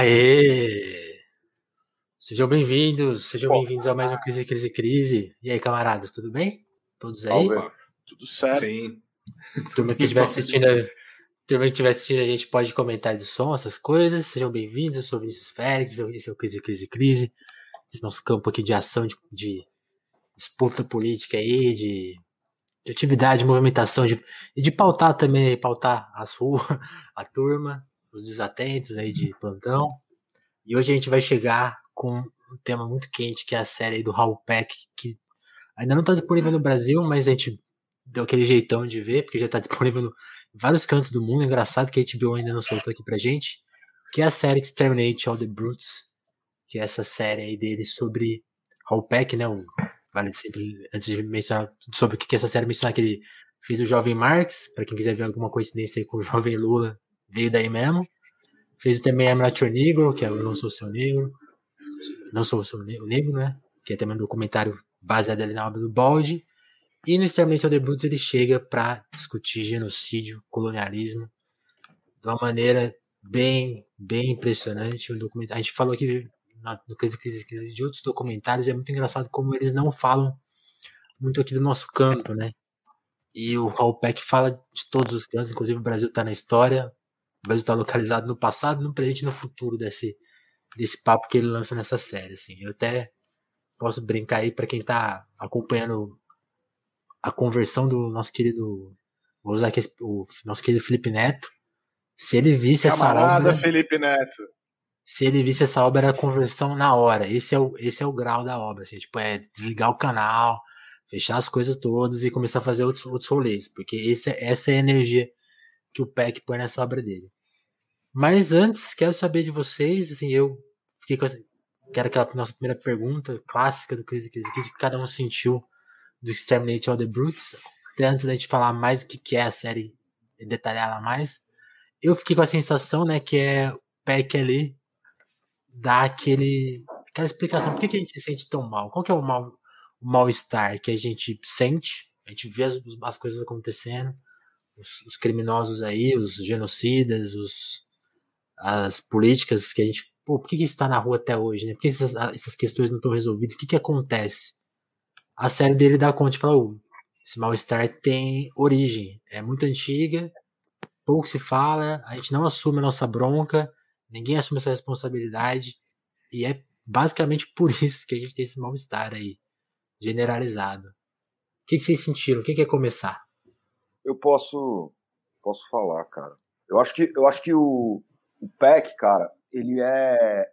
Aê! Sejam bem-vindos, sejam bem-vindos a mais um Crise, Crise, Crise. E aí, camaradas, tudo bem? Todos aí? Tudo certo. Sim. Turma que estiver assistindo, turma que estiver assistindo, a gente pode comentar do som, essas coisas. Sejam bem-vindos, eu sou o Vinícius Félix, esse é o Crise, Crise, Crise. Esse nosso campo aqui de ação, de, de disputa política aí, de, de atividade, de movimentação, de, e de pautar também, pautar as ruas, a turma os desatentos aí de plantão. E hoje a gente vai chegar com um tema muito quente, que é a série do Raul Peck, que ainda não está disponível no Brasil, mas a gente deu aquele jeitão de ver, porque já está disponível em vários cantos do mundo. Engraçado que a HBO ainda não soltou aqui pra gente, que é a série Exterminate All the Brutes, que é essa série aí dele sobre Raul Peck, né? Um, vale sempre, antes de mencionar sobre o que é essa série, mencionar que ele fez o Jovem Marx, para quem quiser ver alguma coincidência aí com o Jovem Lula, veio daí mesmo. Fez também I'm Not Your Negro, que é Eu Não Sou Seu Negro. Não Sou Seu Negro, né? Que é também um documentário baseado ali na obra do Balde. E no Extremamente of the Brutes ele chega para discutir genocídio, colonialismo, de uma maneira bem, bem impressionante. Um documentário, a gente falou aqui no Crise, Crise, Crise de outros documentários, é muito engraçado como eles não falam muito aqui do nosso canto, né? E o Raul Peck fala de todos os cantos, inclusive o Brasil está na história, o Brasil está localizado no passado, no presente e no futuro desse, desse papo que ele lança nessa série. Assim. Eu até posso brincar aí para quem está acompanhando a conversão do nosso querido. Vou usar aqui o nosso querido Felipe Neto. Se ele visse Camarada essa obra. Felipe Neto. Se ele visse essa obra, era conversão na hora. Esse é o, esse é o grau da obra. Assim, tipo, é desligar o canal, fechar as coisas todas e começar a fazer outros, outros rolês. Porque esse, essa é a energia que o Peck põe nessa obra dele. Mas antes, quero saber de vocês, assim, eu fiquei com essa, quero aquela nossa primeira pergunta clássica do Crise Crise Crise que cada um sentiu do Exterminate All the Brutes. Até antes da gente falar mais o que é a série e detalhar ela mais, eu fiquei com a sensação, né, que é o Peck ali dá aquele aquela explicação por que, que a gente se sente tão mal, qual que é o mal o mal-estar que a gente sente, a gente vê as, as coisas acontecendo, os, os criminosos aí, os genocidas, os, as políticas que a gente. Pô, por que, que está na rua até hoje, né? Por que essas, essas questões não estão resolvidas? O que, que acontece? A série dele dá conta de falar: oh, esse mal-estar tem origem, é muito antiga, pouco se fala, a gente não assume a nossa bronca, ninguém assume essa responsabilidade, e é basicamente por isso que a gente tem esse mal-estar aí, generalizado. O que, que vocês sentiram? O que quer começar? Eu posso posso falar, cara. Eu acho que eu acho que o o Peck, cara, ele é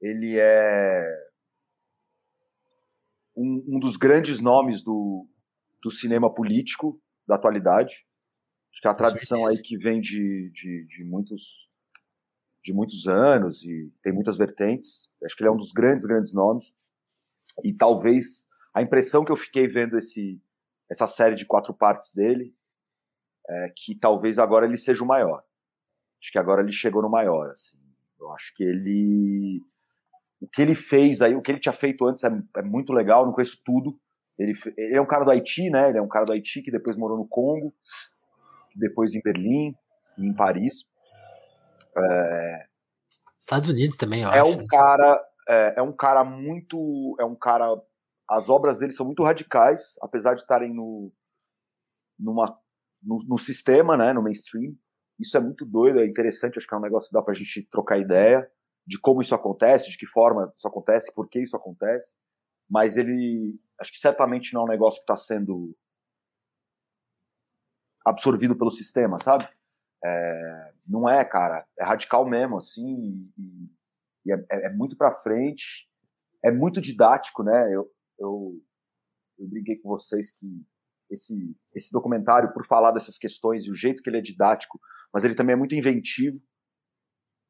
ele é um, um dos grandes nomes do, do cinema político da atualidade. Acho que é a tradição aí que vem de, de, de muitos de muitos anos e tem muitas vertentes. Acho que ele é um dos grandes, grandes nomes. E talvez a impressão que eu fiquei vendo esse essa série de quatro partes dele, é, que talvez agora ele seja o maior. Acho que agora ele chegou no maior. Assim. Eu acho que ele. O que ele fez aí, o que ele tinha feito antes é, é muito legal, não conheço tudo. Ele, ele, é um cara do Haiti, né? Ele é um cara do Haiti que depois morou no Congo, depois em Berlim, em Paris. É... Estados Unidos também, eu é acho. Um cara, é, é um cara muito. É um cara as obras dele são muito radicais, apesar de estarem no, numa, no, no, sistema, né, no mainstream. Isso é muito doido, é interessante, acho que é um negócio que dá pra gente trocar ideia de como isso acontece, de que forma isso acontece, por que isso acontece. Mas ele, acho que certamente não é um negócio que está sendo absorvido pelo sistema, sabe? É, não é, cara, é radical mesmo, assim, e, e é, é, muito pra frente, é muito didático, né? Eu, eu, eu brinquei com vocês que esse, esse documentário, por falar dessas questões e o jeito que ele é didático, mas ele também é muito inventivo.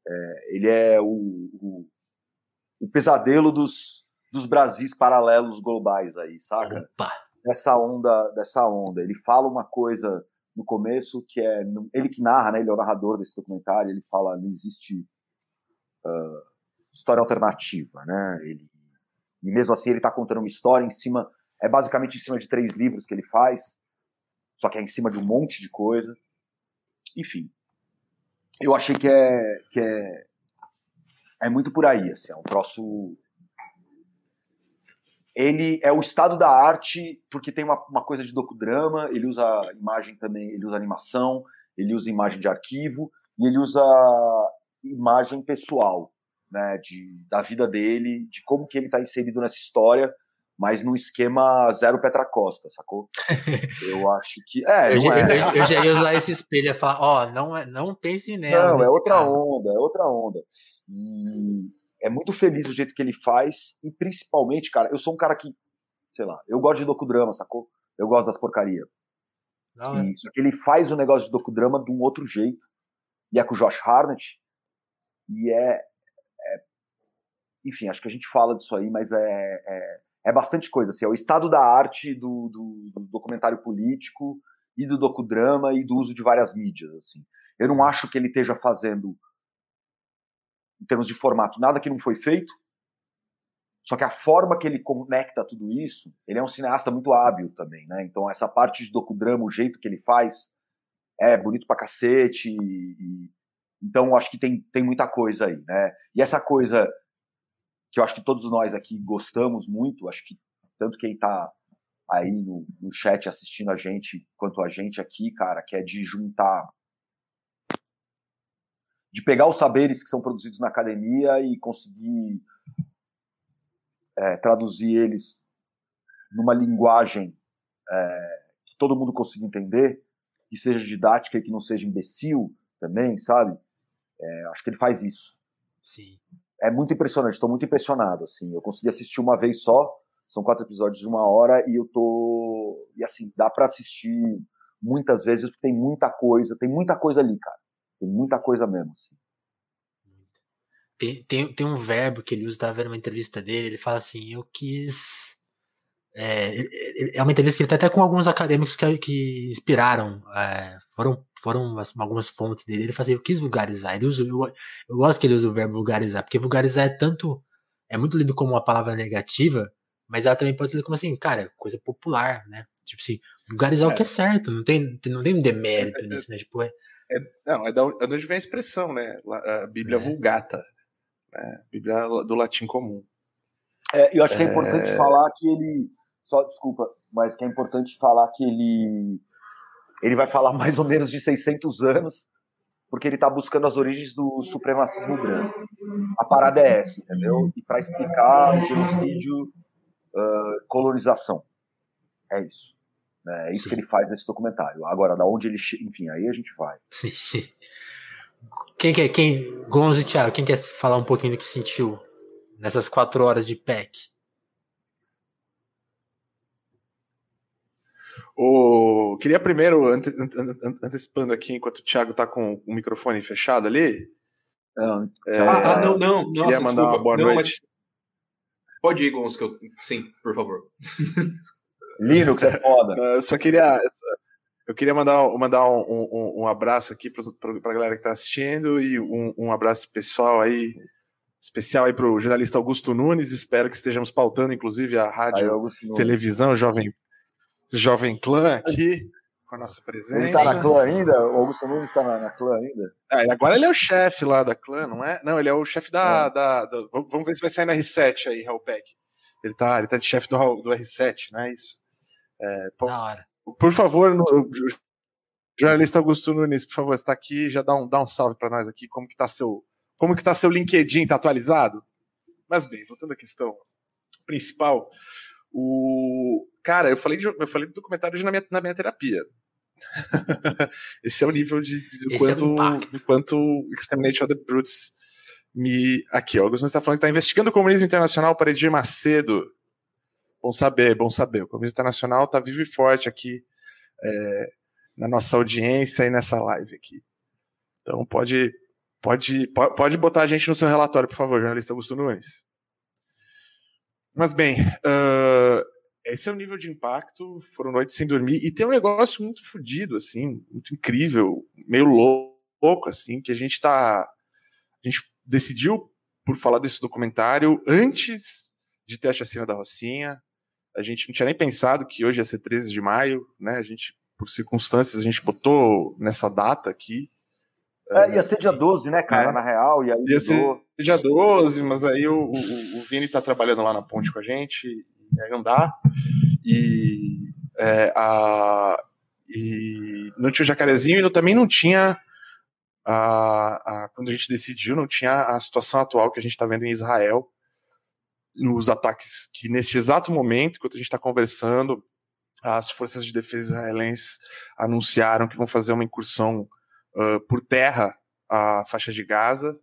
É, ele é o, o, o, pesadelo dos, dos Brasis paralelos globais aí, saca? Opa. Dessa onda, dessa onda. Ele fala uma coisa no começo que é ele que narra, né? Ele é o narrador desse documentário. Ele fala não existe uh, história alternativa, né? Ele e mesmo assim ele está contando uma história em cima, é basicamente em cima de três livros que ele faz, só que é em cima de um monte de coisa. Enfim, eu achei que é que é é muito por aí, assim, é um troço. Ele é o estado da arte, porque tem uma, uma coisa de docudrama, ele usa imagem também, ele usa animação, ele usa imagem de arquivo, e ele usa imagem pessoal, né, de, da vida dele, de como que ele está inserido nessa história, mas num esquema zero Petra Costa, sacou? Eu acho que. É, eu, já, é. Eu, eu, já ia usar esse espelho e falar, ó, oh, não, é, não pense nela. Não, é outra onda, é outra onda. E é muito feliz o jeito que ele faz, e principalmente, cara, eu sou um cara que, sei lá, eu gosto de docudrama, sacou? Eu gosto das porcarias. Não, é. Só que ele faz o negócio de docudrama de um outro jeito. E é com o Josh Harnett. E é. Enfim, acho que a gente fala disso aí, mas é, é é bastante coisa. Assim, é o estado da arte do, do, do, documentário político e do docudrama e do uso de várias mídias. Assim. Eu não acho que ele esteja fazendo, em termos de formato, nada que não foi feito. Só que a forma que ele conecta tudo isso, ele é um cineasta muito hábil também, né? Então essa parte de docudrama, o jeito que ele faz, é bonito pra cacete. E, e, então acho que tem, tem muita coisa aí, né? E essa coisa que eu acho que todos nós aqui gostamos muito, acho que tanto quem está aí no, no chat assistindo a gente, quanto a gente aqui, cara, que é de juntar de pegar os saberes que são produzidos na academia e conseguir é, traduzir eles numa linguagem é, que todo mundo consiga entender, que seja didática e que não seja imbecil também, sabe? É, acho que ele faz isso. Sim é muito impressionante, estou muito impressionado, assim. Eu consegui assistir uma vez só, são quatro episódios de uma hora e eu tô e assim dá para assistir muitas vezes porque tem muita coisa, tem muita coisa ali, cara. Tem muita coisa mesmo, assim. Tem, tem, tem um verbo que ele usa, tava vendo uma entrevista dele, ele fala assim, eu quis é, é uma entrevista que ele tá até com alguns acadêmicos que, que inspiraram, é, foram, foram algumas fontes dele. Ele fazia, eu quis vulgarizar. Ele usa, eu, eu gosto que ele usa o verbo vulgarizar, porque vulgarizar é tanto, é muito lido como uma palavra negativa, mas ela também pode ser lida como assim, cara, coisa popular, né? Tipo assim, vulgarizar é. o que é certo, não tem, não tem um demérito é, é, nisso, né? Tipo, é, é, não, é da, é de onde vem a expressão, né? A Bíblia vulgata, né? Bíblia do latim comum. eu acho que é importante falar que ele só desculpa, mas que é importante falar que ele ele vai falar mais ou menos de 600 anos, porque ele está buscando as origens do supremacismo branco. A parada é essa, entendeu? E para explicar genocídio, uh, colonização. É isso. Né? É isso Sim. que ele faz nesse documentário. Agora, da onde ele. Enfim, aí a gente vai. quem quer. Quem, Gonzo e Thiago, quem quer falar um pouquinho do que sentiu nessas quatro horas de PEC? O... Queria primeiro, ante... antecipando aqui, enquanto o Thiago está com o microfone fechado ali. Não, é... ah, ah, não, não. Queria Nossa, mandar desculpa. uma boa não, noite. Mas... Pode ir, Gonçalo, que eu... sim, por favor. Linux é foda. Eu só queria. Eu queria mandar, mandar um, um, um abraço aqui para a galera que está assistindo e um, um, abraço pessoal aí, especial aí para o jornalista Augusto Nunes. Espero que estejamos pautando, inclusive, a rádio, aí, televisão, Jovem Jovem Clã aqui, com a nossa presença. Ele tá na clã ainda? O Augusto Nunes tá na, na clã ainda? Ah, agora ele é o chefe lá da clã, não é? Não, ele é o chefe da, é. da, da, Vamos ver se vai sair no R7 aí, Hellpack. Ele tá, ele tá de chefe do, do R7, não é isso? É, por, da hora. Por favor, no, jornalista Augusto Nunes, por favor, está aqui, já dá um, dá um salve para nós aqui, como que tá seu, como que tá seu LinkedIn, tá atualizado? Mas bem, voltando à questão principal, o cara, eu falei de, eu falei do documentário na minha, na minha terapia. Esse é o nível de, de, de quanto, é de quanto Extermination of the Brutes me. Aqui, o Augusto está falando que está investigando o comunismo internacional para Edir Macedo. Bom saber, bom saber. O comunismo internacional está vivo e forte aqui é, na nossa audiência e nessa live aqui. Então pode, pode, pode botar a gente no seu relatório, por favor, jornalista Augusto Nunes. Mas bem, uh, esse é o nível de impacto. Foram noites sem dormir. E tem um negócio muito fodido, assim, muito incrível, meio louco, assim, que a gente tá. A gente decidiu por falar desse documentário antes de ter a chacina da Rocinha. A gente não tinha nem pensado que hoje ia ser 13 de maio, né? A gente, por circunstâncias, a gente botou nessa data aqui. É, ia ser dia 12, né, cara, é. na real, e aí ia ser, dia 12, mas aí o, o, o Vini tá trabalhando lá na ponte com a gente, aí não dá. E, é, a, e não tinha o jacarezinho e também não tinha. A, a, quando a gente decidiu, não tinha a situação atual que a gente está vendo em Israel, nos ataques que, nesse exato momento, enquanto a gente está conversando, as forças de defesa israelenses anunciaram que vão fazer uma incursão uh, por terra à faixa de Gaza.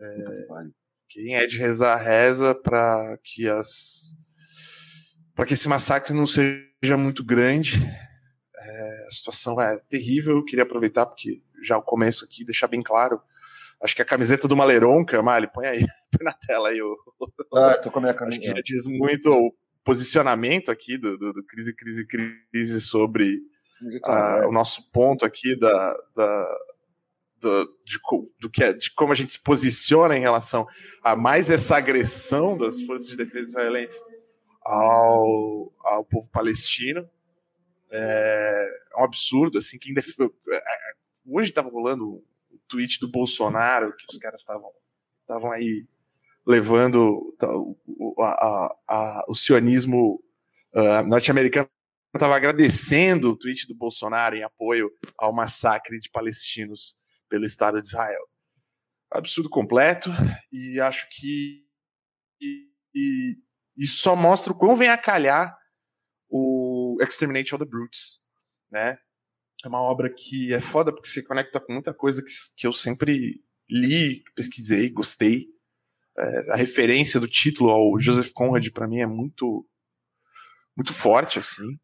É, quem é de rezar, reza para que as para que esse massacre não seja muito grande. É, a situação é terrível. Eu queria aproveitar porque já o começo aqui deixar bem claro. Acho que a camiseta do Maleronca, Mali, põe aí, põe na tela aí o. Ah, tô com a minha camiseta. Acho que diz muito o posicionamento aqui do, do, do crise, crise, crise sobre uh, o nosso ponto aqui da, da do, de, do que é, de como a gente se posiciona em relação a mais essa agressão das forças de defesa israelenses ao, ao povo palestino. É, é um absurdo, assim, quem. É, hoje estava rolando um tweet do Bolsonaro que os caras estavam estavam aí levando o, a, a, o sionismo uh, norte-americano estava agradecendo o tweet do Bolsonaro em apoio ao massacre de palestinos pelo Estado de Israel. Absurdo completo, e acho que e, e, isso só mostra o quão vem a calhar o Exterminate All the Brutes, né? É uma obra que é foda porque se conecta com muita coisa que, que eu sempre li, pesquisei, gostei. É, a referência do título ao Joseph Conrad para mim é muito muito forte assim.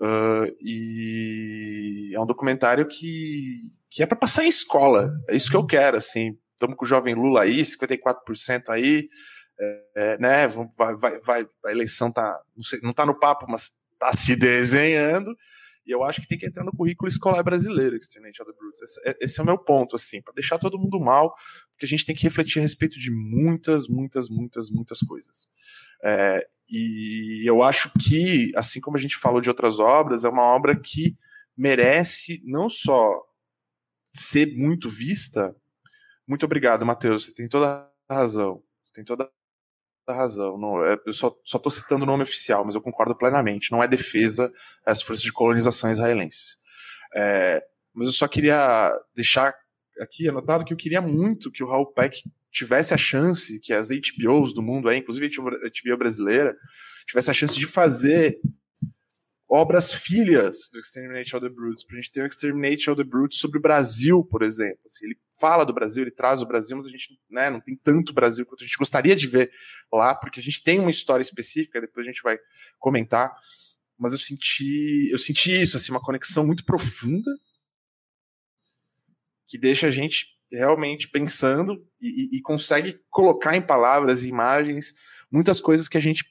Uh, e é um documentário que, que é para passar em escola. É isso que eu quero, assim. Estamos com o jovem Lula aí, 54% aí, é, é, né? Vai, vai, vai, a eleição tá, não, sei, não tá no papo, mas tá se desenhando. E eu acho que tem que entrar no currículo escolar brasileiro, Exterminate of. Esse, esse é o meu ponto, assim, para deixar todo mundo mal, porque a gente tem que refletir a respeito de muitas, muitas, muitas, muitas coisas. É, e eu acho que, assim como a gente falou de outras obras, é uma obra que merece não só ser muito vista. Muito obrigado, Matheus. Você tem toda a razão. Você tem toda a razão. Não, é, eu só, tô citando o nome oficial, mas eu concordo plenamente. Não é defesa às forças de colonização israelenses. É, mas eu só queria deixar aqui anotado que eu queria muito que o Raul Peck tivesse a chance, que as HBOs do mundo, aí, inclusive a HBO brasileira, tivesse a chance de fazer obras filhas do Exterminate All the Brutes, pra gente ter o Exterminate All the Brutes sobre o Brasil, por exemplo. Assim, ele fala do Brasil, ele traz o Brasil, mas a gente né, não tem tanto Brasil quanto a gente gostaria de ver lá, porque a gente tem uma história específica, depois a gente vai comentar. Mas eu senti, eu senti isso, assim, uma conexão muito profunda que deixa a gente realmente pensando e, e consegue colocar em palavras, imagens, muitas coisas que a gente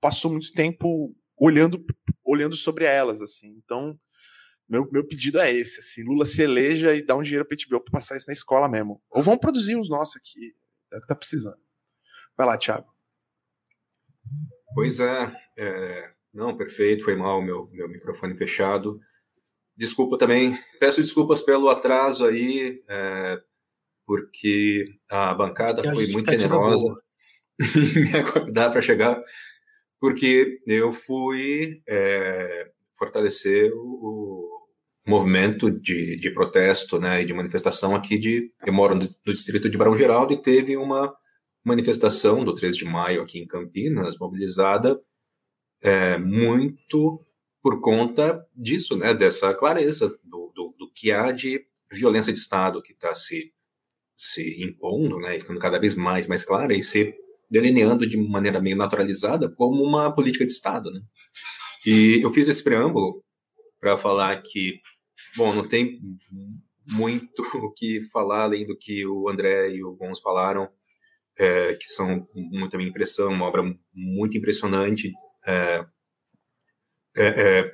passou muito tempo olhando olhando sobre elas, assim. Então, meu, meu pedido é esse, assim, Lula se eleja e dá um dinheiro para HBO para passar isso na escola mesmo. Ou vão produzir os nossos aqui, é que tá precisando. Vai lá, Thiago. Pois é, é não, perfeito, foi mal meu, meu microfone fechado. Desculpa também, peço desculpas pelo atraso aí, é, porque a bancada foi muito generosa em me acordar para chegar porque eu fui é, fortalecer o, o movimento de, de, protesto né, e de manifestação aqui de. Eu moro no, no distrito de Barão Geraldo e teve uma manifestação do 3 de maio aqui em Campinas, mobilizada é, muito por conta disso, né, dessa clareza do, do, do que há de violência de Estado que está se, se impondo, né, e ficando cada vez mais mais clara e se delineando de maneira meio naturalizada como uma política de Estado, né? E eu fiz esse preâmbulo para falar que, bom, não tem muito o que falar além do que o André e o Gons falaram, é, que são muito a minha impressão, uma obra muito impressionante. É, é, é,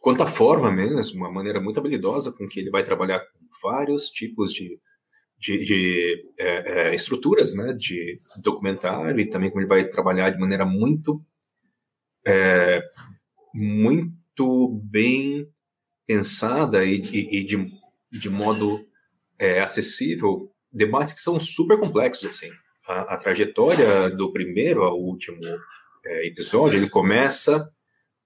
quanto à forma mesmo, uma maneira muito habilidosa com que ele vai trabalhar com vários tipos de de, de é, é, estruturas né, de documentário e também como ele vai trabalhar de maneira muito é, muito bem pensada e, e, e de, de modo é, acessível debates que são super complexos assim. A, a trajetória do primeiro ao último episódio, ele começa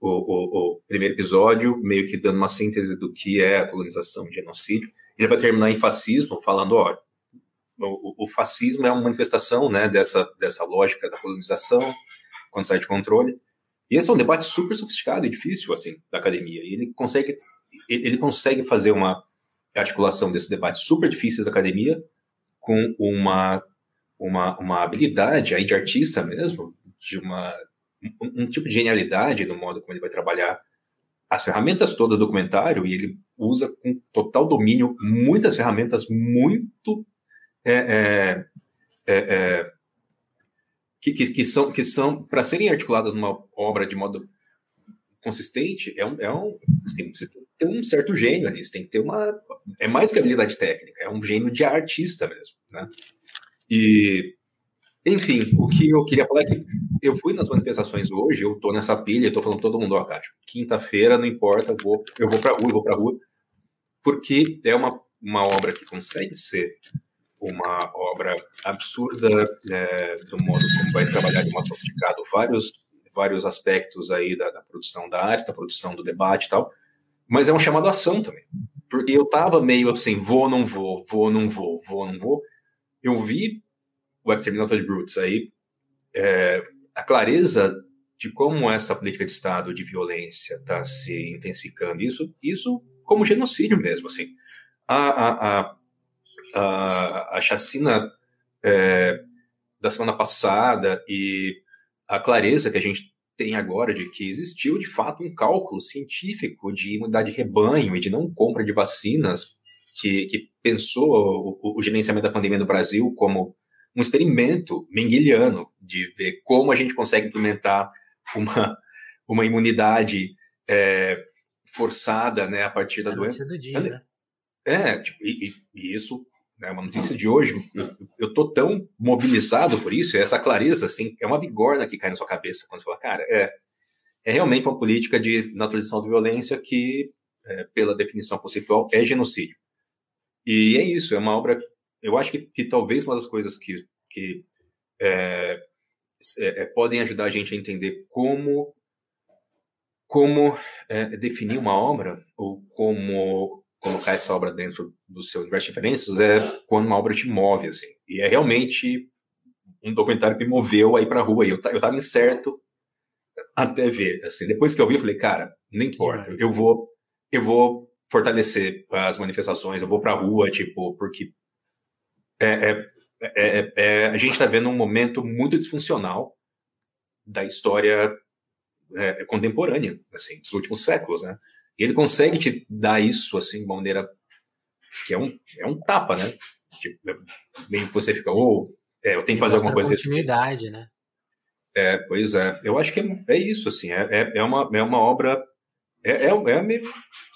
o, o, o, primeiro episódio meio que dando uma síntese do que é a colonização e genocídio. Ele vai terminar em fascismo, falando, ó, o, o, fascismo é uma manifestação né, dessa, dessa lógica da colonização, quando sai de controle. E esse é um debate super sofisticado e difícil, assim, da academia. E ele consegue, ele consegue fazer uma articulação desses debates super difíceis da academia com uma, uma, uma habilidade aí de artista mesmo, de uma, um, um tipo de genialidade no modo como ele vai trabalhar as ferramentas todas do documentário e ele usa com total domínio muitas ferramentas muito é, é, é, é que, que, que, são, que são para serem articuladas numa obra de modo consistente, é um, é um assim, você tem um certo gênio ali, você tem que ter uma é mais que habilidade técnica, é um gênio de artista mesmo, né? E enfim, o que eu queria falar é que eu fui nas manifestações hoje, eu tô nessa pilha, eu tô falando todo mundo, ó, cara, quinta-feira, não importa, eu vou, eu vou pra rua, eu vou pra rua, porque é uma, uma obra que consegue ser uma obra absurda é, do modo como vai trabalhar de modo sofisticado vários, vários aspectos aí da, da, produção da arte, da produção do debate e tal, mas é um chamado à ação também, porque eu tava meio assim, vou, não vou, vou, não vou, vou, não vou, eu vi o Exterminator Brutes aí, é, a clareza de como essa política de Estado de violência está se intensificando, isso, isso como genocídio mesmo, assim. A, a, a, a, a chacina é, da semana passada e a clareza que a gente tem agora de que existiu de fato um cálculo científico de imunidade de rebanho e de não compra de vacinas que, que pensou o, o gerenciamento da pandemia no Brasil como um experimento menguiliano de ver como a gente consegue implementar uma, uma imunidade é, forçada né, a partir da a doença. Do dia, né? É, tipo, e, e, isso, né, uma notícia de hoje, eu, eu tô tão mobilizado por isso, essa clareza, assim, é uma bigorna que cai na sua cabeça quando você fala, cara, é, é realmente uma política de naturalização da violência que, é, pela definição conceitual, é genocídio. E é isso, é uma obra eu acho que, que talvez uma das coisas que, que é, é, é, podem ajudar a gente a entender como como é, definir uma obra ou como colocar essa obra dentro do seu universo de referências é quando uma obra te move, assim. E é realmente um documentário que me moveu aí pra rua. E eu, eu tava incerto até ver, assim. Depois que eu vi, eu falei, cara, não importa, eu vou, eu vou fortalecer as manifestações, eu vou pra rua, tipo, porque é, é, é, é, a gente está vendo um momento muito disfuncional da história é, contemporânea, assim, dos últimos séculos, né? E ele consegue te dar isso, assim, de uma maneira que é um, é um tapa, né? Tipo, meio que você fica, ou oh, é, eu tenho que fazer alguma coisa. Continuidade, né? É, pois é. Eu acho que é, é isso, assim, é, é, uma, é uma obra é, é, é meio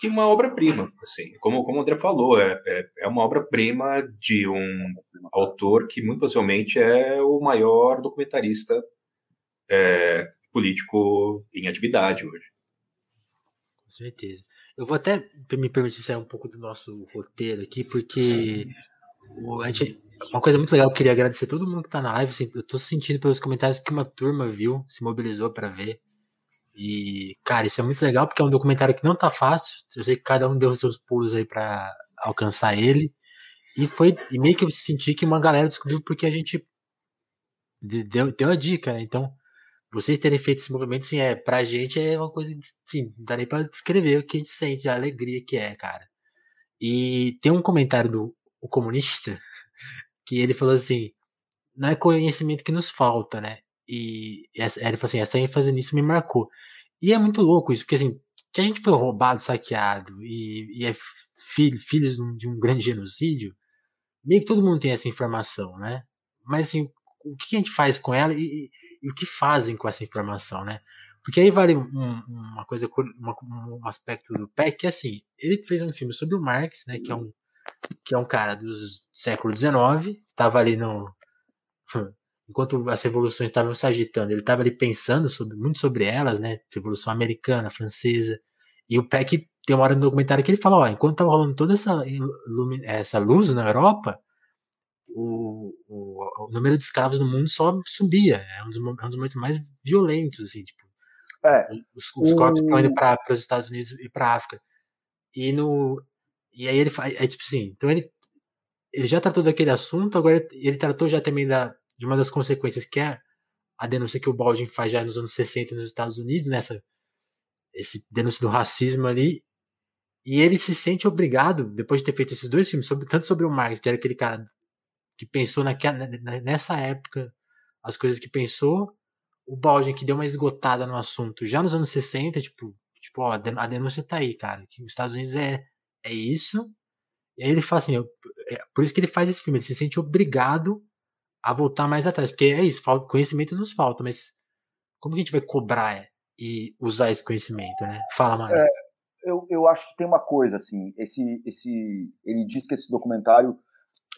que uma obra-prima, assim, como, como o André falou, é, é, é uma obra-prima de um autor que muito possivelmente é o maior documentarista é, político em atividade hoje. Com certeza. Eu vou até me permitir sair um pouco do nosso roteiro aqui, porque gente, uma coisa muito legal, eu queria agradecer a todo mundo que está na live. Assim, eu estou sentindo pelos comentários que uma turma viu, se mobilizou para ver. E, cara, isso é muito legal porque é um documentário que não tá fácil. Eu sei que cada um deu seus pulos aí para alcançar ele. E foi e meio que eu senti que uma galera descobriu porque a gente deu, deu a dica, né? Então, vocês terem feito esse movimento, assim, é, pra gente é uma coisa, assim, não dá nem pra descrever o que a gente sente, a alegria que é, cara. E tem um comentário do o comunista que ele falou assim: não é conhecimento que nos falta, né? E essa, ele falou assim, essa ênfase nisso me marcou. E é muito louco isso, porque assim, que a gente foi roubado, saqueado e, e é filho, filhos de um grande genocídio, meio que todo mundo tem essa informação, né? Mas assim, o que a gente faz com ela e, e o que fazem com essa informação, né? Porque aí vale um, uma coisa, uma, um aspecto do PEC, que assim, ele fez um filme sobre o Marx, né? Que é um, que é um cara do século XIX, estava ali no, enquanto as revoluções estavam se agitando, ele estava ali pensando sobre, muito sobre elas, né? Revolução americana, francesa. E o Peck tem uma hora no documentário que ele fala, ó, enquanto estava rolando toda essa, essa luz na Europa, o, o, o, número de escravos no mundo só subia. É um dos, é um dos momentos mais violentos, assim, tipo. É, os, os o... corpos estão indo para os Estados Unidos e para África. E no e aí ele faz, é tipo assim, então ele ele já tratou daquele assunto, agora ele tratou já também da de uma das consequências que é a denúncia que o Baldwin faz já nos anos 60 nos Estados Unidos, nessa esse denúncia do racismo ali. E ele se sente obrigado, depois de ter feito esses dois filmes, sobre, tanto sobre o Marx, que era aquele cara que pensou naquela, nessa época as coisas que pensou, o Baldwin que deu uma esgotada no assunto já nos anos 60, tipo, tipo ó, a denúncia tá aí, cara, que os Estados Unidos é, é isso. E aí ele fala assim, eu, é, por isso que ele faz esse filme, ele se sente obrigado a voltar mais atrás, porque é isso, conhecimento nos falta, mas como que a gente vai cobrar e usar esse conhecimento, né? Fala, Mário. É, eu, eu acho que tem uma coisa, assim, esse, esse, ele diz que esse documentário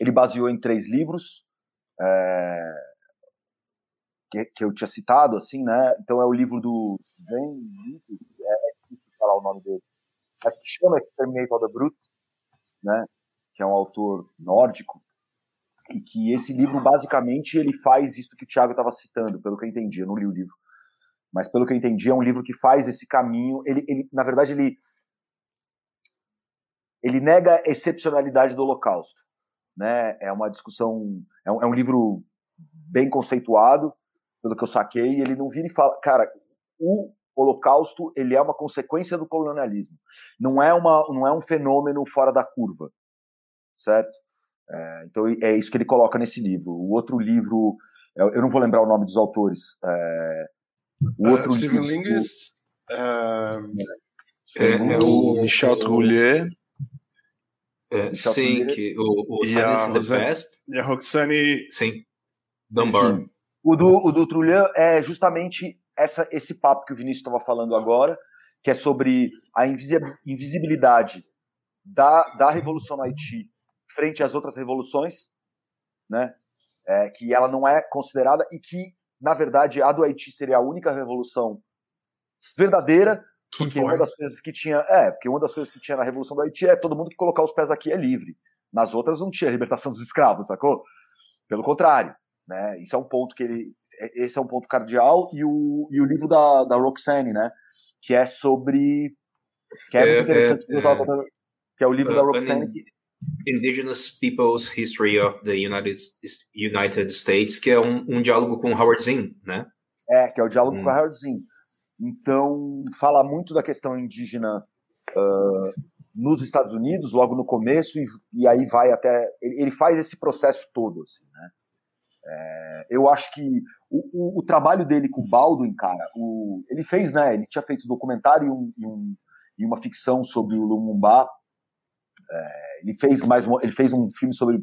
ele baseou em três livros, é, que, que, eu tinha citado, assim, né? Então é o livro do Sven, é, é difícil falar o nome dele, mas que chama Exterminator the Brutes, né? Que é um autor nórdico, e que esse livro basicamente ele faz isso que o Thiago estava citando, pelo que eu entendi, eu não li o livro, mas pelo que eu entendi é um livro que faz esse caminho, ele, ele na verdade ele ele nega a excepcionalidade do Holocausto, né? É uma discussão, é um, é um livro bem conceituado, pelo que eu saquei, ele não vira e fala, cara, o Holocausto ele é uma consequência do colonialismo, não é uma, não é um fenômeno fora da curva, certo? É, então é isso que ele coloca nesse livro. O outro livro, eu não vou lembrar o nome dos autores. É, o outro uh, livro. Uh, é, é, o Michel Trullier. É, sim, que o, o Silence the Best. E a Roxane. Sim. Dunbar. Sim. O do, o do Trullier é justamente essa, esse papo que o Vinícius estava falando agora, que é sobre a invisibilidade da, da Revolução no Haiti frente às outras revoluções, né? É, que ela não é considerada e que, na verdade, a do Haiti seria a única revolução verdadeira, porque uma das coisas que tinha, é, porque uma das coisas que tinha na revolução do Haiti é todo mundo que colocar os pés aqui é livre. Nas outras não tinha libertação dos escravos, sacou? Pelo contrário, né? Isso é um ponto que ele, esse é um ponto cardeal e o, e o livro da, da Roxane, né? Que é sobre, que é, é muito interessante, é, é, que é o livro da Roxane que Indigenous People's History of the United, United States, que é um, um diálogo com Howard Zinn, né? É, que é o diálogo hum. com Howard Zinn. Então, fala muito da questão indígena uh, nos Estados Unidos, logo no começo, e, e aí vai até. Ele, ele, faz esse processo todo, assim, né? É, eu acho que o, o, o, trabalho dele com o Baldwin, cara, o, ele fez, né? Ele tinha feito documentário e, um, e, um, e uma ficção sobre o Lumumba é, ele fez mais um, ele fez um filme sobre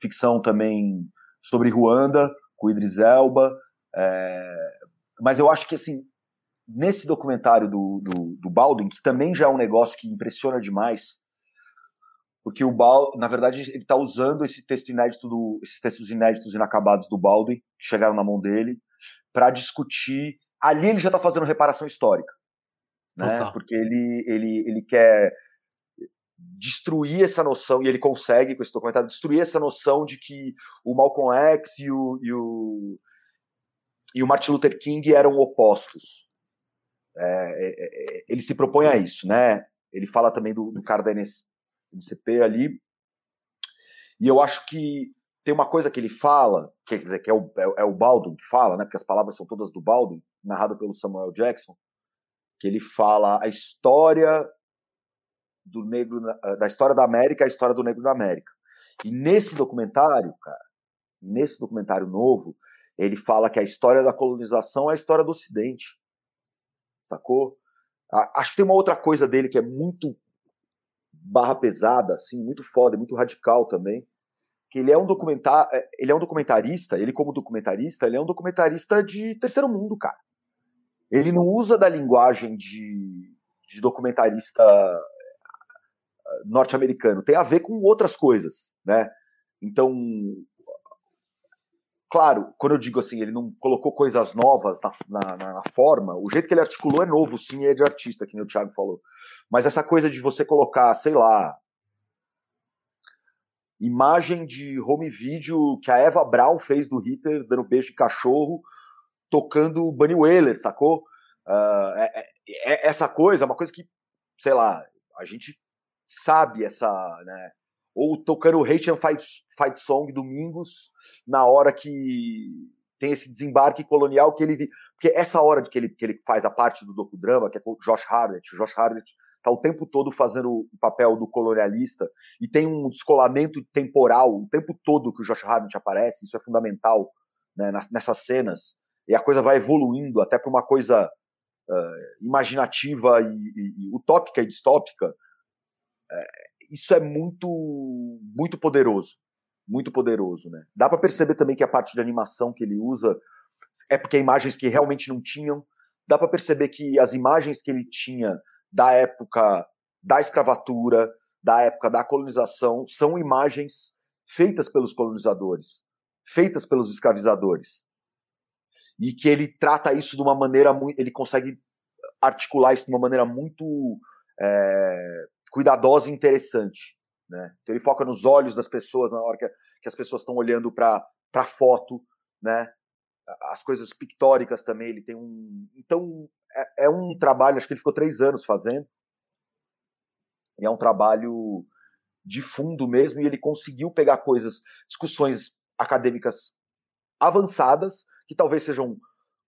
ficção também sobre Ruanda com Idris Elba, é, mas eu acho que assim nesse documentário do, do, do Baldwin que também já é um negócio que impressiona demais porque o Baldwin, na verdade, ele está usando esse texto inédito do, esses textos inéditos inacabados do Baldwin, que chegaram na mão dele, para discutir. Ali ele já está fazendo reparação histórica, né? Porque ele, ele, ele quer destruir essa noção, e ele consegue com esse documentário, destruir essa noção de que o Malcolm X e o, e o, e o Martin Luther King eram opostos. É, é, é ele se propõe a isso, né? Ele fala também do, do cara da NCP ali. E eu acho que tem uma coisa que ele fala, que, quer dizer, que é o, é, é o Baldwin que fala, né? Porque as palavras são todas do Baldwin, narrado pelo Samuel Jackson, que ele fala a história do negro ah, da história da América, a história do negro da América. E nesse documentário, cara, nesse documentário novo, ele fala que a história da colonização é a história do Ocidente. Sacou? Acho que tem uma outra coisa dele que é muito barra pesada, assim, muito foda, muito radical também. Que ele é um documentar, é, ele é um documentarista, ele como documentarista, ele é um documentarista de terceiro mundo, cara. Ele não usa da linguagem de, de documentarista norte-americano, tem a ver com outras coisas, né? Então, claro, quando eu digo assim, ele não colocou coisas novas na, na, na, forma, o jeito que ele articulou é novo, sim, é de artista, que o Thiago falou. Mas essa coisa de você colocar, sei lá, imagem de home video que a Eva Braun fez do Hitler dando beijo de cachorro, tocando Bunny Wailer, sacou? Uh, é, é, é, essa coisa é uma coisa que, sei lá, a gente sabe essa, né? Ou tocando Hate and Fight, Fight Song domingos, na hora que tem esse desembarque colonial que ele. Porque essa hora de que ele, que ele faz a parte do docudrama, que é com o Josh Harnett, o Josh Harnett tá o tempo todo fazendo o papel do colonialista e tem um descolamento temporal o tempo todo que o Josh Harnett aparece, isso é fundamental né, nessas cenas. E a coisa vai evoluindo até para uma coisa uh, imaginativa e, e, e, utópica e distópica. Isso é muito, muito poderoso. Muito poderoso, né? Dá para perceber também que a parte de animação que ele usa é porque é imagens que realmente não tinham. Dá para perceber que as imagens que ele tinha da época da escravatura, da época da colonização, são imagens feitas pelos colonizadores, feitas pelos escravizadores. E que ele trata isso de uma maneira muito. Ele consegue articular isso de uma maneira muito é, cuidadosa e interessante. Né? Então ele foca nos olhos das pessoas na hora que, que as pessoas estão olhando para a foto, né? as coisas pictóricas também, ele tem um. Então, é, é, um trabalho, acho que ele ficou três anos fazendo. E é um trabalho de fundo mesmo, e ele conseguiu pegar coisas, discussões acadêmicas avançadas, que talvez sejam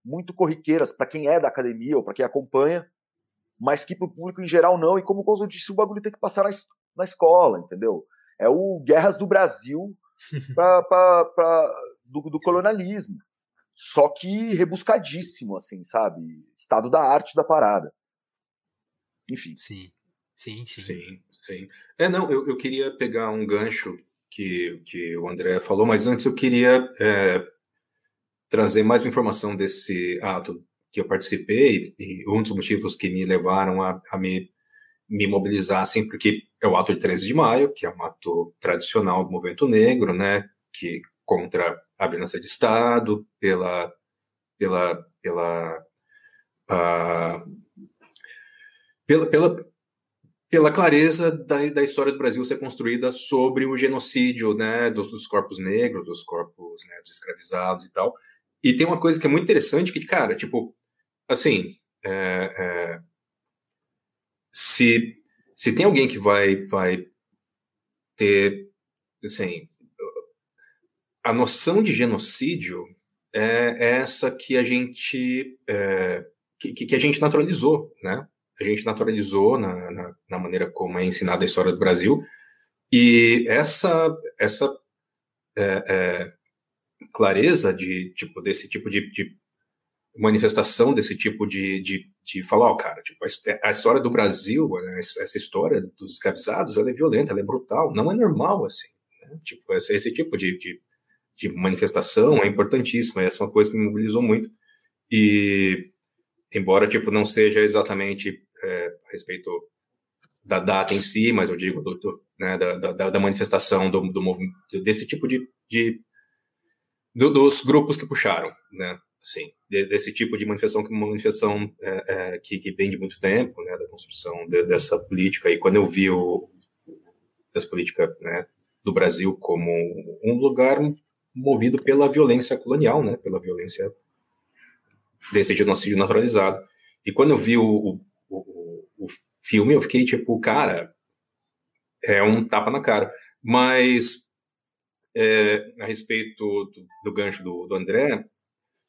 muito corriqueiras para quem é da academia ou para quem acompanha, mas que para o público em geral não. E como o Gozo disse, o bagulho tem que passar na, na escola, entendeu? É o Guerras do Brasil pra, pra, pra do, do colonialismo só que rebuscadíssimo, assim, sabe? Estado da arte da parada. Enfim. Sim, sim, sim. Sim, sim. É, não, eu, eu queria pegar um gancho que, que o André falou, mas antes eu queria é, trazer mais informação desse ato que eu participei, e um dos motivos que me levaram a, a me, me mobilizar, assim, porque é o ato de 13 de maio, que é um ato tradicional do movimento negro, né, que contra a violência de Estado, pela, pela, pela, uh, pela, pela, pela clareza da, da história do Brasil ser construída sobre o genocídio né, dos, dos corpos negros, dos corpos né, dos escravizados e tal. E tem uma coisa que é muito interessante, que, cara, tipo, assim, é, é, se, se tem alguém que vai, vai ter, assim, a noção de genocídio é essa que a gente é, que, que, a gente naturalizou, né? A gente naturalizou na, na, na, maneira como é ensinada a história do Brasil e essa essa é, é, clareza de tipo desse tipo de, de manifestação desse tipo de, de, de falar, ó, cara, tipo, a, história do Brasil, né, essa história dos escravizados, ela é violenta, ela é brutal, não é normal assim, né? tipo esse, esse tipo de, de de manifestação é importantíssima. Essa é uma coisa que me mobilizou muito. E, embora tipo não seja exatamente é, a respeito da data em si, mas eu digo do, do, né, da, da, da, manifestação do, do movimento, desse tipo de, de do, dos grupos que puxaram, né? Assim, desse tipo de manifestação que uma manifestação é, é, que, que vem de muito tempo, né? Da construção de, dessa política. E quando eu vi o essa política né, do Brasil como um lugar movido pela violência colonial, né, pela violência desse genocídio naturalizado. E quando eu vi o, o, o filme, eu fiquei tipo, cara, é um tapa na cara. Mas, é, a respeito do, do gancho do, do, André,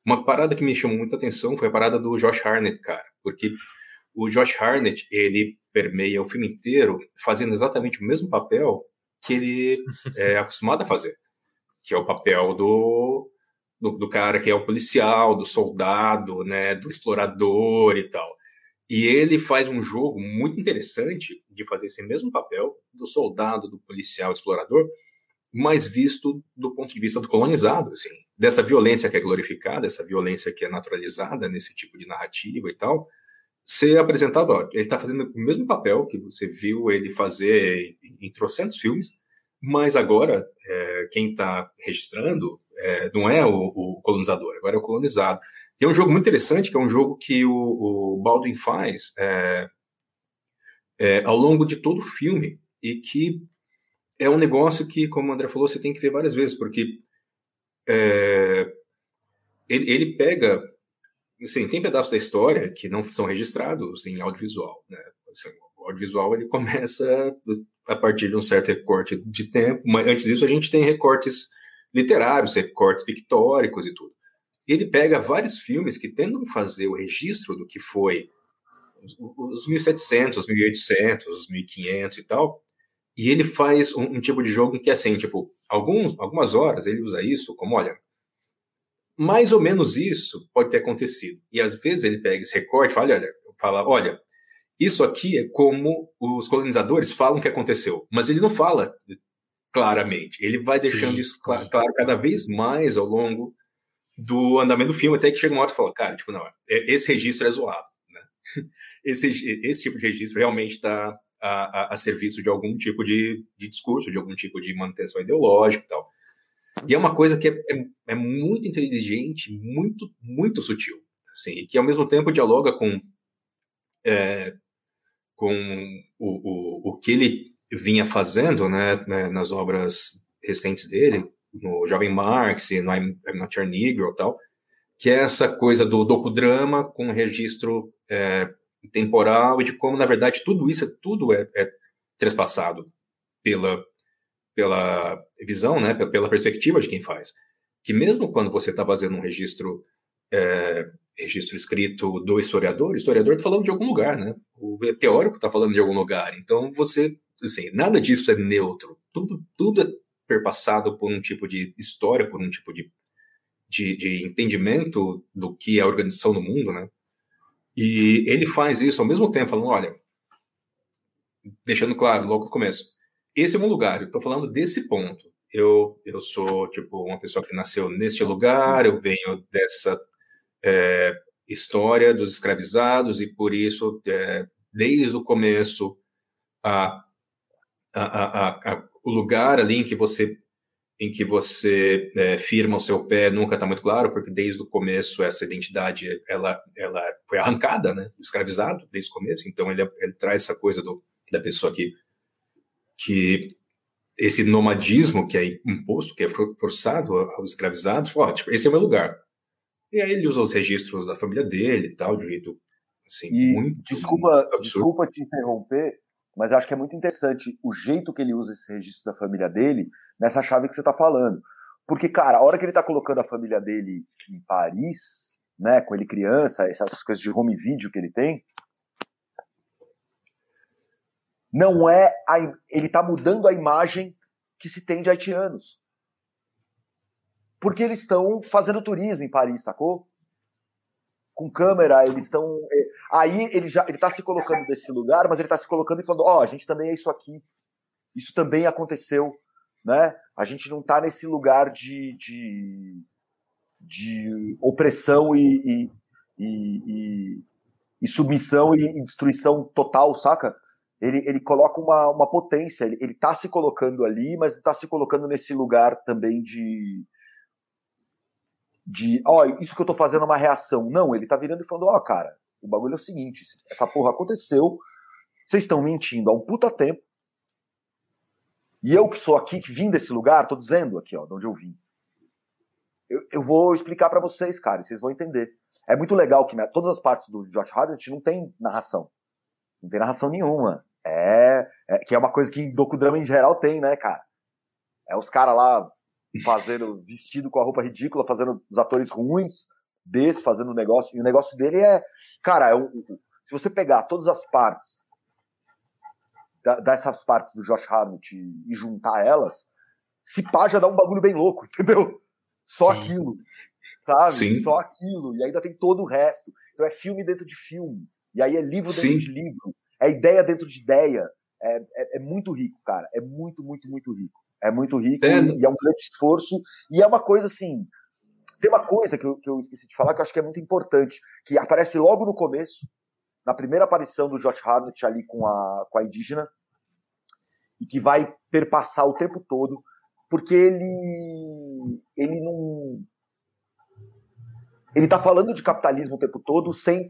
uma parada que me chamou muita atenção foi a parada do Josh Harnett, cara, porque o Josh Harnett, ele permeia o filme inteiro fazendo exatamente o mesmo papel que ele é acostumado a fazer que é o papel do, do, do, cara que é o policial, do soldado, né, do explorador e tal. E ele faz um jogo muito interessante de fazer esse mesmo papel do soldado, do policial, explorador, mas visto do ponto de vista do colonizado, assim, dessa violência que é glorificada, essa violência que é naturalizada nesse tipo de narrativa e tal, ser apresentado, ó, ele está fazendo o mesmo papel que você viu ele fazer em, trocentos filmes, mas agora, é, quem está registrando é, não é o, o, colonizador, agora é o colonizado. E é um jogo muito interessante, que é um jogo que o, o Baldwin faz é, é ao longo de todo o filme, e que é um negócio que, como o André falou, você tem que ver várias vezes, porque é, ele, ele pega. Assim, tem pedaços da história que não são registrados em audiovisual. Né? Assim, o audiovisual ele começa a partir de um certo recorte de tempo, mas antes disso a gente tem recortes literários, recortes pictóricos e tudo. Ele pega vários filmes que tentam fazer o registro do que foi os 1700, os 1800, os 1500 e tal, e ele faz um, um, tipo de jogo que é assim, tipo, algum, algumas horas ele usa isso como, olha, mais ou menos isso pode ter acontecido. E às vezes ele pega esse recorte e fala, olha, fala, olha, isso aqui é como os colonizadores falam que aconteceu. Mas ele não fala claramente. Ele vai deixando Sim. isso claro, claro, cada vez mais ao longo do andamento do filme, até que chega uma hora e fala, cara, tipo, não, é, esse registro é zoado. Né? Esse, esse tipo de registro realmente está a, a, a, serviço de algum tipo de, de discurso, de algum tipo de manutenção ideológica e tal. E é uma coisa que é, é, é, muito inteligente, muito, muito sutil, assim, e que ao mesmo tempo dialoga com, é, com o, o, o que ele vinha fazendo né, né, nas obras recentes dele, no Jovem Marx, no I'm, I'm Not Your Negro e tal, que é essa coisa do docudrama com registro é, temporal e de como, na verdade, tudo isso, tudo é, é trespassado pela, pela visão, né, pela perspectiva de quem faz. Que mesmo quando você está fazendo um registro é, registro escrito do historiador, o historiador está falando de algum lugar, né? O teórico está falando de algum lugar. Então você, assim, nada disso é neutro. Tudo, tudo é perpassado por um tipo de história, por um tipo de, de, de entendimento do que é a organização do mundo, né? E ele faz isso ao mesmo tempo, falando, olha, deixando claro logo no começo, esse é um lugar, eu estou falando desse ponto. Eu, eu sou, tipo, uma pessoa que nasceu neste lugar, eu venho dessa é, história dos escravizados e por isso, é, desde o começo, a, a, a, o lugar ali em que você em que você é, firma o seu pé nunca está muito claro, porque desde o começo essa identidade ela, ela foi arrancada, né, escravizado desde o começo. Então ele, ele traz essa coisa do, da pessoa que que esse nomadismo que é imposto, que é forçado aos escravizados, ó, tipo, esse é o meu lugar. E aí ele usa os registros da família dele e tal, de um jeito assim, e muito desculpa, muito desculpa te interromper, mas acho que é muito interessante o jeito que ele usa esse registro da família dele nessa chave que você está falando. Porque, cara, a hora que ele está colocando a família dele em Paris, né, com ele criança, essas coisas de home video que ele tem, não é a, ele está mudando a imagem que se tem de haitianos. Porque eles estão fazendo turismo em Paris, sacou? Com câmera, eles estão. É, aí ele já ele tá se colocando desse lugar, mas ele está se colocando e falando: ó, oh, a gente também é isso aqui. Isso também aconteceu, né? A gente não está nesse lugar de, de, de opressão e, e, e, e submissão e, destruição total, saca? Ele, ele coloca uma, uma potência, ele, ele tá se colocando ali, mas está se colocando nesse lugar também de, de, ó, oh, isso que eu tô fazendo é uma reação. Não, ele tá virando e falando, ó, oh, cara, o bagulho é o seguinte, essa porra aconteceu, vocês estão mentindo há um puta tempo, e eu que sou aqui, que vim desse lugar, tô dizendo aqui, ó, de onde eu vim. Eu, eu vou explicar para vocês, cara, e vocês vão entender. É muito legal que todas as partes do Josh Hartnett não tem narração. Não tem narração nenhuma. É, é, que é uma coisa que docudrama em geral tem, né, cara? É os caras lá fazendo vestido com a roupa ridícula, fazendo os atores ruins desse, fazendo o negócio. E o negócio dele é, cara, é um, se você pegar todas as partes dessas partes do Josh Hartnett e, e, juntar elas, se pá já dá um bagulho bem louco, entendeu? Só Sim. aquilo, sabe? Sim. Só aquilo. E ainda tem todo o resto. Então é filme dentro de filme. E aí é livro dentro Sim. de livro. É ideia dentro de ideia. É, é, é muito rico, cara. É muito, muito, muito rico. É muito rico é. e é um grande esforço. E é uma coisa assim. Tem uma coisa que eu, que eu esqueci de falar que eu acho que é muito importante, que aparece logo no começo, na primeira aparição do Josh Hartnett ali com a, com a indígena, e que vai perpassar o tempo todo, porque ele ele não ele tá falando de capitalismo o tempo todo sem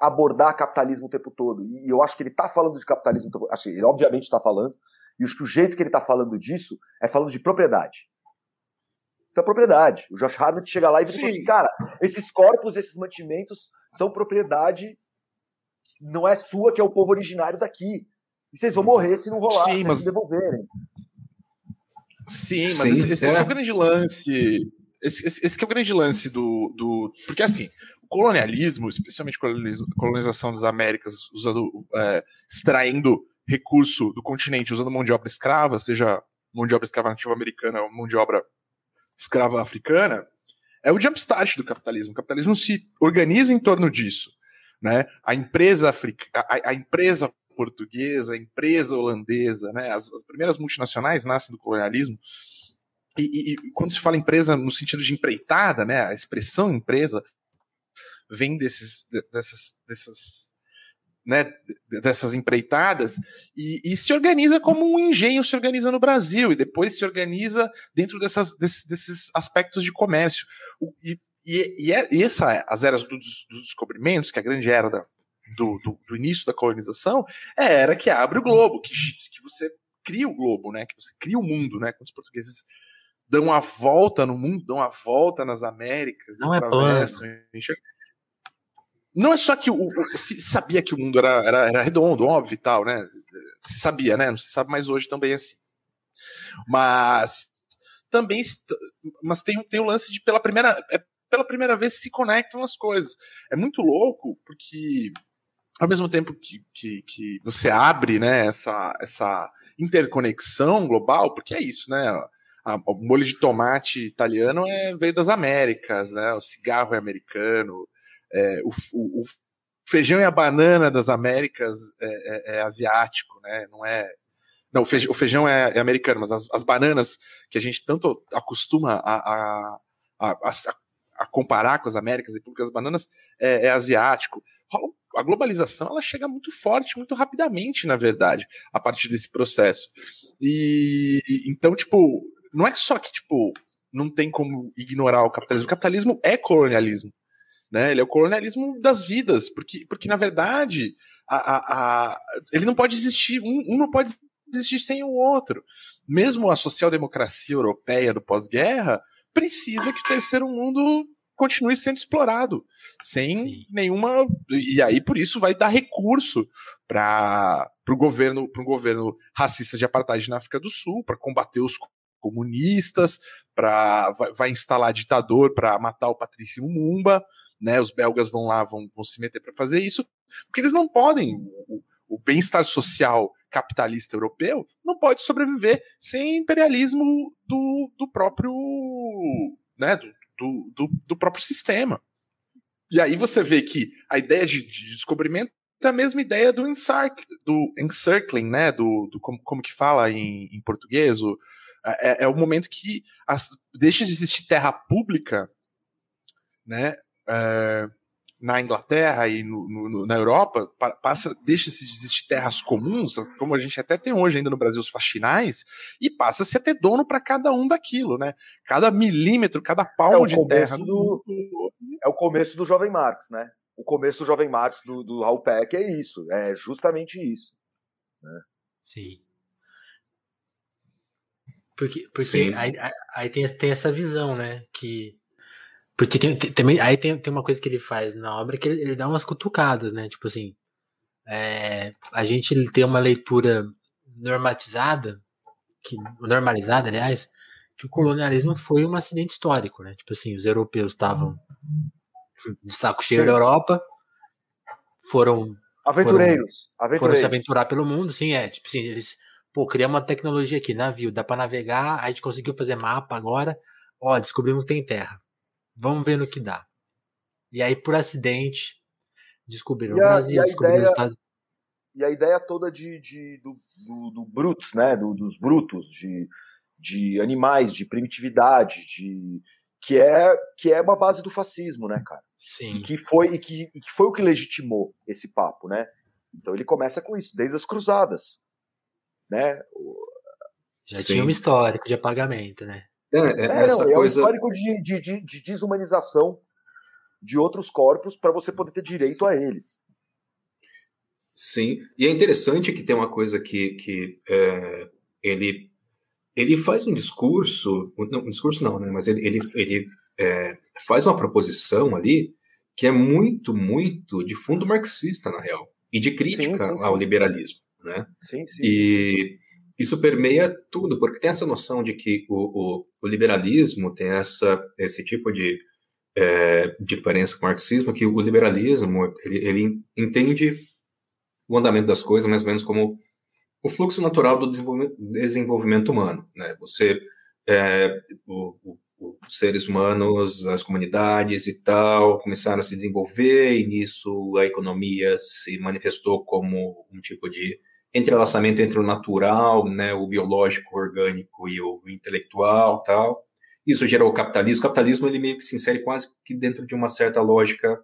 abordar capitalismo o tempo todo. E eu acho que ele está falando de capitalismo o tempo todo. Assim, ele obviamente está falando. E acho que o jeito que ele está falando disso é falando de propriedade. Então, propriedade. O Josh Harnett chega lá e diz assim, cara, esses corpos, esses mantimentos são propriedade, não é sua, que é o povo originário daqui. E vocês vão morrer se não rolar, Sim, se mas... devolverem. Sim, mas Sim, esse, esse é. é. o grande lance. Esse, esse, esse é o grande lance do, do. Porque assim, colonialismo, especialmente colonização das Américas, usando. É, extraindo recurso do continente usando mão de obra escrava, seja mão de obra escrava nativa americana ou mão de obra escrava africana, é o jumpstart do capitalismo. O capitalismo se organiza em torno disso. Né? A empresa africana, a, a, empresa portuguesa, a empresa holandesa, né? As, as, primeiras multinacionais nascem do colonialismo. E, e, e, quando se fala empresa no sentido de empreitada, né? A expressão empresa vem desses, dessas, dessas né, dessas empreitadas e, e, se organiza como um engenho se organiza no Brasil e depois se organiza dentro dessas, desses, desses aspectos de comércio. E, e, e, é, e essa, as eras dos, dos, descobrimentos, que é a grande era da, do, do, do, início da colonização, é a era que abre o globo, que, que você cria o globo, né, que você cria o mundo, né, quando os portugueses dão a volta no mundo, dão a volta nas Américas, não é plano. Não é só que o, se sabia que o mundo era, era, era, redondo, óbvio e tal, né? Se sabia, né? Não se sabe mais hoje também assim. Mas também mas tem, tem o lance de pela primeira é, pela primeira vez se conectam as coisas. É muito louco porque ao mesmo tempo que, que, que você abre né, essa, essa interconexão global, porque é isso, né? A, o molho de tomate italiano é, veio das Américas, né? O cigarro é americano, é, o, o, o, feijão e a banana das Américas é, é, é asiático, né? Não é. Não, o feijão, é, é, americano, mas as, as, bananas que a gente tanto acostuma a, a, a, a comparar com as Américas e porque as bananas é, é asiático. A globalização ela chega muito forte, muito rapidamente, na verdade, a partir desse processo. E então, tipo, não é só que tipo não tem como ignorar o capitalismo. O capitalismo é colonialismo. Né? Ele é o colonialismo das vidas, porque, porque na verdade, a, a, a ele não pode existir, um, um não pode existir sem o outro. Mesmo a social-democracia europeia do pós-guerra precisa que o terceiro mundo continue sendo explorado, sem Sim. nenhuma. E aí, por isso, vai dar recurso para o governo, governo racista de apartheid na África do Sul, para combater os comunistas, para vai, vai, instalar ditador para matar o Patrício Lumumba né? Os belgas vão lá, vão, vão se meter para fazer isso, porque eles não podem. O, o bem-estar social capitalista europeu não pode sobreviver sem imperialismo do, do próprio, né? Do, do, do, próprio sistema. E aí você vê que a ideia de, de descobrimento é a mesma ideia do, do encircling, né? Do, do como, como que fala em, em português? O, é, é, o momento que as, deixa de existir terra pública, né? É, na Inglaterra e no, no, na Europa, passa, deixa-se de existir terras comuns, como a gente até tem hoje ainda no Brasil, os faxinais, e passa-se a ter dono para cada um daquilo, né? Cada milímetro, cada palmo é de terra. Do, é o começo do Jovem Marx, né? O começo do Jovem Marx, do, do Raul Peck, é isso, é justamente isso. Né? Sim. Porque, porque Sim. Aí, aí tem, tem essa visão, né? Que porque tem, tem, aí tem, tem uma coisa que ele faz na obra que ele, ele dá umas cutucadas, né? Tipo assim, é, a gente tem uma leitura normatizada, que, normalizada, aliás, que o colonialismo foi um acidente histórico, né? Tipo assim, os europeus estavam de saco cheio da Europa, foram aventureiros, foram, aventureiros. foram se aventurar pelo mundo, sim, é, tipo assim, eles, pô, criamos uma tecnologia aqui, navio, dá para navegar, a gente conseguiu fazer mapa agora, ó, descobrimos que tem terra. Vamos ver no que dá. E aí, por acidente, descobriram e a, o Brasil, descobriram ideia, os Estados E a ideia toda de, de do, do, do brutos, né? Do, dos brutos, de, de animais, de primitividade, de que é que é uma base do fascismo, né, cara? Sim. E que foi e que, e que foi o que legitimou esse papo, né? Então ele começa com isso, desde as cruzadas, né? Já Sim. tinha um histórico de apagamento, né? É, é, é, essa não, coisa... é um histórico de, de, de, de desumanização de outros corpos para você poder ter direito a eles. Sim, e é interessante que tem uma coisa que, que é, ele, ele faz um discurso, não, um discurso não, né, mas ele, ele, ele é, faz uma proposição ali que é muito, muito de fundo marxista, na real, e de crítica sim, sim, sim. ao liberalismo, né? Sim, sim. E isso permeia tudo, porque tem essa noção de que o, o, o liberalismo tem essa, esse tipo de é, diferença com o marxismo, que o liberalismo ele, ele entende o andamento das coisas mais ou menos como o fluxo natural do desenvolvimento, desenvolvimento humano. Né? Você, é, o, o, os seres humanos, as comunidades e tal, começaram a se desenvolver e nisso a economia se manifestou como um tipo de entrelaçamento entre o natural, né, o biológico, o orgânico e o intelectual, tal. Isso gerou o capitalismo. O capitalismo ele meio que se insere quase que dentro de uma certa lógica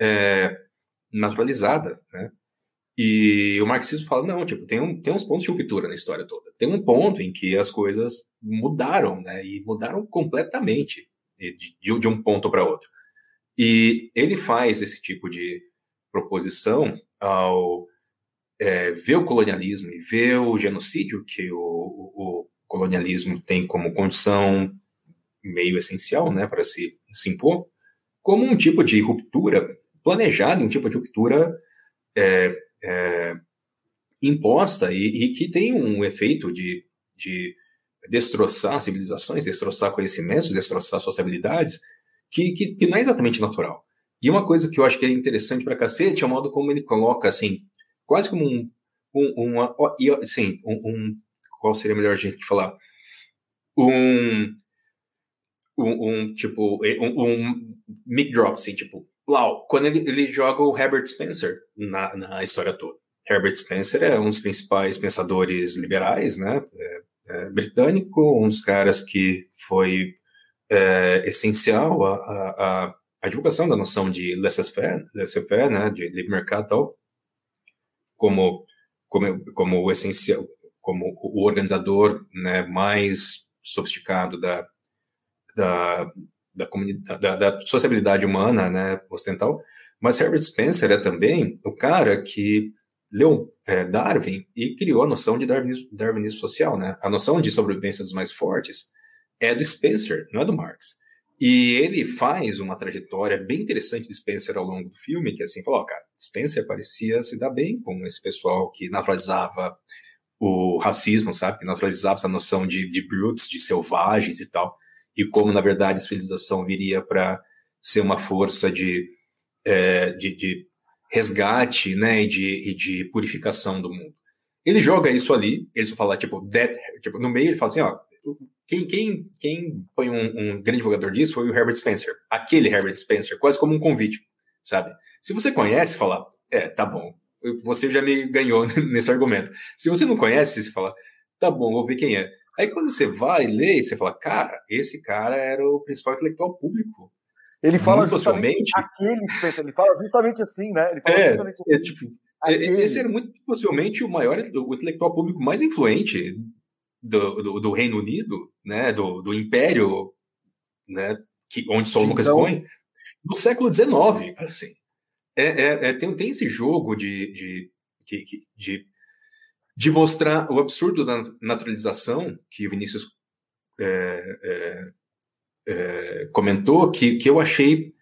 é, naturalizada, né? E o marxismo fala, não, tipo, tem, um, tem uns pontos de ruptura na história toda. Tem um ponto em que as coisas mudaram, né? E mudaram completamente de, de, de um ponto para outro. E ele faz esse tipo de proposição ao é, ver o colonialismo e ver o genocídio que o, o, o colonialismo tem como condição meio essencial, né, para se, se impor, como um tipo de ruptura planejada, um tipo de ruptura é, é, imposta e, e, que tem um efeito de, de destroçar civilizações, destroçar conhecimentos, destroçar sociabilidades, que, que, que, não é exatamente natural. E uma coisa que eu acho que é interessante para cacete é o modo como ele coloca, assim, quase como um, um uma, assim, um, um, qual seria a melhor jeito de falar? Um, um, um tipo, um, um mic drop, assim, tipo, Lau, quando ele, ele joga o Herbert Spencer na, na história toda. Herbert Spencer é um dos principais pensadores liberais, né? É, é, britânico, um dos caras que foi é, essencial a, a, a, divulgação da noção de laissez-faire, laissez-faire, né? De livre mercado e tal, como, como, como o essencial, como o organizador né, mais sofisticado da, da, da, da, da sociabilidade humana, né, ocidental, mas Herbert Spencer é também o cara que leu é, Darwin e criou a noção de darwinismo, darwinismo, social, né? A noção de sobrevivência dos mais fortes é do Spencer, não é do Marx. E ele faz uma trajetória bem interessante de Spencer ao longo do filme, que é assim, falou, oh, cara, Spencer parecia se dar bem com esse pessoal que naturalizava o racismo, sabe? Que naturalizava essa noção de, de brutes, de selvagens e tal e como, na verdade, a civilização viria para ser uma força de, é, de, de, resgate né, e, de, e de purificação do mundo. Ele joga isso ali, ele só fala, tipo, that, tipo no meio ele fala assim, ó, quem, quem, quem foi um, um, grande divulgador disso foi o Herbert Spencer. Aquele Herbert Spencer, quase como um convite, sabe? Se você conhece, fala, é, tá bom, você já me ganhou nesse argumento. Se você não conhece, você fala, tá bom, vou ver quem é. Aí quando você vai ler, você fala, cara, esse cara era o principal intelectual público. Ele fala justamente aquele ele fala justamente assim, né? Ele fala é, justamente assim. É, tipo, esse era muito possivelmente o maior, o intelectual público mais influente do, do, do Reino Unido, né? Do, do Império, né? Que, onde Solomon então... expõe, do século XIX, assim. É, é, é, tem, tem esse jogo de, de, de, de mostrar o absurdo da naturalização que o Vinícius é, é, é, comentou, que, que eu achei.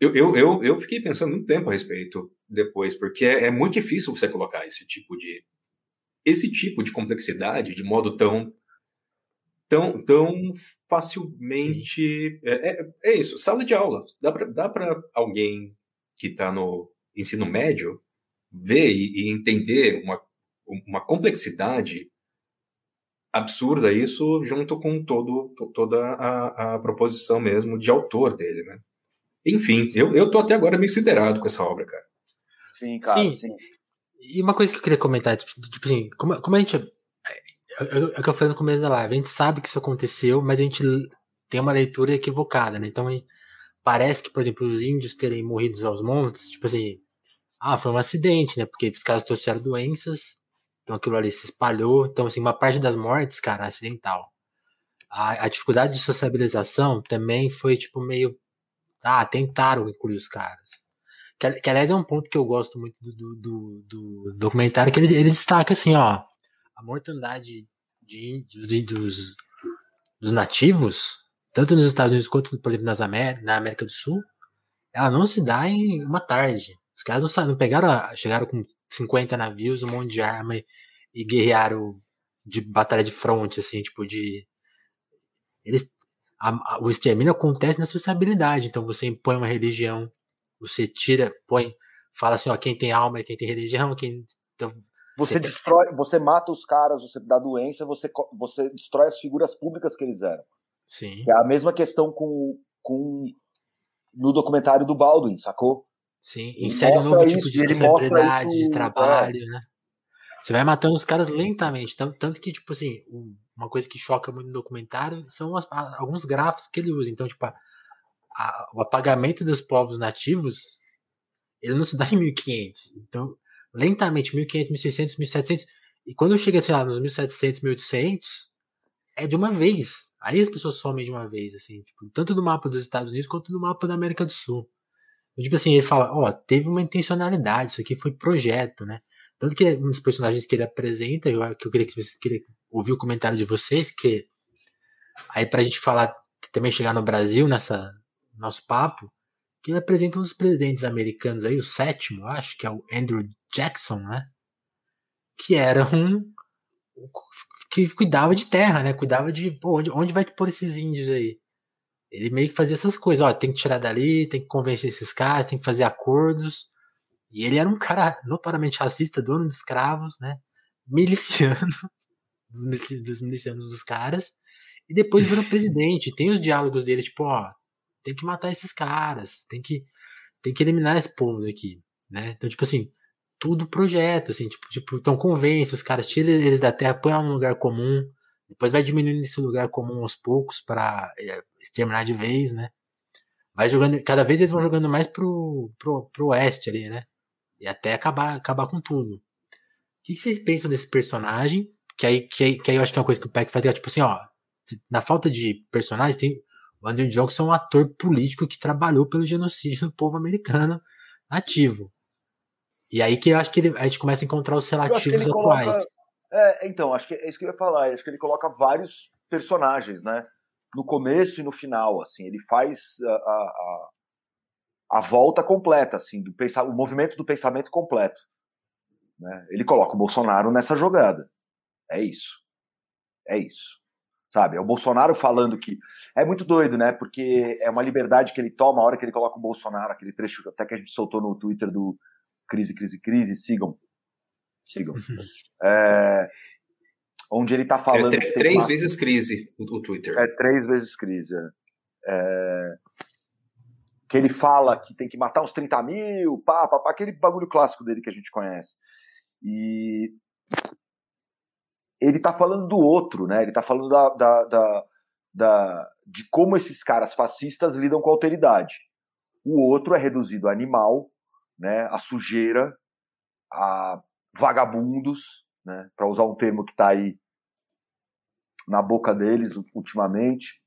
Eu, eu, eu, eu, fiquei pensando muito tempo a respeito depois, porque é, é, muito difícil você colocar esse tipo de esse tipo de complexidade de modo tão tão, tão facilmente é, é, é isso sala de aula dá para dá para alguém que está no ensino médio ver e, e entender uma uma complexidade absurda isso junto com todo, toda a, a proposição mesmo de autor dele, né? Enfim, eu, eu tô até agora meio siderado com essa obra, cara. Sim, cara, sim. sim. E uma coisa que eu queria comentar, tipo, tipo assim, como, como a gente. É, é, é o que eu falei no começo da live, a gente sabe que isso aconteceu, mas a gente tem uma leitura equivocada, né? Então parece que, por exemplo, os índios terem morrido aos montes, tipo assim, ah, foi um acidente, né? Porque os caras trouxeram doenças então aquilo ali se espalhou. Então, assim, uma parte das mortes, cara, é acidental. A, a dificuldade de sociabilização também foi, tipo, meio. Ah, tentaram incluir os caras. Que, que, aliás é um ponto que eu gosto muito do, do, do, do documentário, que ele, ele destaca assim, ó, a mortandade de, de, dos, dos nativos, tanto nos Estados Unidos quanto, por exemplo, nas América, na América do Sul, ela não se dá em uma tarde. Os caras não, não pegaram, chegaram com 50 navios, um monte de arma e, e guerrearam de batalha de fronte, assim, tipo de. Eles, a, a, o extermínio acontece na sociabilidade. Então você impõe uma religião, você tira, põe, fala assim, ó, quem tem alma é quem tem religião, quem. Então, você, você destrói, você mata os caras, você dá doença, você, você destrói as figuras públicas que eles eram. Sim. É a mesma questão com, com no documentário do Baldwin, sacou? Sim, insere um novo tipo isso, tipo de celebridade, de trabalho, é. né? Você vai matando os caras lentamente. Tanto, tanto que, tipo assim, uma coisa que choca muito no documentário são as, alguns gráficos que ele usa. Então, tipo, a, o apagamento dos povos nativos, ele não se dá em 1500. Então, lentamente, 1500, 1600, 1700. E quando chega, sei lá, nos 1700, 1800, é de uma vez. Aí as pessoas somem de uma vez, assim, tipo, tanto do mapa dos Estados Unidos quanto do mapa da América do Sul. Então, tipo assim, ele fala, ó, oh, teve uma intencionalidade, isso aqui foi projeto, né? Tanto que um dos personagens que ele apresenta, eu, que eu queria que vocês queria ouvir o comentário de vocês, que aí pra gente falar, também chegar no Brasil nessa nosso papo, que ele apresenta um dos presidentes americanos aí, o sétimo, acho, que é o Andrew Jackson, né? Que era um que cuidava de terra, né? Cuidava de pô, onde, onde vai pôr esses índios aí. Ele meio que fazia essas coisas, ó, tem que tirar dali, tem que convencer esses caras, tem que fazer acordos. E ele era um cara notoriamente racista, dono de escravos, né? Miliciano dos milicianos dos caras. E depois virou presidente. Tem os diálogos dele, tipo, ó, tem que matar esses caras, tem que, tem que eliminar esse povo daqui, né? Então, tipo assim, tudo projeto, assim, tipo, tipo então convence os caras, tira eles da terra, põe num lugar comum, depois vai diminuindo esse lugar comum aos poucos para é, exterminar de vez, né? Vai jogando, cada vez eles vão jogando mais pro, pro, pro oeste ali, né? E até acabar, acabar com tudo. O que, que vocês pensam desse personagem? Que aí, que, aí, que aí eu acho que é uma coisa que o Peck faz, tipo assim, ó, na falta de personagens, tem o Andrew Johnson é um ator político que trabalhou pelo genocídio do povo americano ativo. E aí que eu acho que ele, a gente começa a encontrar os relativos atuais. Coloca, é, então, acho que é isso que eu ia falar. Acho que ele coloca vários personagens, né? No começo e no final, assim. Ele faz a, a, a volta completa, assim, do pensar, o movimento do pensamento completo. Né? Ele coloca o Bolsonaro nessa jogada. É isso. É isso. Sabe? É o Bolsonaro falando que. É muito doido, né? Porque é uma liberdade que ele toma a hora que ele coloca o Bolsonaro, aquele trecho até que a gente soltou no Twitter do Crise, Crise, Crise, sigam. Sigam. é, onde ele tá falando. É, três uma... vezes crise o, Twitter. É, três vezes crise. É. é. que ele fala que tem que matar uns 30 mil, pá, pá, pá, aquele bagulho clássico dele que a gente conhece. E ele tá falando do outro, né? Ele tá falando da, da, da, da, de como esses caras fascistas lidam com a alteridade. O outro é reduzido a animal, né? A sujeira, a vagabundos, né? Para usar um termo que está aí na boca deles ultimamente,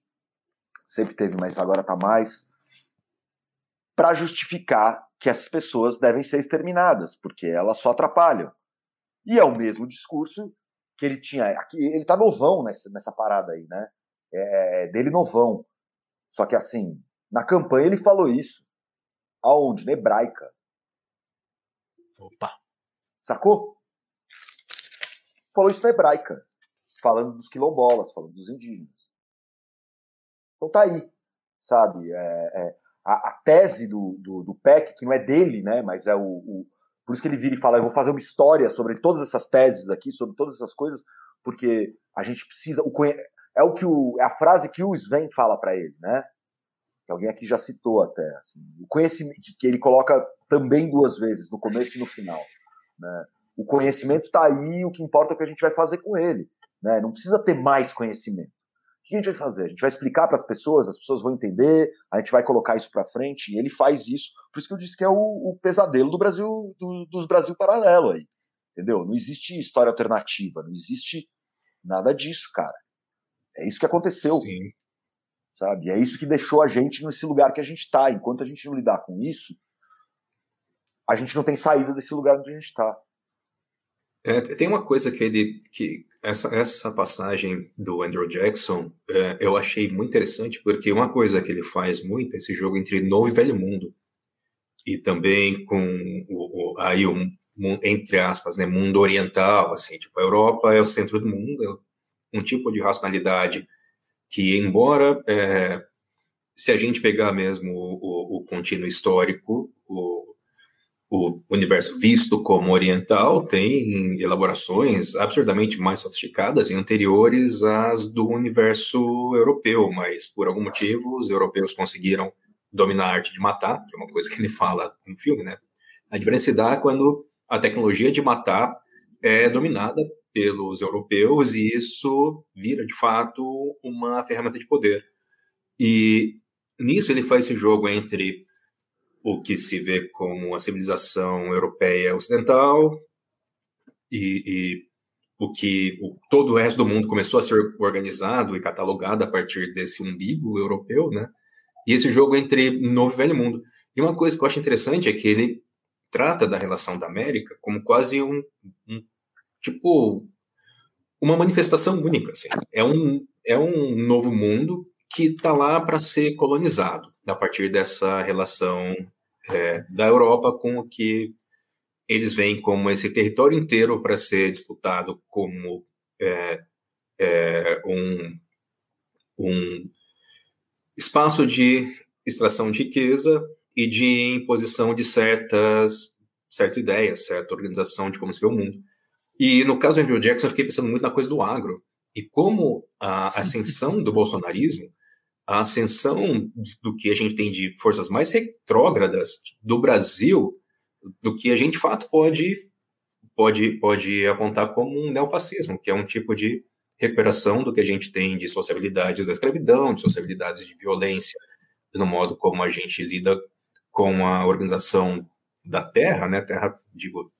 sempre teve, mas agora está mais, para justificar que essas pessoas devem ser exterminadas, porque elas só atrapalham. E é o mesmo discurso que ele tinha. Aqui, ele tá novão nessa, nessa parada aí, né? É, é, dele novão. Só que assim, na campanha ele falou isso. Aonde? Na hebraica. Opa. Sacou? Falou isso na hebraica. Falando dos quilombolas, falando dos indígenas. Então tá aí. Sabe? É, é, a, a, tese do, do, do PEC, que não é dele, né? Mas é o, o por isso que ele vira e fala: eu vou fazer uma história sobre todas essas teses aqui, sobre todas essas coisas, porque a gente precisa. O, é o que o, é a frase que o Sven fala para ele, né? Que alguém aqui já citou até. Assim, o conhecimento que ele coloca também duas vezes, no começo e no final. Né? O conhecimento está aí, o que importa é o que a gente vai fazer com ele. Né? Não precisa ter mais conhecimento que a gente vai fazer? A gente vai explicar para as pessoas, as pessoas vão entender, a gente vai colocar isso para frente, e ele faz isso. Por isso que eu disse que é o, o pesadelo do Brasil, do, dos Brasil paralelo aí. Entendeu? Não existe história alternativa, não existe nada disso, cara. É isso que aconteceu. Sim. Sabe? É isso que deixou a gente nesse lugar que a gente está. Enquanto a gente não lidar com isso, a gente não tem saída desse lugar onde a gente está. É, tem uma coisa que ele. que essa, essa passagem do Andrew Jackson é, eu achei muito interessante, porque uma coisa que ele faz muito é esse jogo entre novo e velho mundo. E também com o, o aí um, entre aspas, né, mundo oriental, assim, tipo, a Europa é o centro do mundo, é um tipo de racionalidade que, embora é, se a gente pegar mesmo o, o, o contínuo histórico, o, o universo visto como oriental tem elaborações absurdamente mais sofisticadas e anteriores às do universo europeu, mas por algum motivo os europeus conseguiram dominar a arte de matar, que é uma coisa que ele fala no filme, né? A diferença se dá quando a tecnologia de matar é dominada pelos europeus e isso vira de fato uma ferramenta de poder. E nisso ele faz esse jogo entre o que se vê como a civilização europeia ocidental e, e o que o, todo o resto do mundo começou a ser organizado e catalogado a partir desse umbigo europeu, né? E esse jogo entre novo e velho mundo. E uma coisa que eu acho interessante é que ele trata da relação da América como quase um, um tipo uma manifestação única, assim. É um é um novo mundo que está lá para ser colonizado a partir dessa relação é, da Europa com o que eles veem como esse território inteiro para ser disputado como é, é, um, um espaço de extração de riqueza e de imposição de certas, certas ideias, certa organização de como se vê o mundo. E no caso do Andrew Jackson, eu fiquei pensando muito na coisa do agro. E como a ascensão do bolsonarismo a ascensão do que a gente tem de forças mais retrógradas do Brasil, do que a gente de fato pode, pode, pode apontar como um neofascismo, que é um tipo de recuperação do que a gente tem de sociabilidades da escravidão, de sociabilidades de violência, no modo como a gente lida com a organização da terra, né, terra, digo,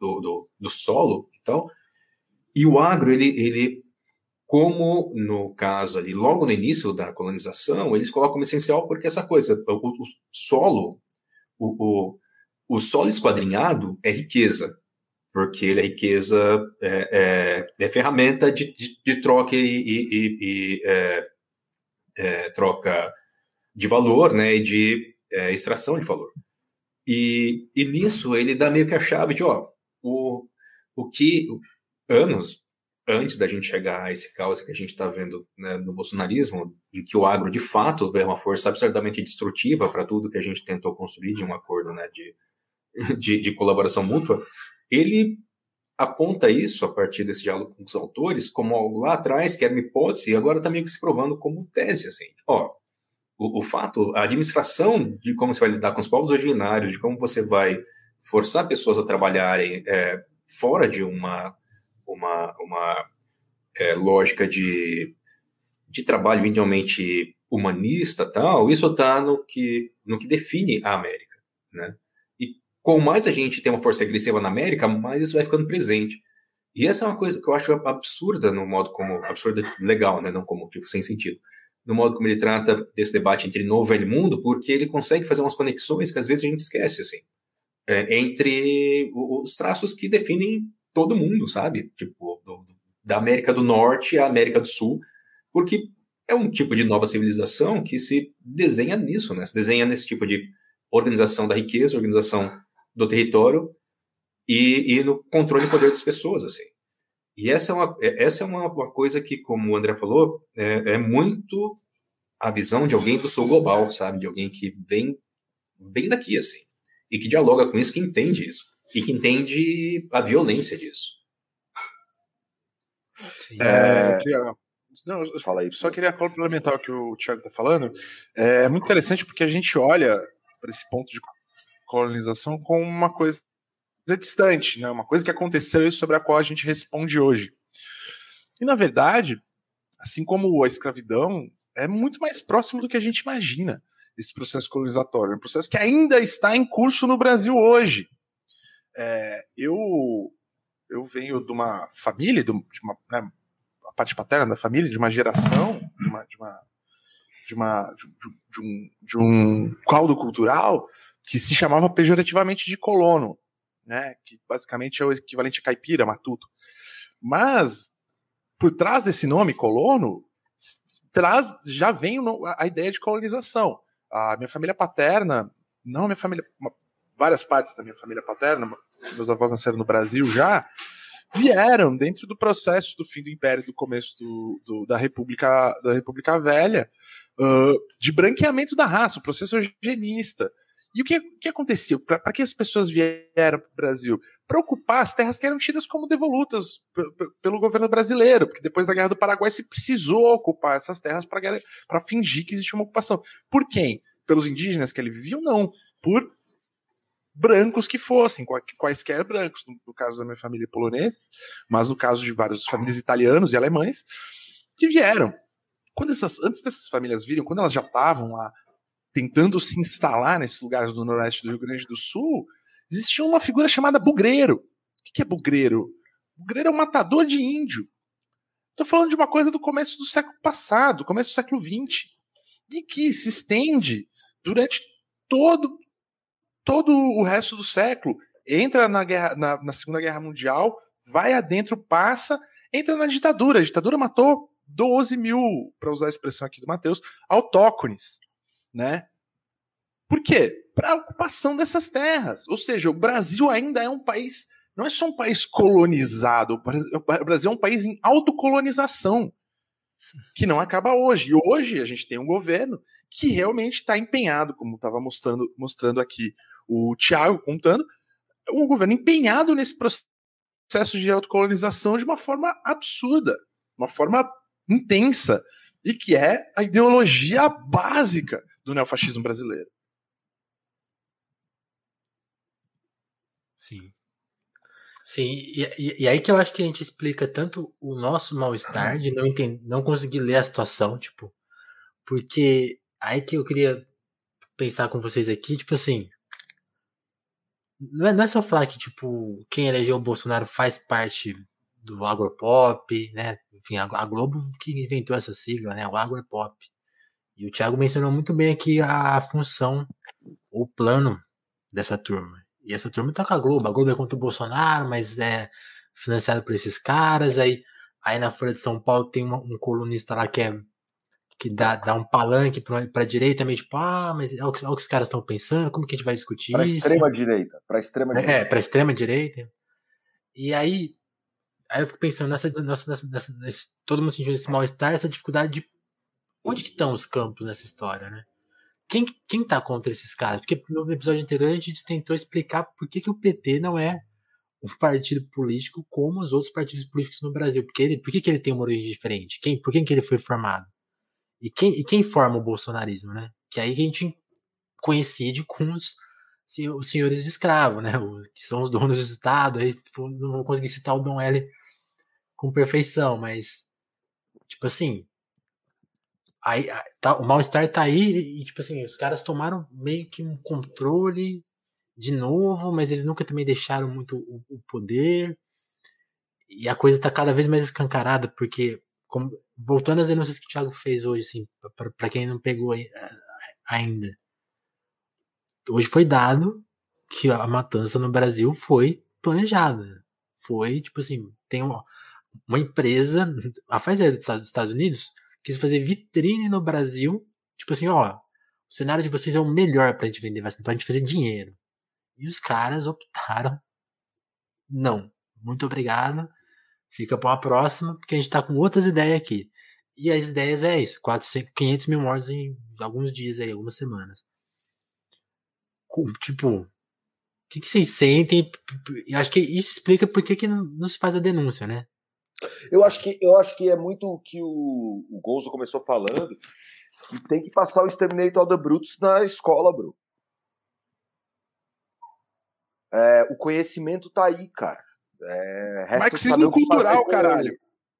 do, do, do solo e tal. E o agro, ele, ele como no caso ali, logo no início da colonização, eles colocam essencial porque essa coisa, o, o solo, o, o, o, solo esquadrinhado é riqueza, porque ele é riqueza, é, é, é ferramenta de, de, de, troca e, e, e é, é, troca de valor, né, e de é, extração de valor. E, e nisso ele dá meio que a chave de, ó, o, o que anos antes da gente chegar a esse caos que a gente está vendo né, no bolsonarismo, em que o agro de fato é uma força absurdamente destrutiva para tudo que a gente tentou construir de um acordo né, de, de, de, colaboração mútua, ele aponta isso a partir desse diálogo com os autores como algo lá atrás que era uma hipótese e agora está meio que se provando como tese. Assim. Ó, o, o fato, a administração de como você vai lidar com os povos originários, de como você vai forçar pessoas a trabalharem é, fora de uma uma, uma é, lógica de, de trabalho minimamente humanista tal, isso está no que, no que define a América, né? E com mais a gente tem uma força agressiva na América, mais isso vai ficando presente. E essa é uma coisa que eu acho absurda no modo como absurda legal, né? Não como tipo sem sentido. No modo como ele trata desse debate entre novo e velho mundo, porque ele consegue fazer umas conexões que às vezes a gente esquece, assim, é, entre os traços que definem todo mundo, sabe? Tipo, do, da América do Norte à América do Sul, porque é um tipo de nova civilização que se desenha nisso, né? Se desenha nesse tipo de organização da riqueza, organização do território e, e no controle do poder das pessoas, assim. E essa é uma, é, essa é uma, uma coisa que, como o André falou, é, é, muito a visão de alguém do sul global, sabe? De alguém que vem bem daqui, assim. E que dialoga com isso, que entende isso e que entende a violência disso. É, não, eu Fala aí, só queria complementar o que o Thiago está falando. É muito interessante porque a gente olha para esse ponto de colonização como uma coisa distante, né? uma coisa que aconteceu e sobre a qual a gente responde hoje. E, na verdade, assim como a escravidão, é muito mais próximo do que a gente imagina esse processo colonizatório. É um processo que ainda está em curso no Brasil hoje. É, eu, eu venho de uma família, de uma, né, a parte paterna da família, de uma geração, de uma, de uma, de, uma, de, de, um, de um caldo cultural que se chamava pejorativamente de colono, né? Que basicamente é o equivalente a caipira, matuto. Mas por trás desse nome colono, traz já vem a ideia de colonização. A minha família paterna, não a minha família, várias partes da minha família paterna, meus avós nasceram no Brasil já, vieram dentro do processo do fim do Império, do começo do, do da República da República Velha, uh, de branqueamento da raça, o processo eugenista. E o que, que aconteceu? Para que as pessoas vieram para o Brasil? Para ocupar as terras que eram tidas como devolutas pelo governo brasileiro, porque depois da Guerra do Paraguai se precisou ocupar essas terras para fingir que existia uma ocupação. Por quem? Pelos indígenas que ali viviam? Não. Por brancos que fossem, quaisquer brancos, no caso da minha família polonesa, mas no caso de várias famílias italianos e alemães, que vieram. Quando essas, antes dessas famílias viram, quando elas já estavam lá tentando se instalar nesses lugares do noroeste do Rio Grande do Sul, existia uma figura chamada bugreiro. O que é bugreiro? Bugreiro é um matador de índio. Estou falando de uma coisa do começo do século passado, começo do século XX, e que se estende durante todo, todo o resto do século. Entra na, guerra, na, na Segunda Guerra Mundial, vai adentro, passa, entra na ditadura. A ditadura matou 12 mil, para usar a expressão aqui do Matheus, autóctones né? Por quê? Para a ocupação dessas terras. Ou seja, o Brasil ainda é um país, não é só um país colonizado, o Brasil é um país em autocolonização, que não acaba hoje. E hoje a gente tem um governo que realmente está empenhado, como estava mostrando, mostrando aqui o Tiago contando, um governo empenhado nesse processo de autocolonização de uma forma absurda, uma forma intensa, e que é a ideologia básica do neofascismo brasileiro. Sim. Sim, e, e, e, aí que eu acho que a gente explica tanto o nosso mal-estar de não, entender, não conseguir ler a situação, tipo, porque aí que eu queria pensar com vocês aqui, tipo assim, não é, não é só falar que, tipo, quem elegeu o Bolsonaro faz parte do agropop, né, enfim, a, Globo que inventou essa sigla, né, o agropop. E o Thiago mencionou muito bem aqui a função, o plano dessa turma. E essa turma tá com a Globo. A Globo é contra o Bolsonaro, mas é financiado por esses caras. Aí, aí na Folha de São Paulo tem uma, um colunista lá que é que dá, dá um palanque pra, pra direita, meio tipo, ah, mas é o que, é o que os caras estão pensando, como que a gente vai discutir pra isso? Extrema direita, pra extrema é, direita. É, pra extrema direita. E aí, aí eu fico pensando nessa, nessa, nessa, nesse, todo mundo sentindo esse mal-estar, essa dificuldade de onde que estão os campos nessa história, né? Quem, quem tá contra esses caras? Porque no episódio anterior a gente tentou explicar por que, que o PT não é um partido político como os outros partidos políticos no Brasil. Porque ele, por que, que ele tem uma origem diferente? Quem, por que, que ele foi formado? E quem, e quem forma o bolsonarismo, né? Que aí que a gente coincide com os, os senhores de escravo, né? O, que são os donos do Estado. Aí, tipo, não vou conseguir citar o Dom L com perfeição, mas, tipo assim, Aí, tá, o mal-estar tá aí e, tipo assim, os caras tomaram meio que um controle de novo, mas eles nunca também deixaram muito o, o poder. E a coisa tá cada vez mais escancarada, porque, como, voltando às denúncias que o Thiago fez hoje, assim, para quem não pegou ainda. Hoje foi dado que a matança no Brasil foi planejada. Foi, tipo assim, tem uma, uma empresa, a Pfizer dos Estados Unidos, quis fazer vitrine no Brasil, tipo assim, ó, o cenário de vocês é o melhor pra gente vender vacina, pra gente fazer dinheiro. E os caras optaram, não, muito obrigado, fica pra uma próxima, porque a gente tá com outras ideias aqui. E as ideias é isso, 400, 500 mil mortos em alguns dias aí, algumas semanas. Tipo, o que, que vocês sentem? Acho que isso explica por que, que não, não se faz a denúncia, né? Eu acho que, eu acho que é muito o que o, o Gonzo começou falando, que tem que passar o Exterminator the Brutes na escola, bro. É, o conhecimento tá aí, cara. É, Marxismo cultural, caralho.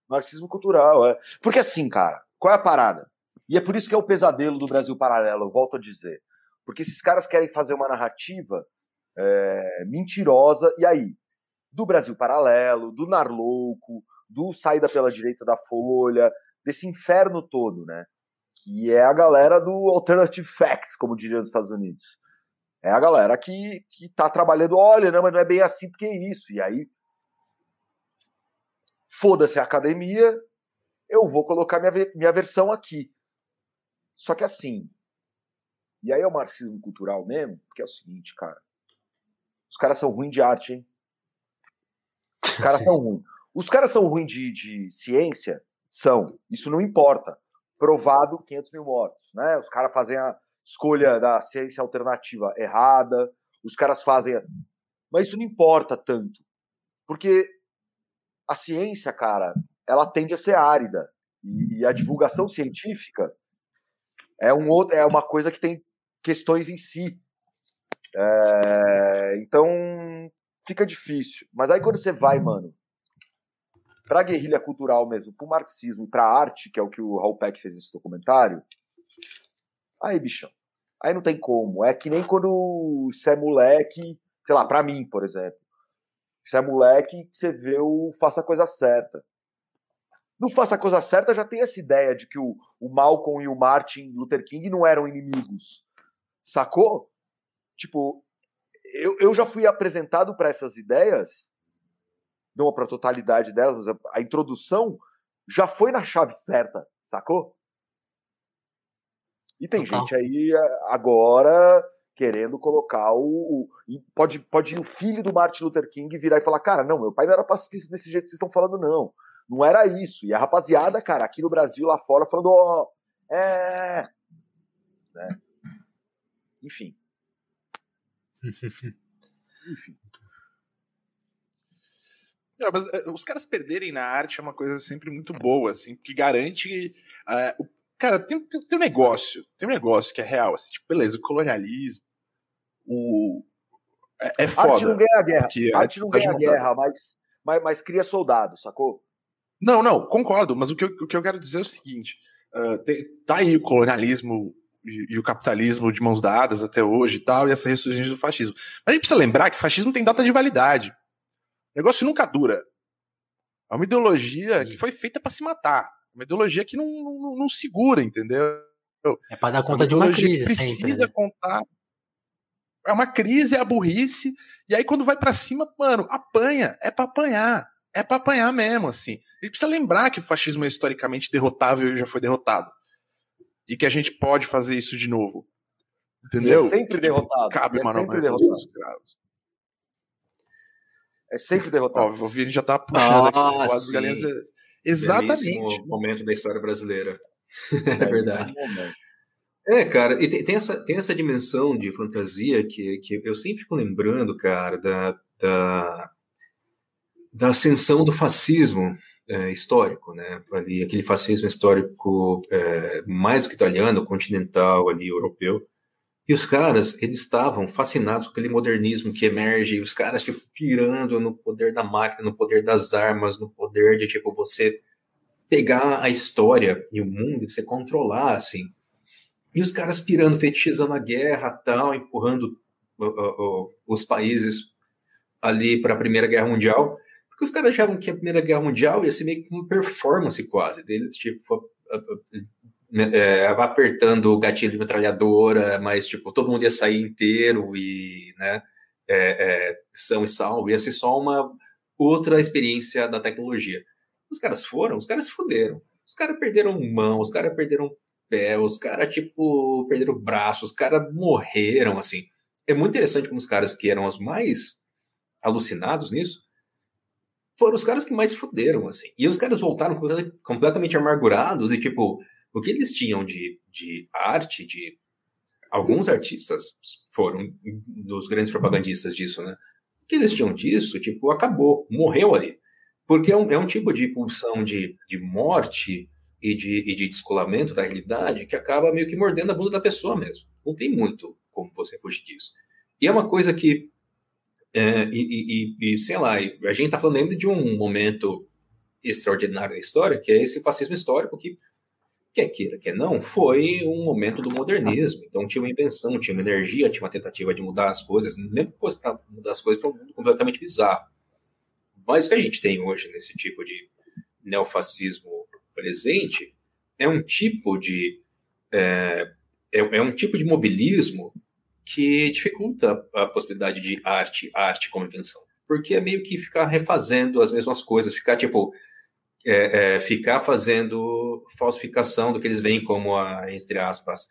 Marxismo cultural, é. Porque assim, cara, qual é a parada? E é por isso que é o pesadelo do Brasil Paralelo, eu volto a dizer. Porque esses caras querem fazer uma narrativa é, mentirosa, e aí? Do Brasil Paralelo, do Narlouco, do saída pela direita da Folha, desse inferno todo, né? Que é a galera do Alternative Facts, como diria nos Estados Unidos. É a galera que, que tá trabalhando, olha, não, mas não é bem assim porque é isso. E aí, foda-se a academia, eu vou colocar minha, minha versão aqui. Só que assim, e aí é o marxismo cultural mesmo, porque é o seguinte, cara. Os caras são ruins de arte, hein? Os caras são ruins. Os caras são ruins de, de ciência? São. Isso não importa. Provado 500 mil mortos, né? Os caras fazem a escolha da ciência alternativa errada, os caras fazem. A... Mas isso não importa tanto. Porque a ciência, cara, ela tende a ser árida. E, e a divulgação científica é, um outro, é uma coisa que tem questões em si. É, então fica difícil. Mas aí quando você vai, mano, pra guerrilha cultural mesmo, pro marxismo e pra arte, que é o que o Raul Peck fez nesse documentário, aí, bichão, aí não tem como. É que nem quando você é moleque, sei lá, pra mim, por exemplo. Você é moleque você vê o Faça a Coisa Certa. No Faça a Coisa Certa já tem essa ideia de que o, o Malcolm e o Martin Luther King não eram inimigos. Sacou? Tipo, eu, eu já fui apresentado para essas ideias, não para a totalidade delas, mas a, a introdução já foi na chave certa, sacou? E tem Total. gente aí agora querendo colocar o, o, pode pode ir o filho do Martin Luther King virar e falar, cara, não, meu pai não era pacifista desse jeito que vocês estão falando, não. Não era isso. E a rapaziada, cara, aqui no Brasil, lá fora, falando, ó, oh, é. Né? Enfim. Enfim. Não, mas uh, os caras perderem na arte é uma coisa sempre muito boa, assim, porque garante. Uh, o, cara, tem, tem, tem, um negócio, tem um negócio que é real, assim, tipo, beleza, o colonialismo, o. É, é foda. Arte não ganha a guerra. Arte não ganha a guerra, mas, mas, mas cria soldado, sacou? Não, não, concordo, mas o que eu, o que eu quero dizer é o seguinte: uh, tem, tá aí o colonialismo e, e, o capitalismo de mãos dadas até hoje e tal, e essa ressurgência do fascismo. Mas a gente precisa lembrar que fascismo tem data de validade. O negócio nunca dura. É uma ideologia Sim. que foi feita para se matar. Uma ideologia que não, não, não segura, entendeu? É para dar conta é uma de uma crise. precisa sempre, né? contar. É uma crise, é a burrice. E aí, quando vai para cima, mano, apanha. É para apanhar. É para apanhar mesmo, assim. Ele precisa lembrar que o fascismo é historicamente derrotável e já foi derrotado. E que a gente pode fazer isso de novo. Entendeu? é sempre tipo, derrotado. Cabe, é mano, sempre derrotado. É sempre derrotado. Ó, o Vini já tá puxando ah, aqui as galinhas. Exatamente. momento da história brasileira. é verdade. É, cara, e tem, tem, essa, tem essa dimensão de fantasia que, que eu sempre fico lembrando, cara, da, da, da ascensão do fascismo é, histórico, né? Ali, aquele fascismo histórico é, mais do que italiano, continental, ali, europeu. E os caras, eles estavam fascinados com aquele modernismo que emerge, e os caras, tipo, pirando no poder da máquina, no poder das armas, no poder de, tipo, você pegar a história e o mundo e você controlar, assim. E os caras pirando, fetichizando a guerra, tal, empurrando os países ali para a Primeira Guerra Mundial. Porque os caras achavam que a Primeira Guerra Mundial ia ser meio que uma performance quase deles, tipo, é, apertando o gatilho de metralhadora, mas tipo, todo mundo ia sair inteiro e, né, é, é, são e salvo, ia ser só uma outra experiência da tecnologia. Os caras foram, os caras fuderam. Os caras perderam mão, os caras perderam pé, os caras, tipo, perderam braço, os caras morreram, assim. É muito interessante como os caras que eram os mais alucinados nisso, foram os caras que mais fuderam, assim. E os caras voltaram completamente amargurados e, tipo, o que eles tinham de, de arte, de. Alguns artistas foram dos grandes propagandistas disso, né? O que eles tinham disso, tipo, acabou, morreu ali. Porque é um, é um tipo de pulsão de, de morte e de, e de descolamento da realidade que acaba meio que mordendo a bunda da pessoa mesmo. Não tem muito como você fugir disso. E é uma coisa que é, e, e, e, sei lá, a gente está falando ainda de um momento extraordinário da história, que é esse fascismo histórico que, quer queira, quer não, foi um momento do modernismo. Então tinha uma invenção, tinha uma energia, tinha uma tentativa de mudar as coisas, mesmo para mudar as coisas para um mundo completamente bizarro. Mas o que a gente tem hoje nesse tipo de neofascismo presente é um tipo de é, é, é um tipo de mobilismo que dificulta a possibilidade de arte, arte como invenção. Porque é meio que ficar refazendo as mesmas coisas, ficar tipo. É, é, ficar fazendo falsificação do que eles veem como a, entre aspas,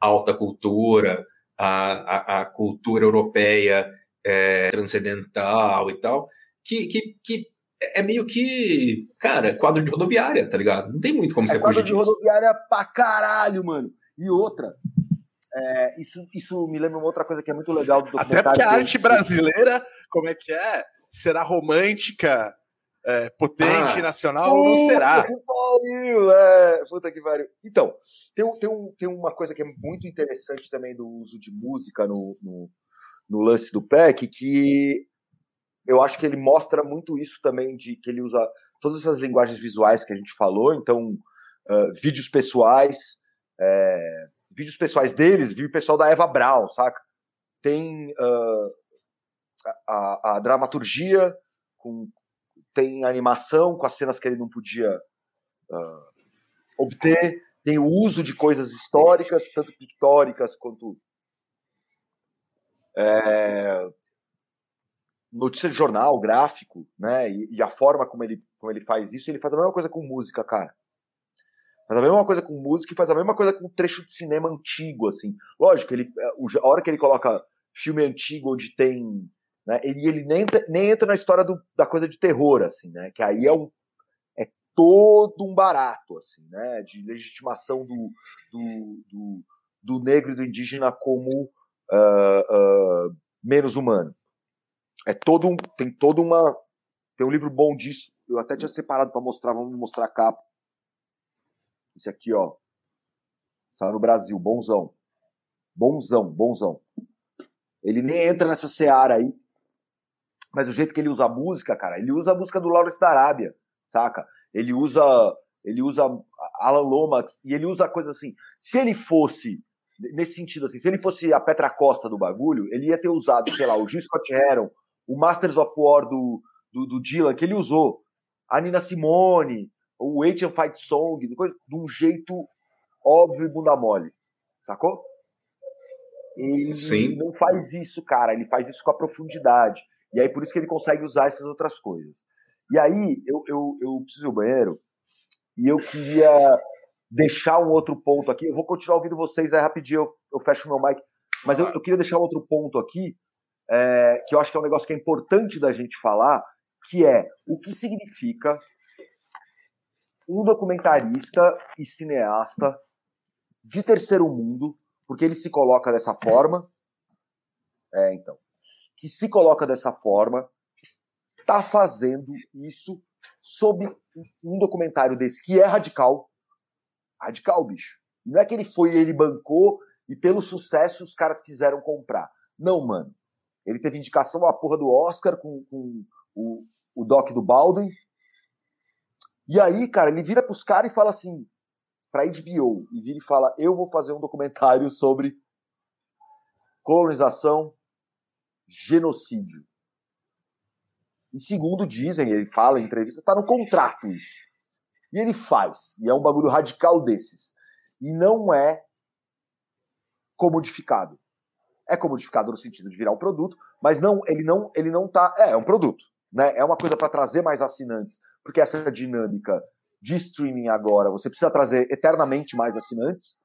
alta cultura, a, a, a cultura europeia é, transcendental e tal, que, que, que é meio que, cara, quadro de rodoviária, tá ligado? Não tem muito como é você fugir disso. quadro de rodoviária pra caralho, mano. E outra, é, isso, isso me lembra uma outra coisa que é muito legal do documentário. Até porque a arte brasileira, como é que é? Será romântica, é, potente, ah, nacional, ou não será? Que pariu, é, puta que pariu. Então, tem, tem, um, tem uma coisa que é muito interessante também do uso de música no, no, no lance do PEC, que eu acho que ele mostra muito isso também, de que ele usa todas essas linguagens visuais que a gente falou, então, uh, vídeos pessoais, é, vídeos pessoais deles, vídeo pessoal da Eva Brown, saca? Tem uh, a, a, dramaturgia, com, tem animação com as cenas que ele não podia uh, obter, tem o uso de coisas históricas, tanto pictóricas quanto é, notícia de jornal, gráfico, né? E, e, a forma como ele, como ele faz isso, ele faz a mesma coisa com música, cara. Faz a mesma coisa com música e faz a mesma coisa com trecho de cinema antigo, assim. Lógico, ele, é, a hora que ele coloca filme antigo onde tem. Né, ele, ele nem, nem entra na história do, da coisa de terror, assim, né? Que aí é um. É todo um barato, assim, né? De legitimação do, do, do, do negro e do indígena como uh, uh, menos humano. É todo um. Tem toda uma. Tem um livro bom disso. Eu até tinha separado para mostrar, vamos mostrar a capa. Esse aqui, ó. Está no Brasil, bonzão. Bonzão, bonzão. Ele nem entra nessa seara aí. Mas o jeito que ele usa a música, cara, ele usa a música do Lawrence da Arábia, saca? Ele usa. Ele usa Alan Lomax e ele usa coisa assim. Se ele fosse nesse sentido assim, se ele fosse a Petra Costa do bagulho, ele ia ter usado, sei lá, o G. Scott Heron, o Masters of War do, do, do Dylan, que ele usou, a Nina Simone, o Ancient Fight Song, de, coisa, de um jeito óbvio e bunda mole. Sacou? Ele Sim. não faz isso, cara. Ele faz isso com a profundidade. E aí por isso que ele consegue usar essas outras coisas. E aí eu, eu, eu preciso ir ao banheiro e eu queria deixar um outro ponto aqui. Eu vou continuar ouvindo vocês aí rapidinho, eu, eu fecho meu mic. Mas eu, eu queria deixar um outro ponto aqui, é, que eu acho que é um negócio que é importante da gente falar, que é o que significa um documentarista e cineasta de terceiro mundo, porque ele se coloca dessa forma. É, então. Que se coloca dessa forma, tá fazendo isso sob um documentário desse que é radical. Radical, bicho. Não é que ele foi ele bancou e pelo sucesso os caras quiseram comprar. Não, mano. Ele teve indicação à porra do Oscar com, com o, o doc do Baldwin. E aí, cara, ele vira pros caras e fala assim, pra HBO, e vira e fala: Eu vou fazer um documentário sobre colonização, genocídio. E segundo dizem, ele fala em entrevista, tá no contrato isso. E ele faz. E é um bagulho radical desses. E não é comodificado. É comodificado no sentido de virar um produto, mas não, ele não, ele não tá, é, é um produto. Né? É uma coisa para trazer mais assinantes, porque essa dinâmica de streaming agora, você precisa trazer eternamente mais assinantes,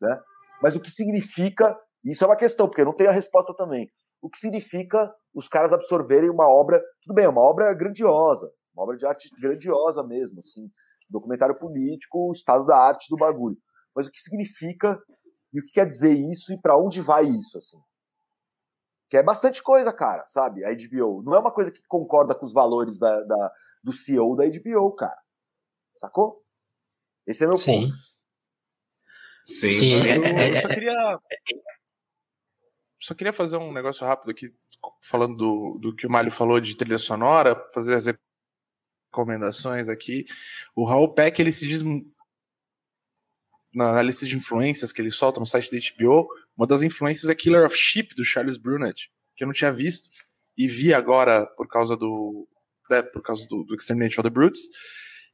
né? Mas o que significa, isso é uma questão, porque eu não tenho a resposta também. O que significa os caras absorverem uma obra, tudo bem, uma obra grandiosa, uma obra de arte grandiosa mesmo, assim, documentário político, o estado da arte do bagulho. Mas o que significa e o que quer dizer isso e para onde vai isso, assim? Que é bastante coisa, cara, sabe? A HBO. Não é uma coisa que concorda com os valores da, da do CEO da HBO, cara. Sacou? Esse é meu Sim. ponto. Sim. Sim. Eu, é, eu só é, queria. Só queria fazer um negócio rápido aqui, falando do, do que o Mário falou de trilha sonora, fazer as recomendações aqui. O Raul Peck, ele se diz na lista de influências que ele solta no site da HBO, uma das influências é Killer of Sheep, do Charles Brunet, que eu não tinha visto, e vi agora por causa do. Né, por causa do, do Extermination of the Brutes.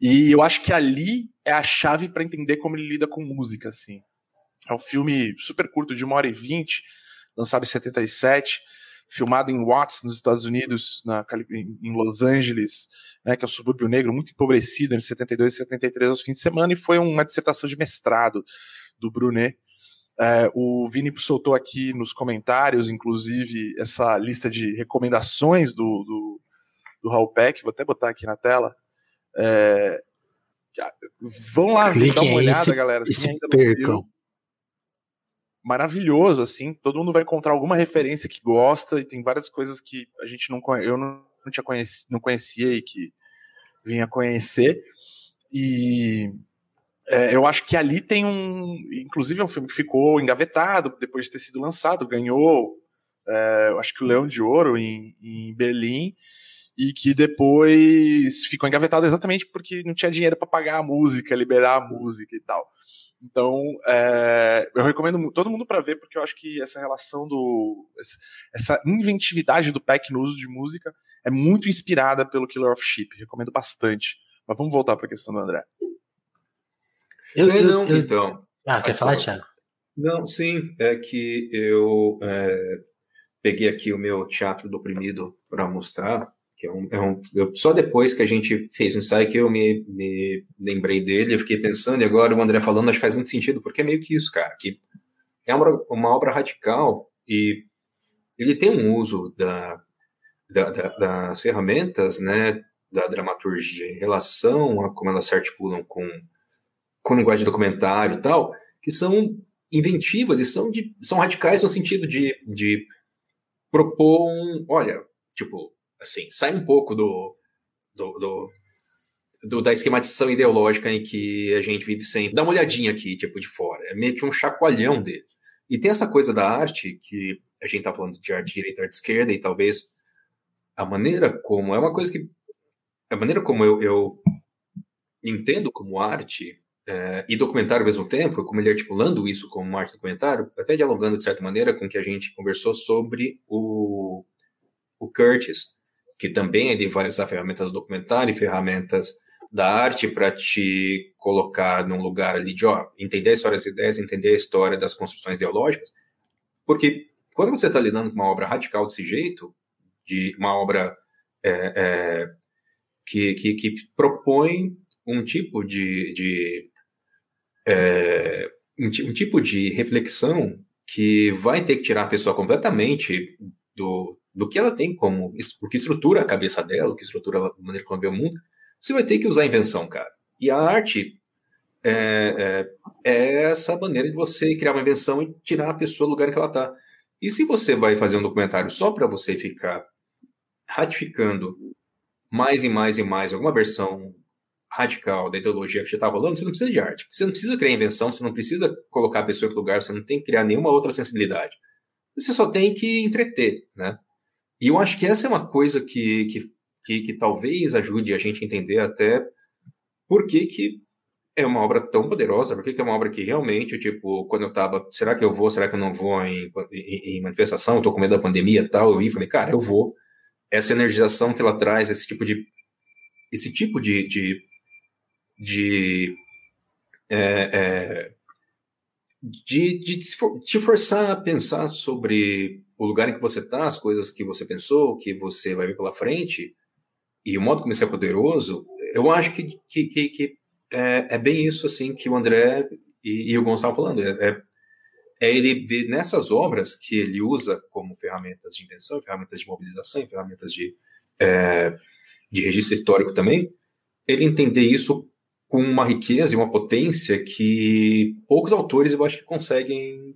E eu acho que ali é a chave para entender como ele lida com música, assim. É um filme super curto, de uma hora e vinte, lançado em 77, filmado em Watts, nos Estados Unidos, na, em Los Angeles, né, que é um subúrbio negro muito empobrecido, entre 72 e 73 aos fins de semana, e foi uma dissertação de mestrado do Brunet. É, o Vini soltou aqui nos comentários, inclusive, essa lista de recomendações do, do, do Raul Peck, vou até botar aqui na tela. É, vão lá, Cliquem dar uma olhada, se, galera. Se ainda percam. Maravilhoso, assim. Todo mundo vai encontrar alguma referência que gosta e tem várias coisas que a gente não eu não, não tinha conheci, não conhecia e que vinha conhecer. E é, eu acho que ali tem um. Inclusive, é um filme que ficou engavetado depois de ter sido lançado, ganhou, é, eu acho que o Leão de Ouro em, em Berlim e que depois ficou engavetado exatamente porque não tinha dinheiro para pagar a música, liberar a música e tal. Então, é, eu recomendo todo mundo para ver, porque eu acho que essa relação do. essa inventividade do Peck no uso de música é muito inspirada pelo Killer of Sheep. Recomendo bastante. Mas vamos voltar para a questão do André. Eu, eu, não, eu, então. Ah, quer falar, Thiago? Não, sim, é que eu é, peguei aqui o meu teatro do oprimido para mostrar que é um, é um eu, só depois que a gente fez o ensaio que eu me, me lembrei dele, eu fiquei pensando, e agora o André falando, acho que faz muito sentido, porque é meio que isso, cara, que é uma, uma obra radical e ele tem um uso da, da, da, das ferramentas, né, da dramaturgia em relação a como elas se articulam com, com linguagem documentário e tal, que são inventivas e são, de, são radicais no sentido de, de propor um, olha, tipo, assim, sai um pouco do, do, do, do, da esquematização ideológica em que a gente vive sempre. Dá uma olhadinha aqui, tipo, de fora. É meio que um chacoalhão dele. E tem essa coisa da arte, que a gente tá falando de arte direita arte esquerda, e talvez a maneira como. É uma coisa que. A maneira como eu, eu entendo como arte é, e documentário ao mesmo tempo, como ele articulando isso como arte documentário, até dialogando de certa maneira com o que a gente conversou sobre o, o Curtis, que também ele vai usar ferramentas do documentário e ferramentas da arte para te colocar num lugar ali de ó, entender a história das ideias, entender a história das construções ideológicas, porque quando você está lidando com uma obra radical desse jeito, de uma obra é, é, que, que, que, propõe um tipo de, de é, um, um tipo de reflexão que vai ter que tirar a pessoa completamente do, do que ela tem como, o que estrutura a cabeça dela, o que estrutura a maneira como ela vê o mundo, você vai ter que usar a invenção, cara. E a arte é, é, é, essa maneira de você criar uma invenção e tirar a pessoa do lugar em que ela está. E se você vai fazer um documentário só para você ficar ratificando mais e mais e mais alguma versão radical da ideologia que já está rolando, você não precisa de arte. Você não precisa criar invenção, você não precisa colocar a pessoa em lugar, você não tem que criar nenhuma outra sensibilidade. Você só tem que entreter, né? E eu acho que essa é uma coisa que, que, que, que talvez ajude a gente a entender até por que, que é uma obra tão poderosa, por que, é uma obra que realmente, tipo, quando eu tava, será que eu vou, será que eu não vou em, em, em manifestação, eu tô com medo da pandemia e tal, eu ia falei, cara, eu vou. Essa energização que ela traz, esse tipo de, esse tipo de, de, de é, é, de, de te forçar a pensar sobre o lugar em que você está, as coisas que você pensou, que você vai ver pela frente, e o modo como isso é poderoso, eu acho que, que, que, que é, é, bem isso assim que o André e, e o Gonçalo falando. É, é, é, ele ver nessas obras que ele usa como ferramentas de invenção, ferramentas de mobilização, ferramentas de, é, de registro histórico também, ele entender isso com uma riqueza e uma potência que poucos autores eu acho que conseguem,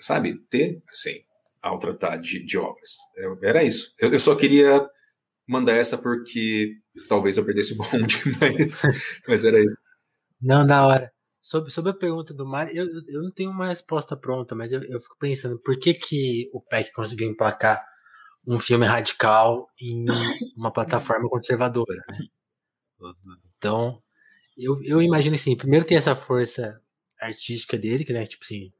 sabe, ter, assim ao tratar de, de obras. Eu, era isso. Eu, eu, só queria mandar essa porque talvez eu perdesse o bonde, mas, mas era isso. Não, da hora. Sobre, sobre a pergunta do Mário, eu, eu não tenho uma resposta pronta, mas eu, eu fico pensando, por que, que o PEC conseguiu emplacar um filme radical em uma plataforma conservadora, né? Então, eu, eu imagino assim, primeiro tem essa força artística dele, que né, tipo assim,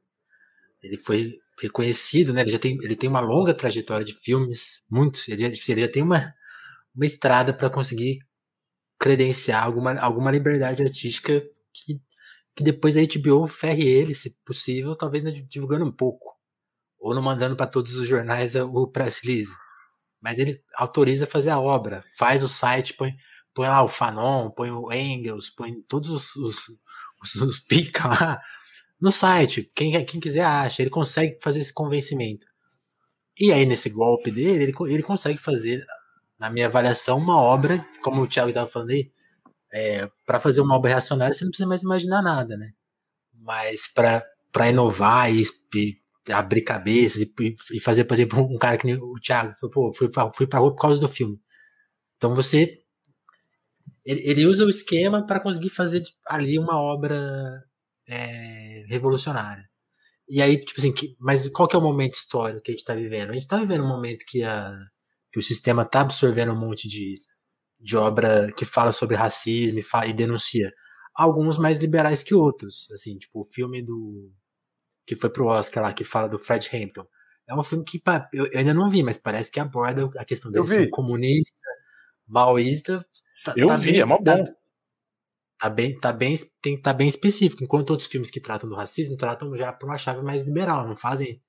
ele foi reconhecido, né? Ele já tem, ele tem uma longa trajetória de filmes, muitos. Ele já, tipo, ele já tem uma, uma estrada para conseguir credenciar alguma, alguma liberdade artística que, que depois a HBO ferre ele, se possível, talvez né, divulgando um pouco. ou não mandando para todos os jornais o press release. Mas ele autoriza fazer a obra, faz o site, põe, põe lá o Fanon, põe o Engels, põe todos os, os, os, os pica lá no site. Quem, quem quiser acha, ele consegue fazer esse convencimento. E aí, nesse golpe dele, ele, ele consegue fazer, na minha avaliação, uma obra, como o Thiago estava falando aí, é, para fazer uma obra reacionária, você não precisa mais imaginar nada, né? Mas para inovar e, e, abrir cabeças e, e, fazer, por exemplo, um cara que nem o Thiago, pô, fui pra, fui pra rua por causa do filme. Então você. Ele, ele usa o esquema para conseguir fazer ali uma obra é, revolucionária. E aí, tipo assim, que, mas qual que é o momento histórico que a gente está vivendo? A gente está vivendo um momento que, a, que o sistema está absorvendo um monte de, de obra que fala sobre racismo e, fala, e denuncia. Alguns mais liberais que outros. Assim, tipo, o filme do. que foi pro Oscar lá, que fala do Fred Hampton. É um filme que eu, eu ainda não vi, mas parece que aborda a questão dele ser comunista, maoísta. Tá, eu tá vi, bem, é mó bom. Tá, tá bem, tá bem, tem, tá bem específico. Enquanto outros filmes que tratam do racismo tratam já por uma chave mais liberal, não fazem,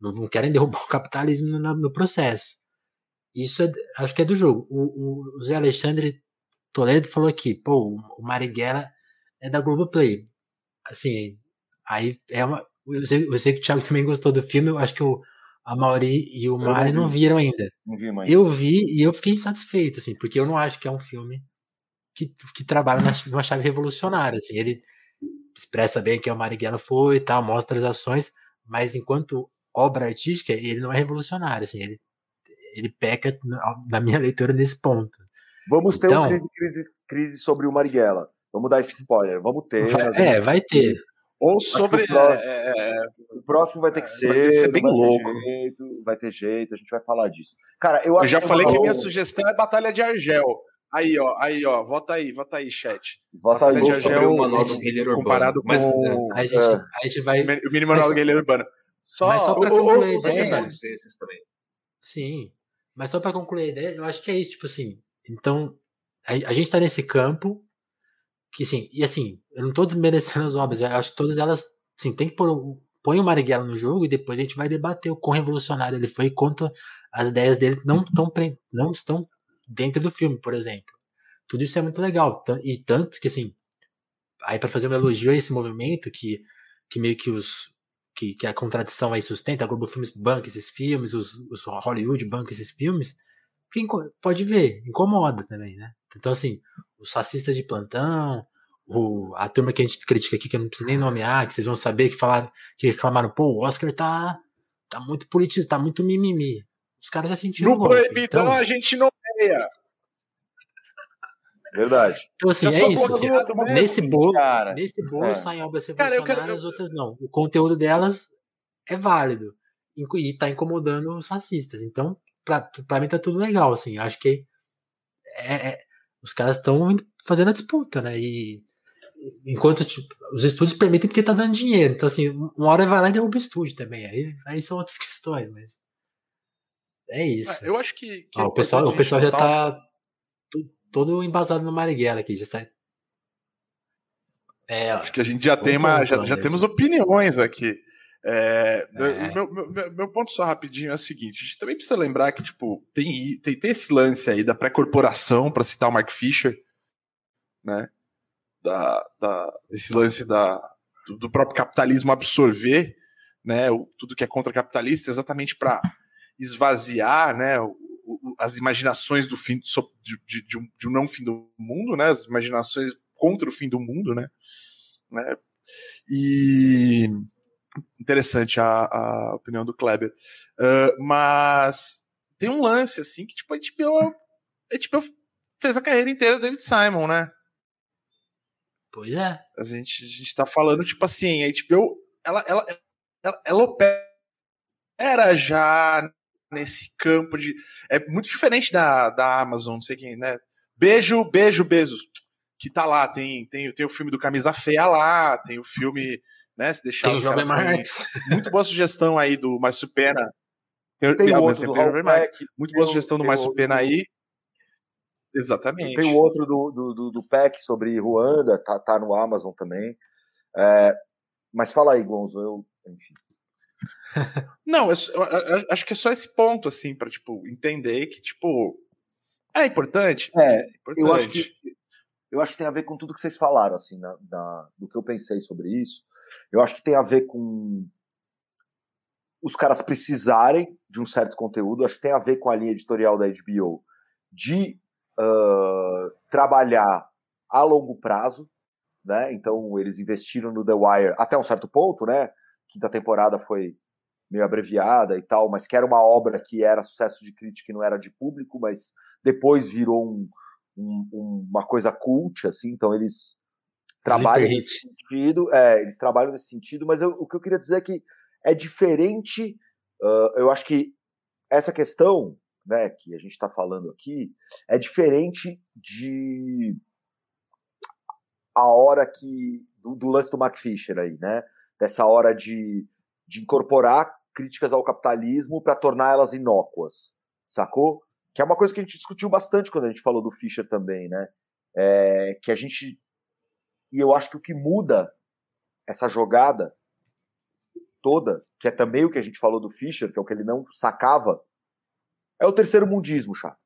não, não querem derrubar o capitalismo no, no, processo. Isso é, acho que é do jogo. O, o, Zé Alexandre Toledo falou aqui, pô, o Marighella é da Globoplay. Assim, aí é uma. Eu sei, eu sei que o Thiago também gostou do filme, eu acho que o, a Mauri e o Mari não, não, viram ainda. Não vi, mãe. Eu vi e eu fiquei insatisfeito, assim, porque eu não acho que é um filme que, que trabalha numa chave revolucionária. Assim, ele expressa bem que o Marighella foi e tal, mostra as ações, mas enquanto obra artística, ele não é revolucionário. Assim, ele, ele peca, na minha leitura, nesse ponto. Vamos ter então, um crise, crise, crise sobre o Marighella. Vamos dar esse spoiler. Vamos ter. Vai, é, vai ter. Ou sobre. O próximo, é, é, o próximo, vai ter que ser. Vai ser bem vai louco. Ter jeito, vai ter jeito, a gente vai falar disso. Cara, eu, eu já falei que minha sugestão é Batalha de Argel. Aí, ó, aí, ó, vota aí, vota aí, chat. Vota aí, sobre o manual do guerreiro comparado Mas, com a gente, a gente vai o mini manual do guerreiro urbano. Só, mas só para concluir a ideia, esses também. Sim, mas só para concluir a ideia, eu acho que é isso, tipo assim. Então, a, a gente tá nesse campo que, assim, e assim, eu não tô desmerecendo as obras, eu acho que todas elas, assim, tem que pôr põe o Marighella no jogo e depois a gente vai debater o quão revolucionário ele foi quanto as ideias dele não estão não estão dentro do filme, por exemplo. Tudo isso é muito legal. E tanto que, assim, aí para fazer um elogio a esse movimento, que, que meio que os. Que, que a contradição aí sustenta, a Globo Filmes banca esses filmes, os, os Hollywood banca esses filmes, quem pode ver, incomoda também, né? Então, assim, os racistas de plantão, o, a turma que a gente critica aqui, que eu não preciso nem nomear, que vocês vão saber que falaram, que reclamaram, pô, o Oscar tá, tá muito politizado, tá muito mimimi. Os caras já sentiram. No Proibidão então, a gente nomeia. Verdade. Então, assim, é, é isso. Assim, nesse bolo, cara. nesse bolo é. saem obras revolucionárias, quero... as outras não. O conteúdo delas é válido. E tá incomodando os racistas. Então, pra, pra mim tá tudo legal, assim. Acho que é, é, os caras estão fazendo a disputa, né? E enquanto tipo, os estúdios permitem porque tá dando dinheiro. Então, assim, uma hora vai lá e derruba o estúdio também. Aí, aí são outras questões, mas. É isso. Eu acho que. que ah, o pessoal, o pessoal já tá todo embasado no Marighella aqui, já sai. É, Acho que a gente já tem uma, já, já temos opiniões aqui. É, é. Meu, meu, meu, ponto só rapidinho é o seguinte: a gente também precisa lembrar que tipo, tem, tem, tem esse lance aí da pré-corporação, para citar o Mark Fisher, né? Da, da, esse lance da, do, do próprio capitalismo absorver né, o, tudo que é contra-capitalista, exatamente para esvaziar né, o, as imaginações do fim de, de, de, um, de um não fim do mundo, né? As imaginações contra o fim do mundo, né? né? E interessante a, a opinião do Kleber. Uh, mas tem um lance assim que tipo a HBO, a HBO fez a carreira inteira do David Simon, né? Pois é. A gente, a gente tá falando, tipo assim, a HBO, ela, ela, ela, ela opera já nesse campo de. É muito diferente da, da Amazon, não sei quem, né? Beijo, beijo, Bezos. Que tá lá, tem, tem, tem o filme do Camisa Feia lá, tem o filme, né? Se deixar tem o Jovem Marx. Muito boa sugestão aí do Márcio Pena. Tem, tem, tem outro do Jovem Marx. Muito boa sugestão do Márcio Pena aí. Exatamente. Tem o outro do, do, do, do PEC sobre Ruanda, tá, tá no Amazon também. É, mas fala aí, Gonzo, eu, enfim. Não, eu, eu, eu, acho que é só esse ponto, assim, para tipo, entender que, tipo, é importante. É, é importante. eu acho que eu acho que tem a ver com tudo que vocês falaram, assim, na, na, do que eu pensei sobre isso. Eu acho que tem a ver com os caras precisarem de um certo conteúdo. Eu acho que tem a ver com a linha editorial da HBO de uh, trabalhar a longo prazo, né? Então eles investiram no The Wire até um certo ponto, né? Quinta temporada foi meio abreviada e tal, mas que era uma obra que era sucesso de crítica e não era de público, mas depois virou um, um, uma coisa cult, assim, então eles trabalham nesse sentido, é, eles trabalham nesse sentido, mas eu, o que eu queria dizer é que é diferente, uh, eu acho que essa questão, né, que a gente está falando aqui, é diferente de a hora que, do, do lance do Mark Fisher aí, né, dessa hora de, de incorporar críticas ao capitalismo para tornar elas inócuas, sacou? Que é uma coisa que a gente discutiu bastante quando a gente falou do Fischer também, né? É, que a gente. E eu acho que o que muda essa jogada toda, que é também o que a gente falou do Fischer, que é o que ele não sacava, é o terceiro mundismo, chato.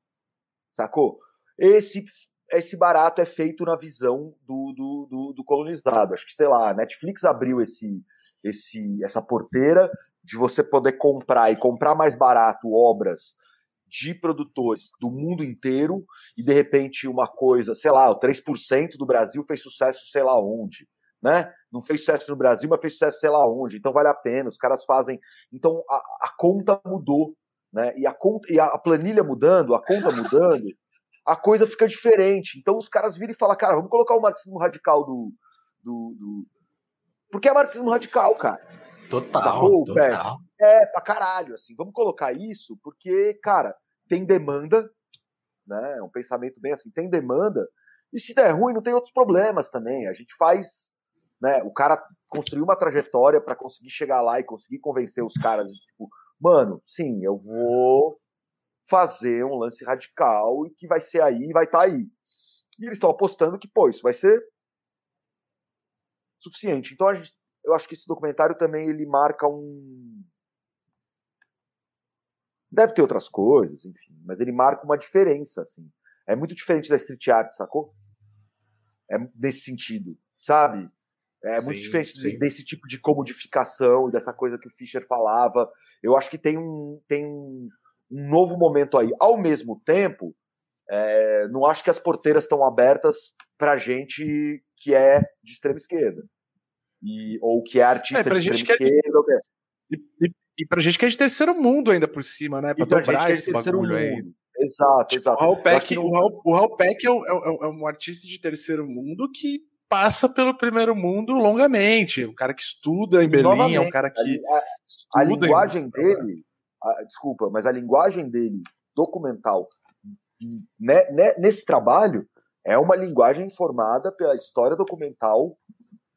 Sacou? Esse, esse barato é feito na visão do, do, do, do colonizado. Acho que, sei lá, a Netflix abriu esse, esse, essa porteira de você poder comprar e comprar mais barato obras de produtores do mundo inteiro e de repente uma coisa, sei lá, o 3% do Brasil fez sucesso sei lá onde, né? Não fez sucesso no Brasil, mas fez sucesso sei lá onde, então vale a pena, os caras fazem. Então a, a conta mudou, né? E a, conta, e a planilha mudando, a conta mudando, a coisa fica diferente. Então os caras viram e falam, cara, vamos colocar o marxismo radical do. do, do... Porque é marxismo radical, cara. Total, Sacou, total. É, pra caralho, assim. Vamos colocar isso porque, cara, tem demanda, né? É um pensamento bem assim, tem demanda. E se der ruim, não tem outros problemas também. A gente faz, né? O cara construiu uma trajetória para conseguir chegar lá e conseguir convencer os caras, tipo, mano, sim, eu vou fazer um lance radical e que vai ser aí, vai estar tá aí. E eles estão apostando que, pô, isso vai ser suficiente. Então a gente eu acho que esse documentário também ele marca um. Deve ter outras coisas, enfim, mas ele marca uma diferença, assim. É muito diferente da street art, sacou? É nesse sentido, sabe? É sim, muito diferente sim. desse tipo de comodificação e dessa coisa que o Fischer falava. Eu acho que tem um, tem um, um novo momento aí. Ao mesmo tempo, é, não acho que as porteiras estão abertas pra gente que é de extrema esquerda e, ou que é artista é, de gente que é de... E, e, e pra gente que é de terceiro mundo ainda por cima, né? Pra, pra dobrar é esse bagulho aí. Exato, tipo, exato. O Raul Peck, o Raul, o Raul Peck é, um, é, é, um artista de terceiro mundo que passa pelo primeiro mundo longamente. Um cara que estuda em Berlim, é um cara que. A, a linguagem em... dele, a, desculpa, mas a linguagem dele, documental, né, né, nesse trabalho, é uma linguagem formada pela história documental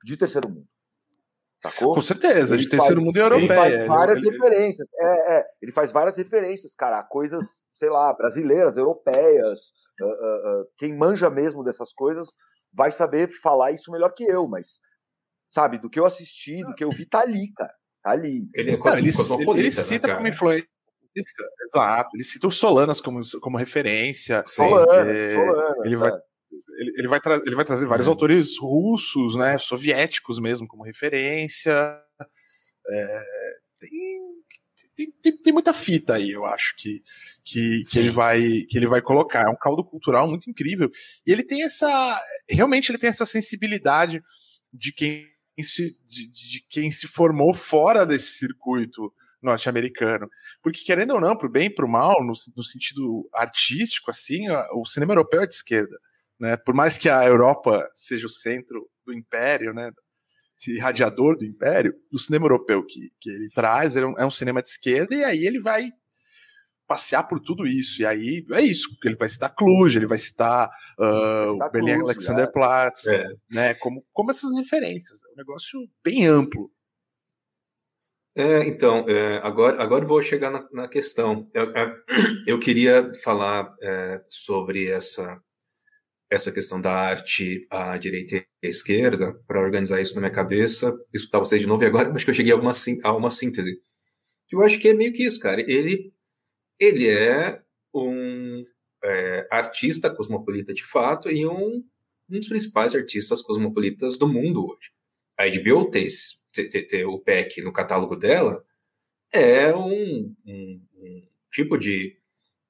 de terceiro mundo. Sacou? Com certeza, ele de terceiro faz, mundo e europeia. Ele faz várias ele, referências. É, é, ele faz várias referências, cara, a coisas, sei lá, brasileiras, europeias. Uh, uh, uh, quem manja mesmo dessas coisas vai saber falar isso melhor que eu, mas, sabe, do que eu assisti, do que eu vi, tá ali, cara. Tá ali. Ele é ele, ele, ele cita né, como influência. Exato, ele cita o Solanas como, como referência. Solanas, é, Solanas, ele vai, é ele, ele, vai ele vai trazer vários uhum. autores russos, né, soviéticos mesmo, como referência. É, tem, tem, tem, tem, muita fita aí, eu acho, que, que, que, ele vai, que ele vai colocar. É um caldo cultural muito incrível. E ele tem essa. Realmente ele tem essa sensibilidade de quem de, de quem se formou fora desse circuito norte-americano. Porque, querendo ou não, pro bem e pro mal, no, no sentido artístico, assim, o cinema europeu é de esquerda. Né? Por mais que a Europa seja o centro do império, né? esse radiador do império, o cinema europeu que, que ele traz é um, é um cinema de esquerda, e aí ele vai passear por tudo isso. E aí é isso, ele vai citar Cluj, ele vai citar, uh, o Berlin Alexanderplatz, é. né, como, como essas referências. É um negócio bem amplo. É, então, é, agora, agora vou chegar na, na questão. Eu, eu, queria falar é, sobre essa essa questão da arte à direita e à esquerda, para organizar isso na minha cabeça, escutar vocês de novo e agora, acho que eu cheguei a uma, a uma síntese. Eu acho que é meio que isso, cara. Ele, ele é um é, artista cosmopolita de fato e um, um dos principais artistas cosmopolitas do mundo hoje. A HBO ter, ter, ter o PEC no catálogo dela é um, um, um tipo de,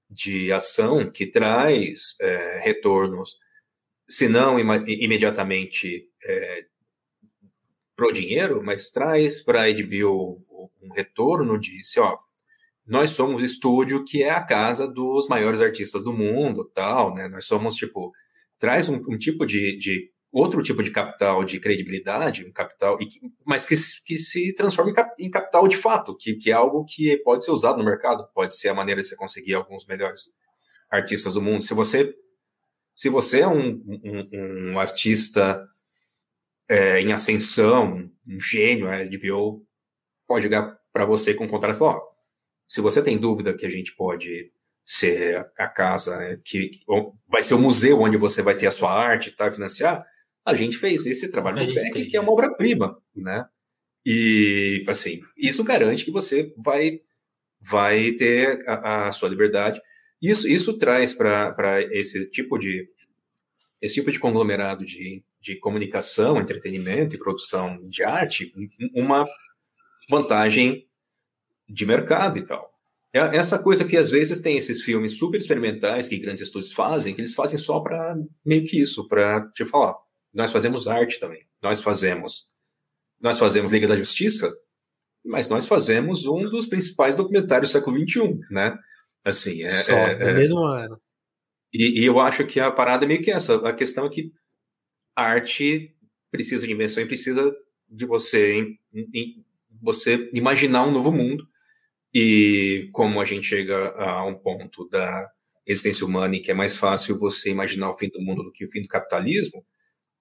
de ação que traz é, retornos, se não im imediatamente é, pro dinheiro, mas traz para a HBO um retorno de, se, ó, nós somos estúdio que é a casa dos maiores artistas do mundo, tal, né? Nós somos tipo traz um, um tipo de, de, outro tipo de capital de credibilidade, um capital, mas que, que se transforma em, cap, em, capital de fato, que, que é algo que pode ser usado no mercado, pode ser a maneira de você conseguir alguns melhores artistas do mundo. Se você se você é um, um, um artista é, em ascensão, um gênio, a HBO pode ligar para você com um contrato e falar, ó, se você tem dúvida que a gente pode ser a casa que vai ser o museu onde você vai ter a sua arte e tá, financiar, a gente fez esse trabalho no PEC, que é uma obra-prima, né? E, assim, isso garante que você vai, vai ter a, a sua liberdade. Isso, isso traz para esse tipo de esse tipo de conglomerado de, de comunicação, entretenimento e produção de arte uma vantagem de mercado e tal. É essa coisa que às vezes tem esses filmes super experimentais que grandes estúdios fazem, que eles fazem só para meio que isso, para te falar. Nós fazemos arte também. Nós fazemos. Nós fazemos Liga da Justiça, mas nós fazemos um dos principais documentários do século XXI, né? Assim, é. Só, é, é, mesmo ano. E, e, eu acho que a parada é meio que essa. A questão é que a arte precisa de invenção e precisa de você, em, em, você imaginar um novo mundo e como a gente chega a um ponto da existência humana em que é mais fácil você imaginar o fim do mundo do que o fim do capitalismo,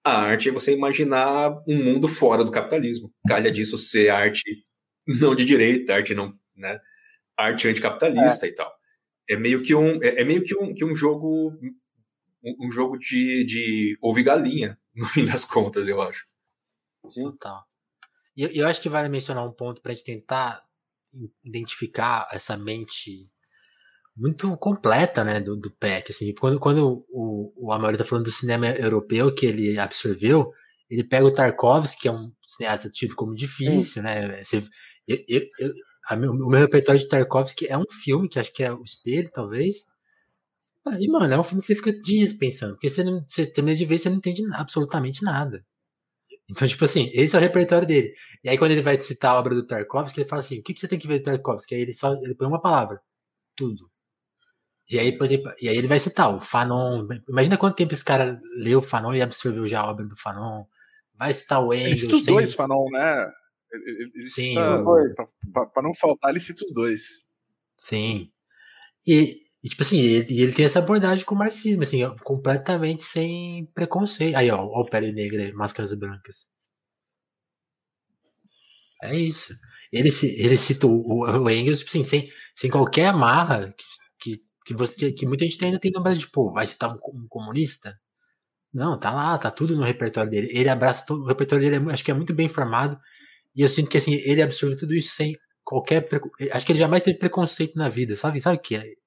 a arte é você imaginar um mundo fora do capitalismo. Calha disso ser arte não de direita, arte não, né? Arte anticapitalista é. e tal. É meio que um, é, é meio que um, que um jogo um, jogo de, de ouvir galinha, no fim das contas, eu acho. Sim. Total. E eu, eu acho que vale mencionar um ponto para a gente tentar identificar essa mente muito completa, né, do, do Peck, assim, quando, quando o, o Amaury tá falando do cinema europeu que ele absorveu, ele pega o Tarkovsky, que é um cineasta tido como difícil, Sim. né, Você, eu, eu, eu, meu, o meu repertório de Tarkovsky é um filme, que acho que é O Espelho, talvez, e, mano, é um filme que você fica dias pensando, porque você, não, você termina de ver você não entende absolutamente nada. Então, tipo assim, esse é o repertório dele. E aí, quando ele vai citar a obra do Tarkovsky, ele fala assim: o que, que você tem que ver do Tarkovsky? Aí ele só ele põe uma palavra: tudo. E aí, por exemplo, e aí ele vai citar o Fanon. Imagina quanto tempo esse cara leu o Fanon e absorveu já a obra do Fanon. Vai citar o Engels. Ele cita os sem... dois Fanon, né? Ele, ele Sim, cita, os dois. Pra, pra, não faltar, ele cita os dois. Sim. E, e tipo assim, ele, ele tem essa abordagem com o marxismo, assim, completamente sem preconceito. Aí, ó, ó Pele Negra, Máscaras Brancas. É isso. Ele, ele cita o, o Engels, tipo assim, sem, sem qualquer amarra que, que, que, você, que muita gente ainda tem no Brasil, tipo, vai citar um, um, comunista? Não, tá lá, tá tudo no repertório dele. Ele abraça todo o repertório dele, é acho que é muito bem formado. E eu sinto que assim, ele absorve tudo isso sem qualquer. Acho que ele jamais teve preconceito na vida, sabe? Sabe o que é?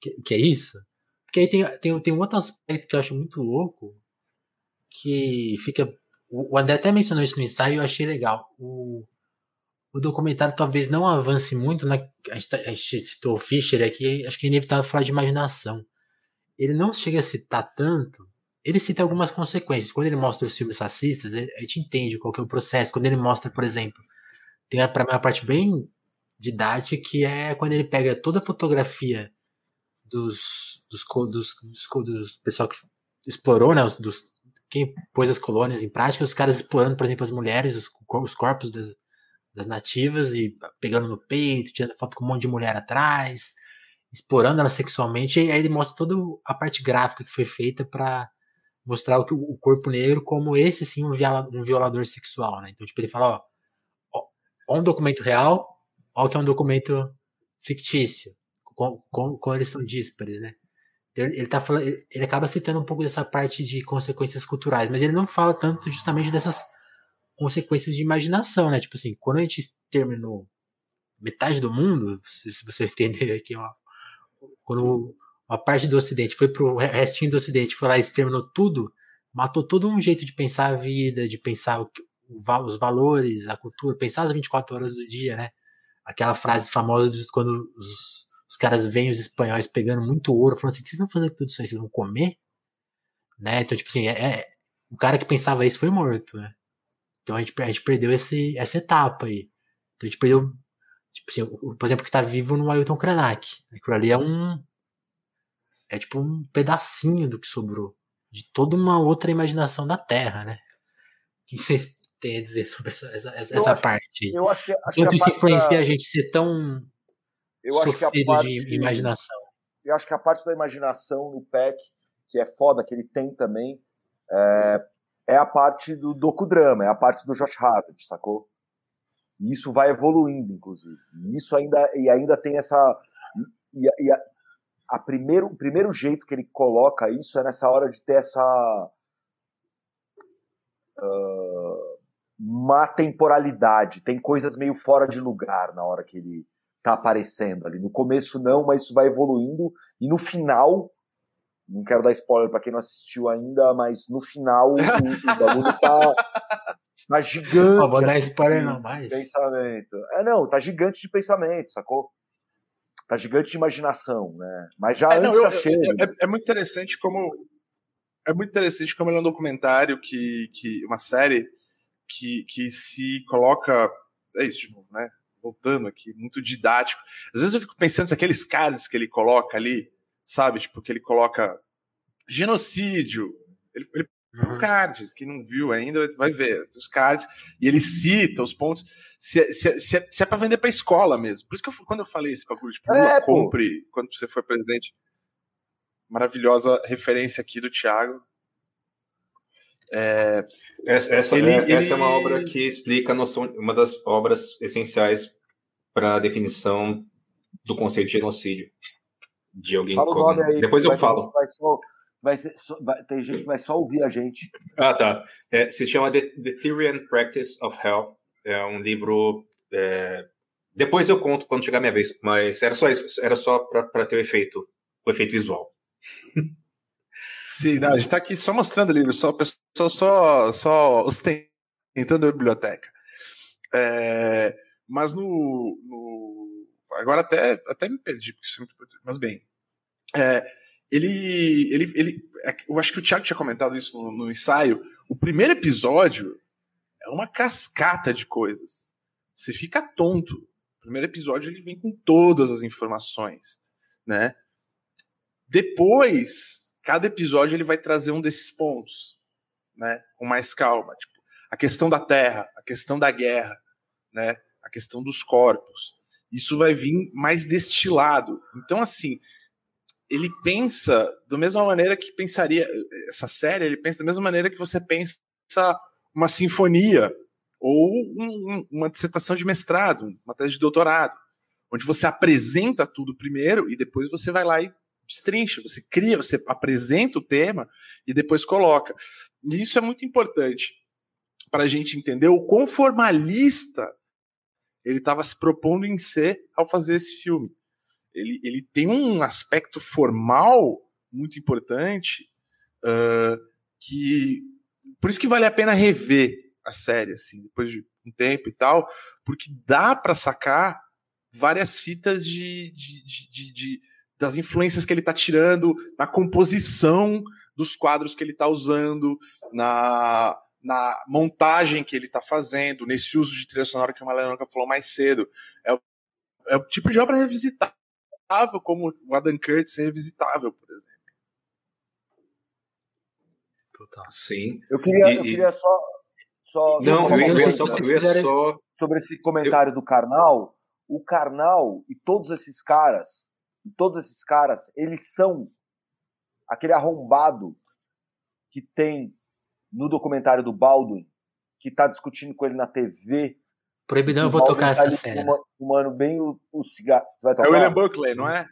Que, que é isso. Porque aí tem, tem, tem um outro aspecto que eu acho muito louco, que fica. O André até mencionou isso no ensaio e eu achei legal. O, o documentário talvez não avance muito, né? A gente, tá, a gente citou o Fischer aqui, acho que é inevitável falar de imaginação. Ele não chega a citar tanto, ele cita algumas consequências. Quando ele mostra os filmes racistas, a gente entende qual que é o processo. Quando ele mostra, por exemplo, tem para mim uma parte bem didática que é quando ele pega toda a fotografia dos, dos, dos, dos, dos pessoal que explorou, né, os, dos, quem pôs as colônias em prática, os caras explorando, por exemplo, as mulheres, os, os corpos das, das nativas e pegando no peito, tirando foto com um monte de mulher atrás, explorando elas sexualmente, e aí ele mostra toda a parte gráfica que foi feita para mostrar o, o corpo negro como esse sim um, viola, um violador sexual, né? Então, tipo, ele fala, ó, ó, ó um documento real, ó que é um documento fictício com, com, eles são díspares, né? Ele, ele tá falando, ele, ele acaba citando um pouco dessa parte de consequências culturais, mas ele não fala tanto justamente dessas consequências de imaginação, né? Tipo assim, quando a gente terminou metade do mundo, se, se você entender aqui, ó, quando uma parte do Ocidente foi pro restinho do Ocidente, foi lá e exterminou tudo, matou todo um jeito de pensar a vida, de pensar o, os valores, a cultura, pensar as 24 horas do dia, né? Aquela frase famosa de quando os, os caras veem os espanhóis pegando muito ouro, falando assim, vocês vão fazer tudo isso aí, vocês vão comer? Né? Então, tipo assim, é, é, o cara que pensava isso foi morto, né? Então a gente, a gente perdeu esse, essa etapa aí. Então a gente perdeu, tipo assim, o, por exemplo, que tá vivo no Ailton Krenak. Aquilo ali é um. É tipo um pedacinho do que sobrou. De toda uma outra imaginação da Terra, né? O que vocês têm a dizer sobre essa, essa, essa parte? Eu acho que, acho Quanto que isso influencia da... a gente ser tão eu acho que a parte, de imaginação? Eu acho que a parte da imaginação no PEC, que é foda, que ele tem também, é, é a parte do docudrama, é a parte do Josh Hartnett, sacou? E isso vai evoluindo, inclusive. E isso ainda, e ainda tem essa. E, e a, a, primeiro, o primeiro jeito que ele coloca isso é nessa hora de ter essa. Uh, má temporalidade. Tem coisas meio fora de lugar na hora que ele tá aparecendo ali. No começo não, mas isso vai evoluindo. E no final não quero dar spoiler para quem não assistiu ainda, mas no final o, o bagulho tá, tá gigante. Não vou dar assim, spoiler não mais. Pensamento. É, não, tá gigante de pensamento, sacou? Tá gigante de imaginação, né? Mas já é, antes não, eu, é, é, é, muito interessante como é muito interessante como ele é um documentário que, que uma série que, que se coloca é isso de novo, né? Voltando aqui, muito didático. Às vezes eu fico pensando se aqueles caras que ele coloca ali sabe? Tipo, que ele coloca genocídio. Ele, ele uhum. cards, quem não viu ainda vai ver os cards, e ele cita os pontos. Se, se, se, é, se é pra vender pra escola mesmo. Por isso que eu, quando eu falei esse bagulho, tipo, é, compre pô. quando você for presidente. Maravilhosa referência aqui do Thiago. É, essa, essa, ele, é, ele... essa é uma obra que explica a noção, uma das obras essenciais para a definição do conceito de genocídio de alguém Fala o nome aí, Depois eu falo. Vai só, vai ser, vai, tem gente que vai só ouvir a gente. Ah, tá. É, se chama The, The, Theory and Practice of Hell. É um livro. É... Depois eu conto quando chegar a minha vez, mas era só isso, era só para ter o efeito, o efeito visual. Sim, não, a gente tá aqui só mostrando o livro, só pessoa só, só ostentando a biblioteca. É, mas no, no, agora até, até me perdi, porque isso é muito importante. Mas bem, é, ele, ele, ele, é, eu acho que o Thiago tinha comentado isso no, no, ensaio. O primeiro episódio é uma cascata de coisas. Você fica tonto. O primeiro episódio ele vem com todas as informações, né? Depois, cada episódio ele vai trazer um desses pontos, né? Com mais calma, tipo a questão da terra, a questão da guerra, né? A questão dos corpos. Isso vai vir mais destilado. Então, assim, ele pensa da mesma maneira que pensaria essa série, ele pensa da mesma maneira que você pensa uma sinfonia ou um, uma dissertação de mestrado, uma tese de doutorado, onde você apresenta tudo primeiro e depois você vai lá e destrincha, você cria, você apresenta o tema e depois coloca. E isso é muito importante para a gente entender o quão formalista ele estava se propondo em ser ao fazer esse filme ele, ele tem um aspecto formal muito importante uh, que por isso que vale a pena rever a série assim depois de um tempo e tal porque dá para sacar várias fitas de, de, de, de, das influências que ele está tirando na composição dos quadros que ele está usando na na montagem que ele está fazendo, nesse uso de trilha sonora que o Malenoca falou mais cedo. É, é o tipo de obra revisitar como o Adam Curtis é revisitável, por exemplo. Total. Sim. Eu queria, e, eu queria só. só não, eu ia, só, eu ia só. Sobre esse comentário eu... do Karnal, o Karnal e todos esses caras, todos esses caras, eles são aquele arrombado que tem no documentário do Baldwin, que tá discutindo com ele na TV Proibidão, eu vou tocar tá essa cena. Fumando, fumando bem o, o cigarro. é o William Buckley, não é?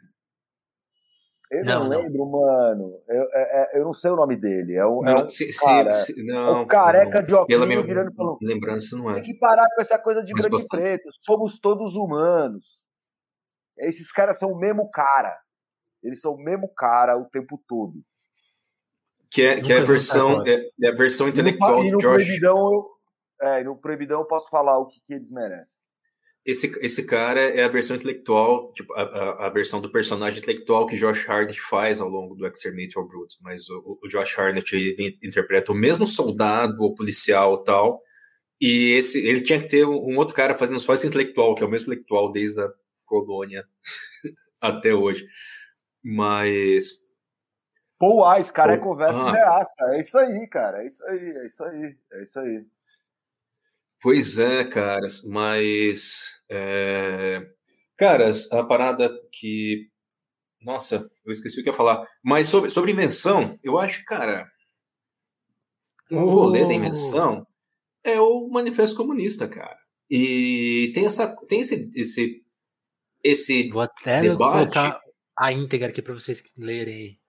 Eu não, não lembro, mano. Eu, eu, é, é, eu, não sei o nome dele. É um, não, é um se, cara, se, se, não, é um careca de óculos virando e falando. Lembrança não é. Tem que parar com essa coisa de Mas branco e preto. Somos todos humanos. Esses caras são o mesmo cara. Eles são o mesmo cara o tempo todo. Que é, que é a versão, é, é, a versão intelectual e no, e no Josh. Proibidão eu, é, no Proibidão eu posso falar o que, que eles merecem esse, esse cara é a versão intelectual, tipo, a, a, a, versão do personagem intelectual que Josh Hartnett faz ao longo do Exterminator Brutes, mas o, o Josh Hartnett ele interpreta o mesmo soldado ou policial tal, e esse ele tinha que ter um, um outro cara fazendo só esse intelectual, que é o mesmo intelectual desde a colônia até hoje. Mas Paul Wise, cara, é conversa ah. reaça. É isso aí, cara. É isso aí, é isso aí, é isso aí. Pois é, caras, mas. É... Caras, a parada que. Nossa, eu esqueci o que ia falar. Mas sobre, sobre invenção, eu acho que, cara. O rolê da oh. invenção é o Manifesto Comunista, cara. E tem, essa, tem esse, esse, esse Vou até debate. colocar a íntegra aqui para vocês lerem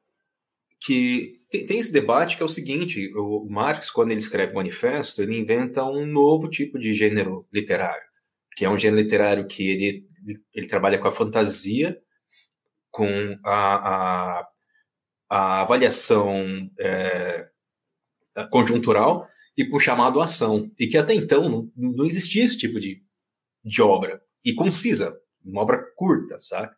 que tem, tem, esse debate que é o seguinte: o Marx, quando ele escreve o manifesto, ele inventa um novo tipo de gênero literário, que é um gênero literário que ele, ele trabalha com a fantasia, com a, a, a avaliação é, conjuntural e com o chamado ação, e que até então não, não existia esse tipo de, de obra, e concisa, uma obra curta, sabe?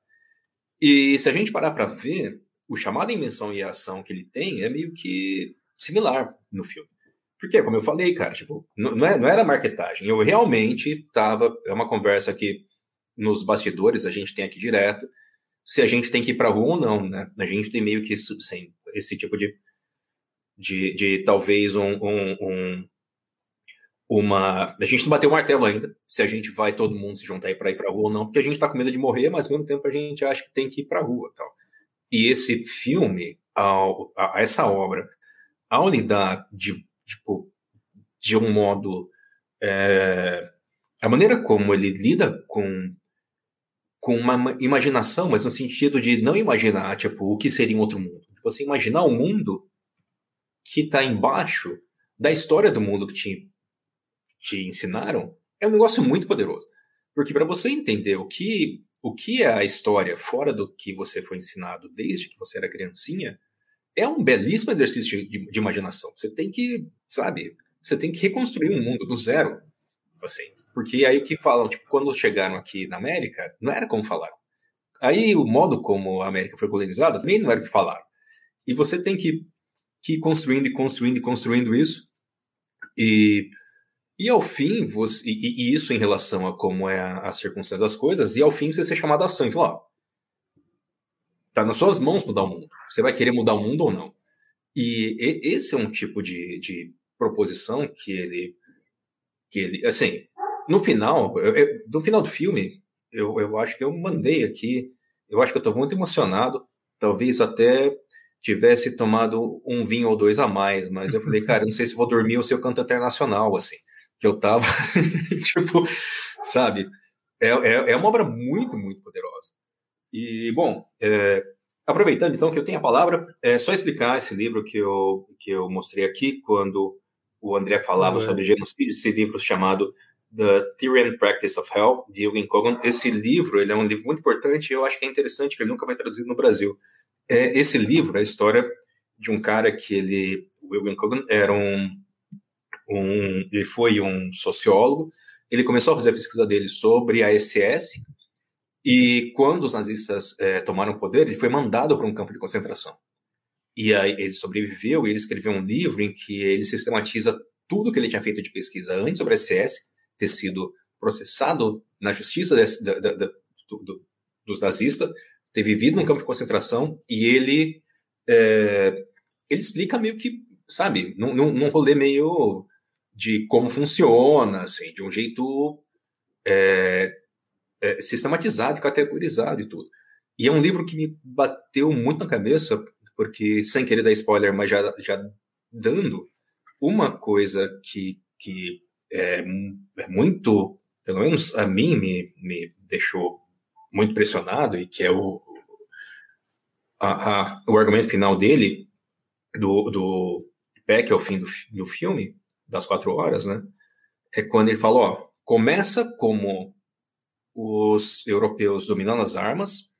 E se a gente parar para ver, o chamado invenção e a ação que ele tem é meio que similar no filme. Porque, como eu falei, cara, tipo, não, é, não era marketagem. Eu realmente tava. É uma conversa que nos bastidores a gente tem aqui direto. Se a gente tem que ir pra rua ou não, né? A gente tem meio que assim, esse tipo de. De, de talvez um, um, um uma. A gente não bateu o martelo ainda, se a gente vai todo mundo se juntar aí para ir pra rua ou não, porque a gente tá com medo de morrer, mas ao mesmo tempo a gente acha que tem que ir pra rua tal. E esse filme, ao, a, essa obra, ao lidar de, tipo, de um modo. É, a maneira como ele lida com, com uma imaginação, mas no sentido de não imaginar, tipo, o que seria um outro mundo. Você imaginar um mundo que está embaixo da história do mundo que te, te ensinaram, é um negócio muito poderoso. Porque para você entender o que o que é a história fora do que você foi ensinado desde que você era criancinha é um belíssimo exercício de, de, imaginação. Você tem que, sabe, você tem que reconstruir um mundo do zero, assim. Porque aí o que falam, tipo, quando chegaram aqui na América, não era como falaram. Aí o modo como a América foi colonizada também não era o que falaram. E você tem que, que ir construindo e construindo e construindo isso. E e ao fim, você, e, e, isso em relação a como é a, a, circunstância das coisas, e ao fim você ser chamado a ação e falar, ó, tá nas suas mãos mudar o mundo. Você vai querer mudar o mundo ou não? E, e esse é um tipo de, de proposição que ele, que ele, assim, no final, eu, eu, no final do filme, eu, eu acho que eu mandei aqui, eu acho que eu tô muito emocionado, talvez até tivesse tomado um vinho ou dois a mais, mas eu falei, cara, não sei se vou dormir ou se eu canto internacional, assim que eu tava, tipo, sabe? É, é, é, uma obra muito, muito poderosa. E, bom, é, aproveitando então que eu tenho a palavra, é só explicar esse livro que eu, que eu mostrei aqui, quando o André falava uhum. sobre genocídio, esse livro chamado The Theory and Practice of Hell, de Eugen Kogan. Esse livro, ele é um livro muito importante e eu acho que é interessante que ele nunca vai traduzir no Brasil. É, esse livro é a história de um cara que ele, o Eugen Kogan, era um um, ele foi um sociólogo, ele começou a fazer a pesquisa dele sobre a SS, e quando os nazistas é, tomaram o poder, ele foi mandado para um campo de concentração. E aí ele sobreviveu e ele escreveu um livro em que ele sistematiza tudo que ele tinha feito de pesquisa antes sobre a SS, ter sido processado na justiça desse, da, da, da, do, do, dos nazistas, ter vivido num campo de concentração, e ele, é, ele explica meio que, sabe, num, num, rolê meio de como funciona, assim, de um jeito é, é, sistematizado, categorizado e tudo. E é um livro que me bateu muito na cabeça, porque, sem querer dar spoiler, mas já, já dando, uma coisa que, que é, é muito, pelo menos a mim, me, me deixou muito pressionado, e que é o, a, a, o argumento final dele, do, do Peck ao fim do, do filme, das quatro horas, né? É quando ele fala, ó, começa como os europeus dominando as armas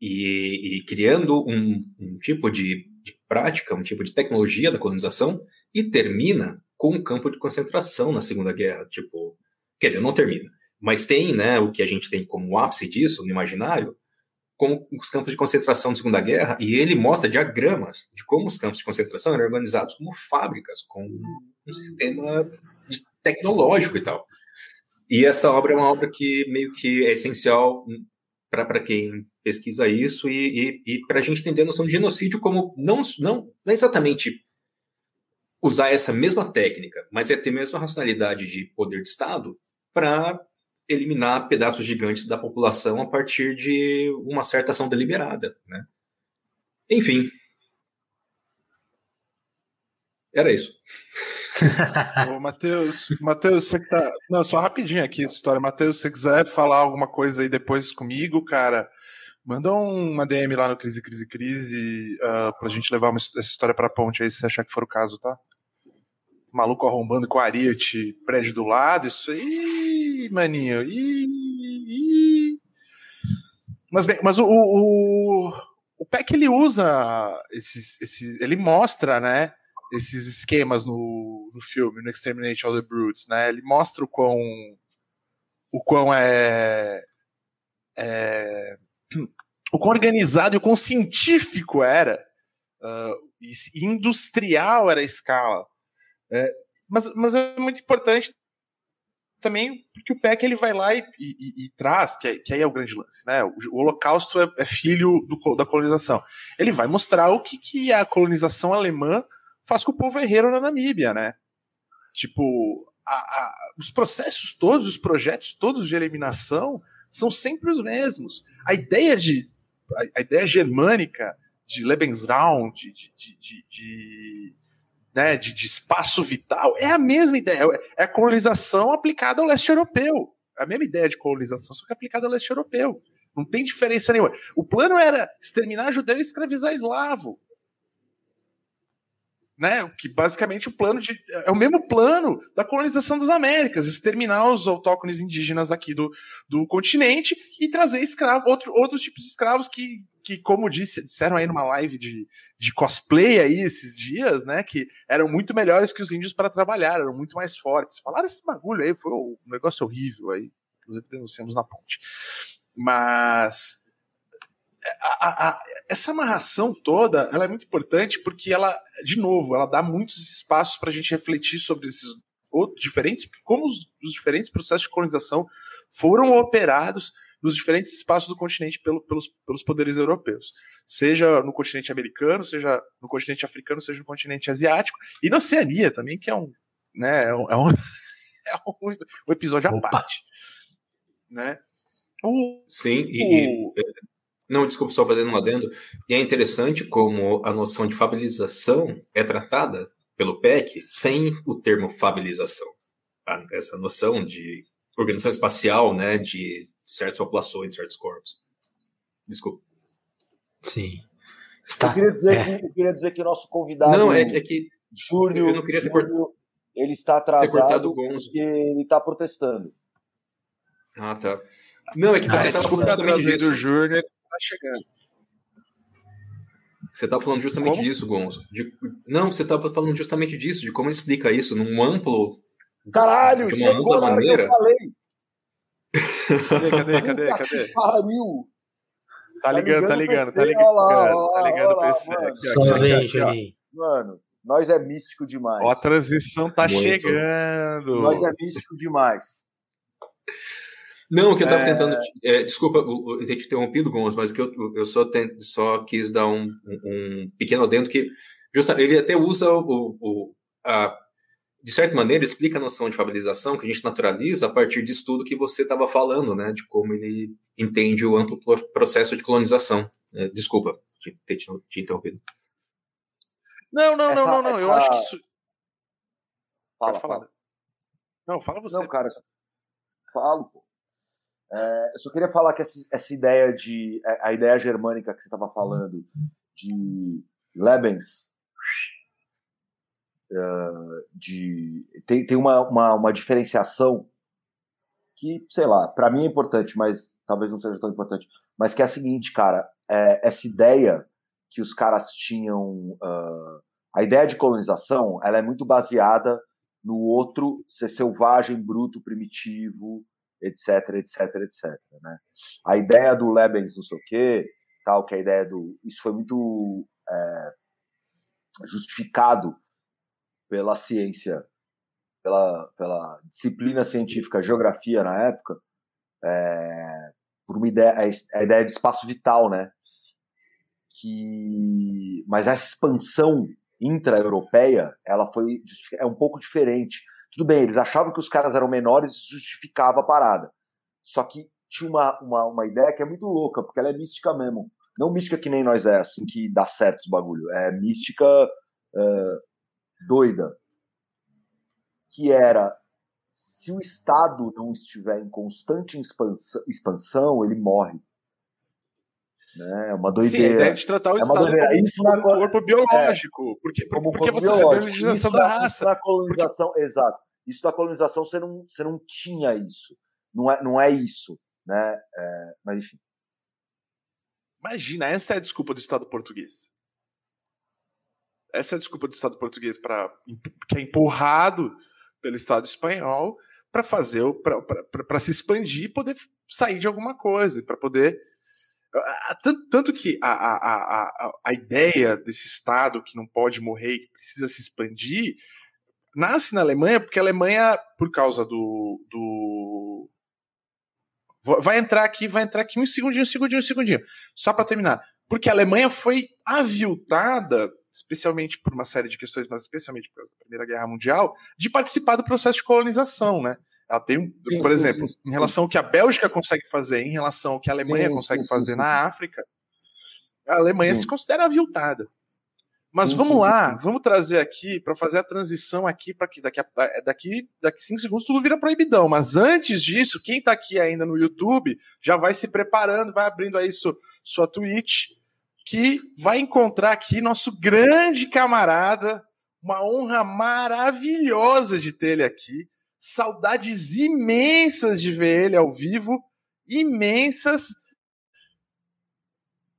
e, e criando um, um tipo de, de, prática, um tipo de tecnologia da colonização e termina com um campo de concentração na Segunda Guerra. Tipo, quer dizer, não termina, mas tem, né, o que a gente tem como ápice disso no imaginário, com os campos de concentração da Segunda Guerra, e ele mostra diagramas de como os campos de concentração eram organizados como fábricas, com um sistema tecnológico e tal. E essa obra é uma obra que meio que é essencial para quem pesquisa isso e, e, e para a gente entender a noção de genocídio como não, não, não exatamente usar essa mesma técnica, mas é ter a mesma racionalidade de poder de Estado para eliminar pedaços gigantes da população a partir de uma certa ação deliberada. Né? Enfim. Era isso. Ô, Matheus, Matheus, você que tá. Não, só rapidinho aqui essa história. Matheus, se você quiser falar alguma coisa aí depois comigo, cara, manda uma DM lá no Crise, Crise, Crise uh, pra gente levar uma, essa história pra ponte aí, se achar que for o caso, tá? Maluco arrombando com a Ariete, prédio do lado, isso aí, maninho. Ih, ih. Mas bem, mas o, o, o PEC ele usa esses, esses. Ele mostra, né? esses esquemas no, no filme, no Exterminate All the Brutes, né? Ele mostra o quão o quão é, é o quão organizado e o quão científico era uh, industrial era a escala. É, mas, mas é muito importante também porque o Peck ele vai lá e, e, e, traz, que, é, que aí é o grande lance, né? O, o Holocausto é, é filho do, da colonização. Ele vai mostrar o que, que a colonização alemã faz com o povo herreiro na Namíbia, né? Tipo, a, a, os processos todos, os projetos todos de eliminação são sempre os mesmos. A ideia de a, a ideia germânica de Lebensraum, de, de, de, de né, de, de, espaço vital, é a mesma ideia. É a colonização aplicada ao leste europeu. É a mesma ideia de colonização, só que aplicada ao leste europeu. Não tem diferença nenhuma. O plano era exterminar judeu e escravizar eslavo né? Que basicamente o plano de. É o mesmo plano da colonização das Américas, exterminar os autóctones indígenas aqui do, do continente e trazer escravos, outro, outros tipos de escravos que, que como disse, disseram aí numa live de, de cosplay aí esses dias, né? Que eram muito melhores que os índios para trabalhar, eram muito mais fortes. Falaram esse bagulho aí, foi um negócio horrível aí. Inclusive denunciamos na ponte. Mas a, a, essa amarração toda ela é muito importante porque ela, de novo, ela dá muitos espaços para a gente refletir sobre esses outros diferentes, como os, os, diferentes processos de colonização foram operados nos diferentes espaços do continente pelo, pelos, pelos poderes europeus, seja no continente americano, seja no continente africano, seja no continente asiático e na Oceania também, que é um, né, é um, é um, é um episódio à parte, né? O, Sim, e, o, e não, desculpa, só fazendo um adendo. E é interessante como a noção de fabilização é tratada pelo PEC sem o termo fabilização. Essa noção de organização espacial, né, de certas populações, de certos corpos. Desculpa. Sim. Está... Eu, queria dizer é. que, eu queria dizer que o nosso convidado. Não, é, é que. Júlio, eu não queria ter Júlio, ele está atrasado porque ele está protestando. Ah, tá. Não, é que você estava falando do Júnior tá chegando. Você estava falando justamente como? disso, Gonzo. De... Não, você estava falando justamente disso, de como ele explica isso num amplo. Caralho, chegou na maneira. que eu falei. Cadê, cadê, cadê, cadê? Pariu! Tá ligando, tá ligando, tá ligando. Tá ligando o PC. Só vem, Juninho. Mano, nós é místico demais. Ó, a transição tá Muito. chegando. Nós é místico demais. Não, o que eu estava é... tentando. É, desculpa eu ter te interrompido, Gonçalves, mas que eu, eu só, tento, só quis dar um, um pequeno adendo que justamente, ele até usa o, o a, de certa maneira, explica a noção de fabilização que a gente naturaliza a partir disso tudo que você estava falando, né? De como ele entende o amplo processo de colonização. É, desculpa ter te, te, interrompido. Não, não, essa, não, não, não. Essa... Eu acho que isso. Fala, fala. Não, fala você. Não, cara, falo, pô. É, eu só queria falar que essa, essa ideia de. A ideia germânica que você estava falando, de Lebens, de, tem, tem uma, uma, uma diferenciação que, sei lá, para mim é importante, mas talvez não seja tão importante. Mas que é a seguinte, cara, é, essa ideia que os caras tinham. Uh, a ideia de colonização ela é muito baseada no outro ser selvagem, bruto, primitivo, etc, etc, etc. Né? A ideia do Lebens, não sei o quê, tal, que a ideia do. Isso foi muito é, justificado pela ciência, pela, pela disciplina científica geografia na época, é, por uma ideia, a ideia de espaço vital, né? Que, mas essa expansão intra-europeia, ela foi é um pouco diferente tudo bem, eles achavam que os caras eram menores e justificava a parada. Só que tinha uma, uma, uma ideia que é muito louca, porque ela é mística mesmo. Não mística que nem nós é, assim, que dá certo os bagulho. É mística uh, doida. Que era, se o Estado não estiver em constante expansão, ele morre. Né? É uma doideira. Sim, a ideia de tratar o é Estado como, isso um corpo biológico. É, porque, como porque você biológico. a legislação da raça. Isso na colonização, porque... exato. Isso da colonização você não, você não tinha isso. Não é, não é isso. Né? É, mas enfim. Imagina, essa é a desculpa do Estado português. Essa é a desculpa do Estado português para que é empurrado pelo Estado espanhol para fazer para se expandir e poder sair de alguma coisa, para poder tanto, tanto que a, a, a, a ideia desse Estado que não pode morrer que precisa se expandir nasce na Alemanha porque a Alemanha, por causa do, do. Vai entrar aqui, vai entrar aqui um segundinho, um segundinho, um segundinho. Só para terminar. Porque a Alemanha foi aviltada, especialmente por uma série de questões, mas especialmente por causa da Primeira Guerra Mundial, de participar do processo de colonização, né? Ela tem, sim, por sim, exemplo, sim, em relação ao que a Bélgica consegue fazer, em relação ao que a Alemanha consegue fazer na África, a Alemanha se considera aviltada. Mas vamos lá, vamos trazer aqui para fazer a transição aqui para que daqui a, é, daqui daqui cinco segundos tudo vira proibidão. Mas antes disso, quem está aqui ainda no YouTube já vai se preparando, vai abrindo aí sua, sua Twitch, que vai encontrar aqui nosso grande camarada, uma honra maravilhosa de ter ele aqui Saudades imensas de ver ele ao vivo. Imensas.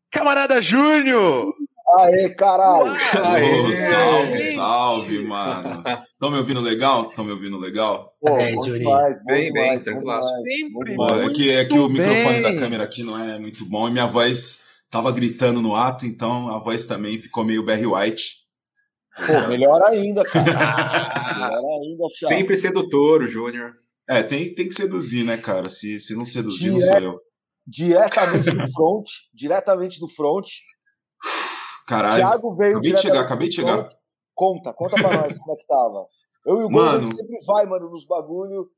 Camarada Júnior! Aê, caralho! Aê, salve, salve, mano. Estão me ouvindo legal? Estão me ouvindo legal? Pô, é, bom demais, bom bem, demais, bem, bom Sempre bom, é que, é que o microfone da câmera aqui não é muito bom e minha voz tava gritando no ato, então a voz também ficou meio Barry White. Pô, melhor ainda, cara. melhor ainda, cara. Sempre sedutor, o Júnior. É, tem, tem que seduzir, né, cara? Se, se não seduzir, Dire... não sou eu. Diretamente do front, diretamente do front. Caralho. Thiago veio acabei de chegar, acabei de chegar. Conta, conta pra nós como é que tava. Eu e o mano, sempre vai, mano, nos bagulho.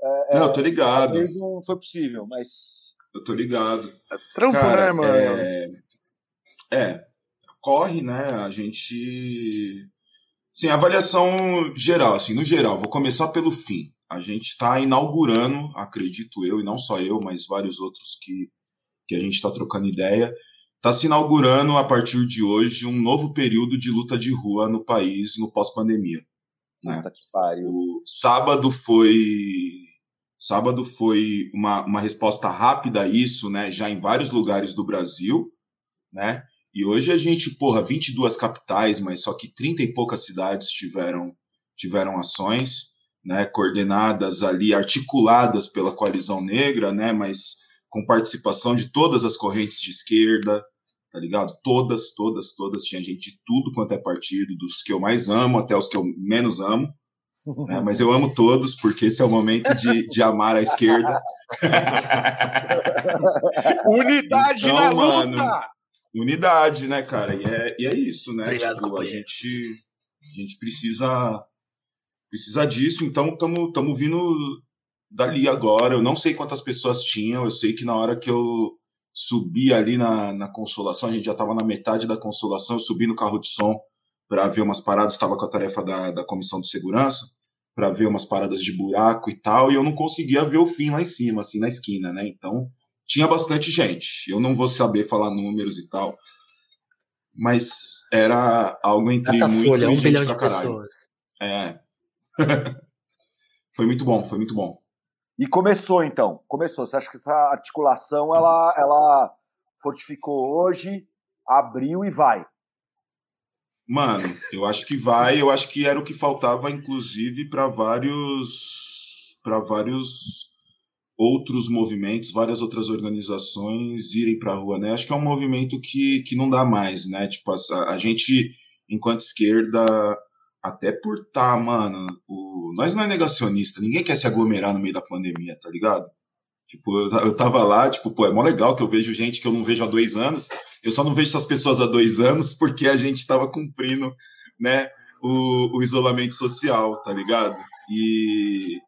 É, não, eu tô ligado. Às vezes não foi possível, mas. Eu tô ligado. É trampo, Cara, né, mano? É... é, corre, né? A gente. Sim, avaliação geral, assim, no geral, vou começar pelo fim. A gente está inaugurando, acredito eu, e não só eu, mas vários outros que, que a gente está trocando ideia, está se inaugurando a partir de hoje um novo período de luta de rua no país no pós-pandemia. Né? Puta que pariu. O sábado foi sábado foi uma, uma resposta rápida a isso, né? Já em vários lugares do Brasil, né? E hoje a gente, porra, 22 capitais, mas só que 30 e poucas cidades tiveram, tiveram ações, né, coordenadas ali, articuladas pela coalizão negra, né, mas com participação de todas as correntes de esquerda, tá ligado? Todas, todas, todas, tinha gente de tudo quanto é partido, dos que eu mais amo até os que eu menos amo, né, mas eu amo todos, porque esse é o momento de, de amar a esquerda. Unidade então, na luta! Mano, unidade, né, cara? E é, e é isso, né? Obrigado, tipo, a gente, a gente precisa, precisa disso, então estamos vindo dali agora. Eu não sei quantas pessoas tinham, eu sei que na hora que eu subi ali na, na consolação, a gente já estava na metade da consolação, eu subi no carro de som para ver umas paradas, estava com a tarefa da, da comissão de segurança, para ver umas paradas de buraco e tal, e eu não conseguia ver o fim lá em cima, assim, na esquina, né? Então, tinha bastante gente. Eu não vou saber falar números e tal, mas era algo entre Data muito Folha, e um gente bilhão pra de caralho. pessoas. É. foi muito bom, foi muito bom. E começou então, começou. Você acha que essa articulação ela, ela fortificou hoje, abriu e vai? Mano, eu acho que vai, eu acho que era o que faltava, inclusive, para vários, para vários outros movimentos, várias outras organizações irem para a rua, né? Acho que é um movimento que, que não dá mais, né? Tipo, a, a gente, enquanto esquerda, até por tá, mano, o, nós não é negacionista, ninguém quer se aglomerar no meio da pandemia, tá ligado? Tipo, eu, eu tava lá, tipo, pô, é mó legal que eu vejo gente que eu não vejo há dois anos. Eu só não vejo essas pessoas há dois anos porque a gente tava cumprindo, né, o, o isolamento social, tá ligado? E,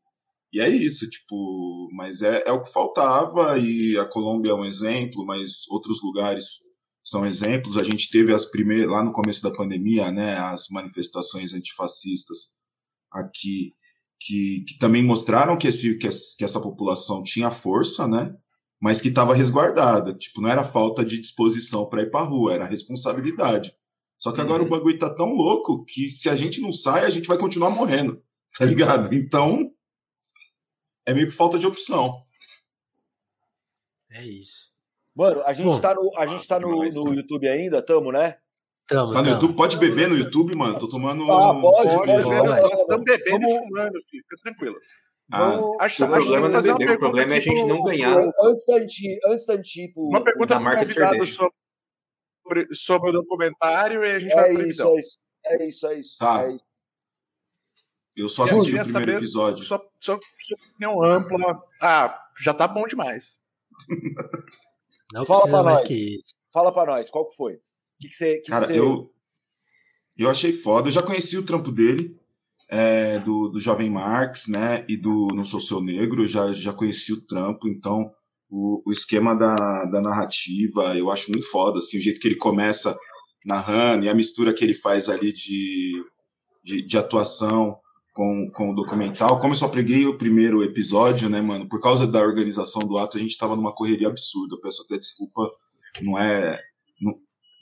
e é isso, tipo, mas é, é o que faltava e a Colômbia é um exemplo, mas outros lugares são exemplos. A gente teve as primeiras, lá no começo da pandemia, né, as manifestações antifascistas aqui que, que também mostraram que, esse, que, que essa população tinha força, né? Mas que estava resguardada. Tipo, não era falta de disposição para ir para rua, era responsabilidade. Só que agora Uhum. o bagulho tá tão louco que se a gente não sai, a gente vai continuar morrendo, tá ligado? Então, é meio que falta de opção. É isso. Mano, a gente Bom, tá no, a gente nossa, tá no, no? YouTube ainda, tamo, né? Tamo, Tá no tamo. YouTube? Pode beber no YouTube, mano? Tô tomando. Ah, um pode, de Pode, pode, nós estamos bebendo e fumando, filho. Fica tranquilo. Ah, Acho, O problema não é beber, o problema é a gente não ganhar. Antes da gente, antes da gente ir pro, Uma pergunta da marca convidado sobre, sobre o documentário e a gente vai É pra isso, é isso. É isso, é isso. Tá. é isso. eu só Eu assisti queria o primeiro saber episódio. Sua, sua opinião ampla. Ah, já tá bom demais. Não Fala pra nós. que. Fala pra nós, qual que foi? O que, que você. Que que Cara, você... eu, eu achei foda. Eu já conheci o trampo dele, é, do, do Jovem Marx, né? E do Não Sou Seu Negro. Eu já, já conheci o trampo, então o, o esquema da, da narrativa eu acho muito foda. Assim, o jeito que ele começa narrando e a mistura que ele faz ali de, de, de atuação com, com o documental. Como eu só preguei o primeiro episódio, né, mano? Por causa da organização do ato, a gente tava numa correria absurda. Eu peço até desculpa, não é.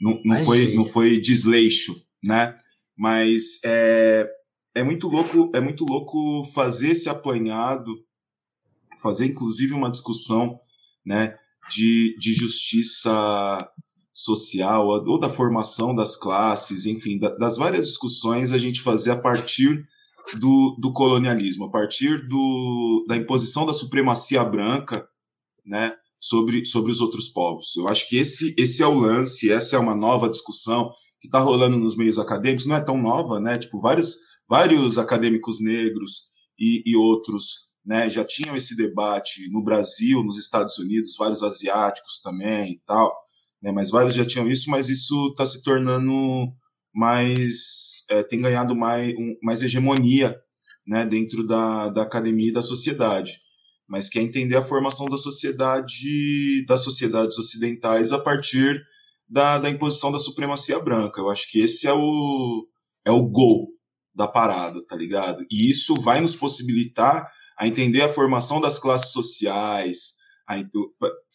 Não, não, foi, não foi desleixo, né? Mas é, é muito louco, é muito louco fazer esse apanhado, fazer inclusive uma discussão, né, de, de justiça social ou da formação das classes, enfim, da- das várias discussões a gente fazer a partir do, do colonialismo, a partir do, da imposição da supremacia branca, né, sobre, sobre os outros povos. Eu acho que esse, esse é o lance, essa é uma nova discussão que está rolando nos meios acadêmicos, não é tão nova, né? Tipo, vários, vários acadêmicos negros e, e outros né, já tinham esse debate no Brasil, nos Estados Unidos, vários asiáticos também e tal, né, mas vários já tinham isso, mas isso está se tornando mais, é, tem ganhado mais, um, mais hegemonia né, dentro da, da academia e da sociedade mas quer entender a formação da sociedade, das sociedades ocidentais a partir da, da imposição da supremacia branca. Eu acho que esse é o, é o gol da parada, tá ligado? E isso vai nos possibilitar a entender a formação das classes sociais, a,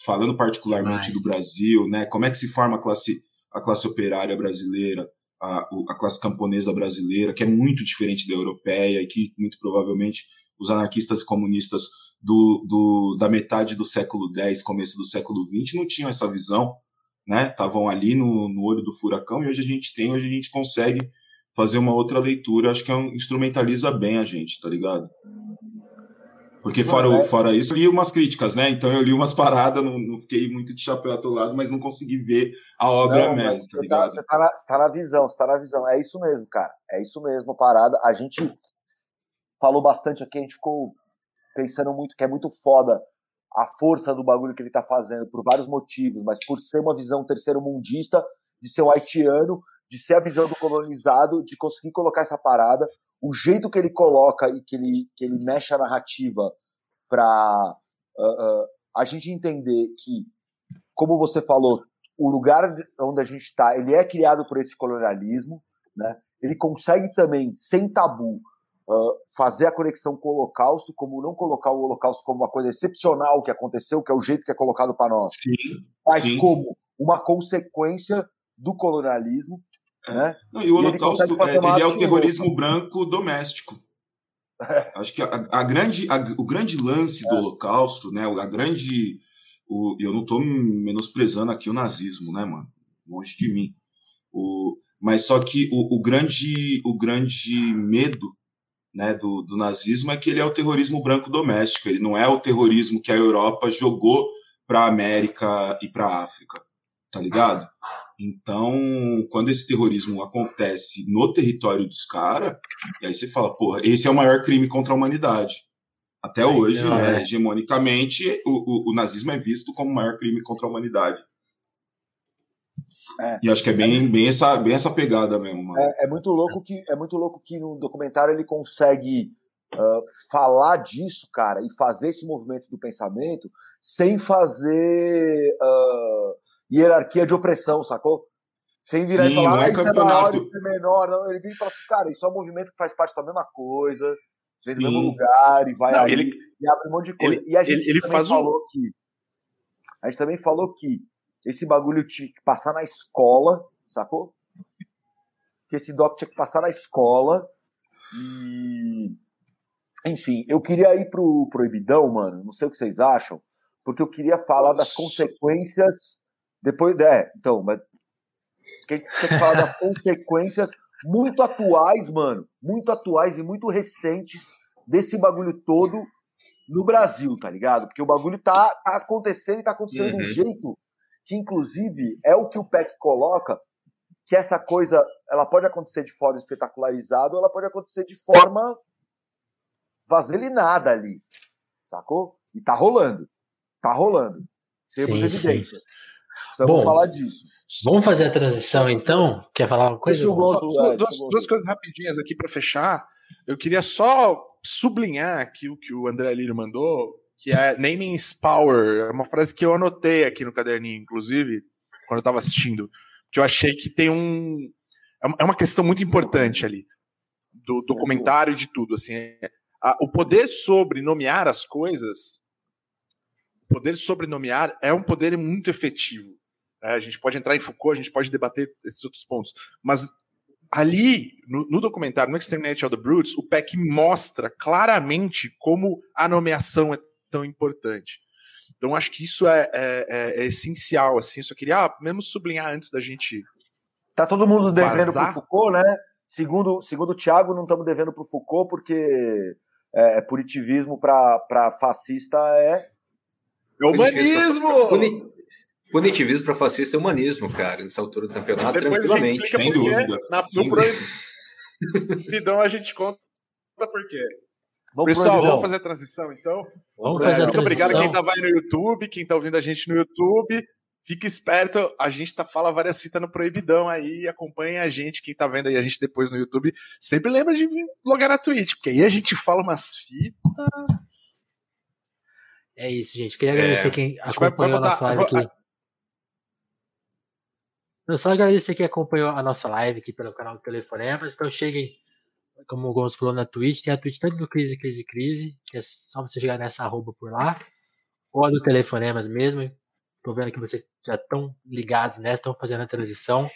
falando particularmente do Brasil, né? Como é que se forma a classe, a classe operária brasileira, a, a classe camponesa brasileira, que é muito diferente da europeia e que muito provavelmente os anarquistas e comunistas do, do, da metade do século X, começo do século XX, não tinham essa visão, né? Estavam ali no, no olho do furacão e hoje a gente tem, hoje a gente consegue fazer uma outra leitura. Acho que é um, instrumentaliza bem a gente, tá ligado? Porque fora, o- é- fora isso, eu li umas críticas, né? Então eu li umas paradas, não, não fiquei muito de chapéu atolado, mas não consegui ver a obra Não, mesmo, tá tá, ligado? você, tá na, você tá na visão, você tá na visão. É isso mesmo, cara. É isso mesmo, a parada. A gente falou bastante aqui, a gente ficou pensando muito que é muito foda a força do bagulho que ele tá fazendo por vários motivos, mas por ser uma visão terceiro mundista, de ser um haitiano, de ser a visão do colonizado, de conseguir colocar essa parada, o jeito que ele coloca e que ele, que ele mexe a narrativa pra ah, ah, a gente entender que, como você falou, o lugar onde a gente está, ele é criado por esse colonialismo, né? Ele consegue também, sem tabu, uh, fazer a conexão com o Holocausto, como não colocar o Holocausto como uma coisa excepcional que aconteceu, que é o jeito que é colocado para nós, Sim, mas sim. como uma consequência do colonialismo, É. né? Não, e o ele Holocausto fazer é, ele é o terrorismo branco doméstico. Acho que a, a grande, a- o grande lance do Holocausto, né? A grande. O, eu não estou menosprezando aqui o nazismo, né, mano? Longe de mim. O, mas só que o, o grande, o grande medo né, do, do nazismo é que ele é o terrorismo branco doméstico. Ele não é o terrorismo que a Europa jogou para a América e para a África, tá ligado? Então, quando esse terrorismo acontece no território dos caras, e aí você fala, porra, esse é o maior crime contra a humanidade. Até hoje, não, né, é. hegemonicamente, o, o, o nazismo é visto como o maior crime contra a humanidade. É. E acho que é bem, bem, essa, bem essa pegada mesmo, mano. É, é muito louco que é muito louco que no documentário ele consegue ah, falar disso, cara, e fazer esse movimento do pensamento sem fazer ah, hierarquia de opressão, sacou? Sem virar e Sim, falar, não é ah, isso é campeonato." maior, isso é menor. Não, ele vira e fala assim, cara, isso é um movimento que faz parte da mesma coisa, vem do mesmo lugar e vai Não, aí ele- e abre um monte de coisa. ele- e a gente ele- ele também faz um- falou que a gente também falou que esse bagulho tinha que passar na escola, sacou? Que esse doc tinha que passar na escola e enfim, eu queria ir pro proibidão, mano. Não sei o que vocês acham, porque eu queria falar das consequências depois, é, então, mas que a gente tinha que falar das consequências muito atuais, mano, muito atuais e muito recentes desse bagulho todo no Brasil, tá ligado? Porque o bagulho tá, tá acontecendo e tá acontecendo de um Uhum. jeito que, inclusive, é o que o PEC coloca, que essa coisa, ela pode acontecer de forma espetacularizada ou ela pode acontecer de forma vaselinada ali, sacou? E tá rolando, tá rolando. Temos Sim, sim. evidências. Precisamos Bom, falar disso. Vamos fazer a transição então? Quer falar uma coisa? Eu é, duas, duas gosto. coisas rapidinhas aqui para fechar. Eu queria só sublinhar aqui o que o André Lírio mandou, que é naming is power. É uma frase que eu anotei aqui no caderninho, inclusive, quando eu estava assistindo, que eu achei que tem um é uma- é questão muito importante ali do documentário e de tudo, assim, é, a- o poder sobre nomear as coisas, o poder sobre nomear é um poder muito efetivo. né? a gente pode entrar em Foucault, a gente pode debater esses outros pontos, mas ali, no, no documentário, no Exterminate of the Brutes, o Peck mostra claramente como a nomeação é tão importante. Então, acho que isso é, é- é- é essencial, assim. Eu só queria ah, mesmo sublinhar antes da gente. Tá todo mundo devendo pro Foucault, né? Segundo, segundo o Thiago, não estamos devendo pro Foucault porque é, punitivismo pra, pra fascista é. É humanismo! Puni- Punitivismo para fascista é humanismo, cara, nessa altura do campeonato, Depois a gente tranquilamente. Sem dúvida. Na, Sem no proibidão a gente conta por quê. Vamos Pessoal, proibidão. vamos fazer a transição então? Vamos É, fazer a muito obrigado a quem transição. tá aí no YouTube, quem tá ouvindo a gente no YouTube. Fique esperto, a gente tá fala várias fitas no Proibidão aí, acompanha a gente, quem tá vendo aí a gente depois no YouTube, sempre lembra de vir logar na Twitch, porque aí a gente fala umas fitas. É isso, gente. Queria agradecer quem vai- vai acompanhou a botar- nossa live aqui. Eu só agradecer quem acompanhou a nossa live aqui pelo canal do Telefonemas. Então cheguem, como o Gonçalo falou na Twitch, tem a Twitch tanto do Crise, Crise, Crise, que é só você chegar nessa arroba por lá, ou a do Telefonemas mesmo. Tô vendo que vocês já estão ligados nessa, estão fazendo a transição.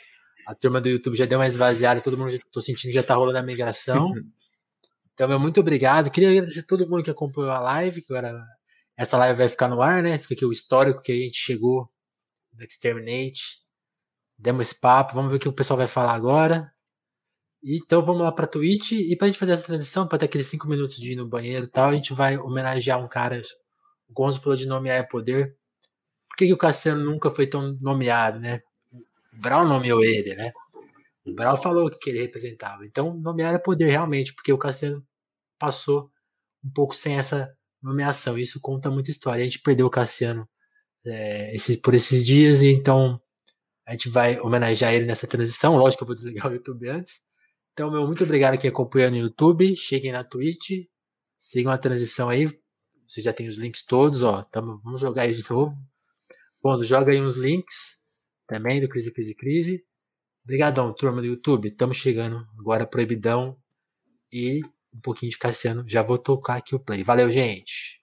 A turma do YouTube já deu uma esvaziada, todo mundo já, tô sentindo que já tá rolando a migração. Então, meu muito obrigado. Queria agradecer a todo mundo que acompanhou a live, que agora essa live vai ficar no ar, né? Fica aqui o histórico que a gente chegou do Exterminate. Demos esse papo, vamos ver o que o pessoal vai falar agora. Então vamos lá pra Twitch e pra gente fazer essa transição, pra ter aqueles 5 minutos de ir no banheiro e tal, a gente vai homenagear um cara. O Gonzo falou de nomear é poder. Por que, que o Cassiano nunca foi tão nomeado, né? O Brown nomeou ele, né? O Brown falou que ele representava. Então, nomear é poder realmente, porque o Cassiano passou um pouco sem essa nomeação. Isso conta muita história. A gente perdeu o Cassiano é, por esses dias, e então a gente vai homenagear ele nessa transição. Lógico que eu vou desligar o YouTube antes. Então, meu muito obrigado quem acompanhou no YouTube. Cheguem na Twitch. Sigam a transição aí. Você já tem os links todos, ó. Tamo, vamos jogar aí de novo. Bom, joga aí uns links também do Crise, Crise, Crise. Obrigadão, turma do YouTube. Estamos chegando agora proibidão. E um pouquinho de Cassiano. Já vou tocar aqui o play. Valeu, gente!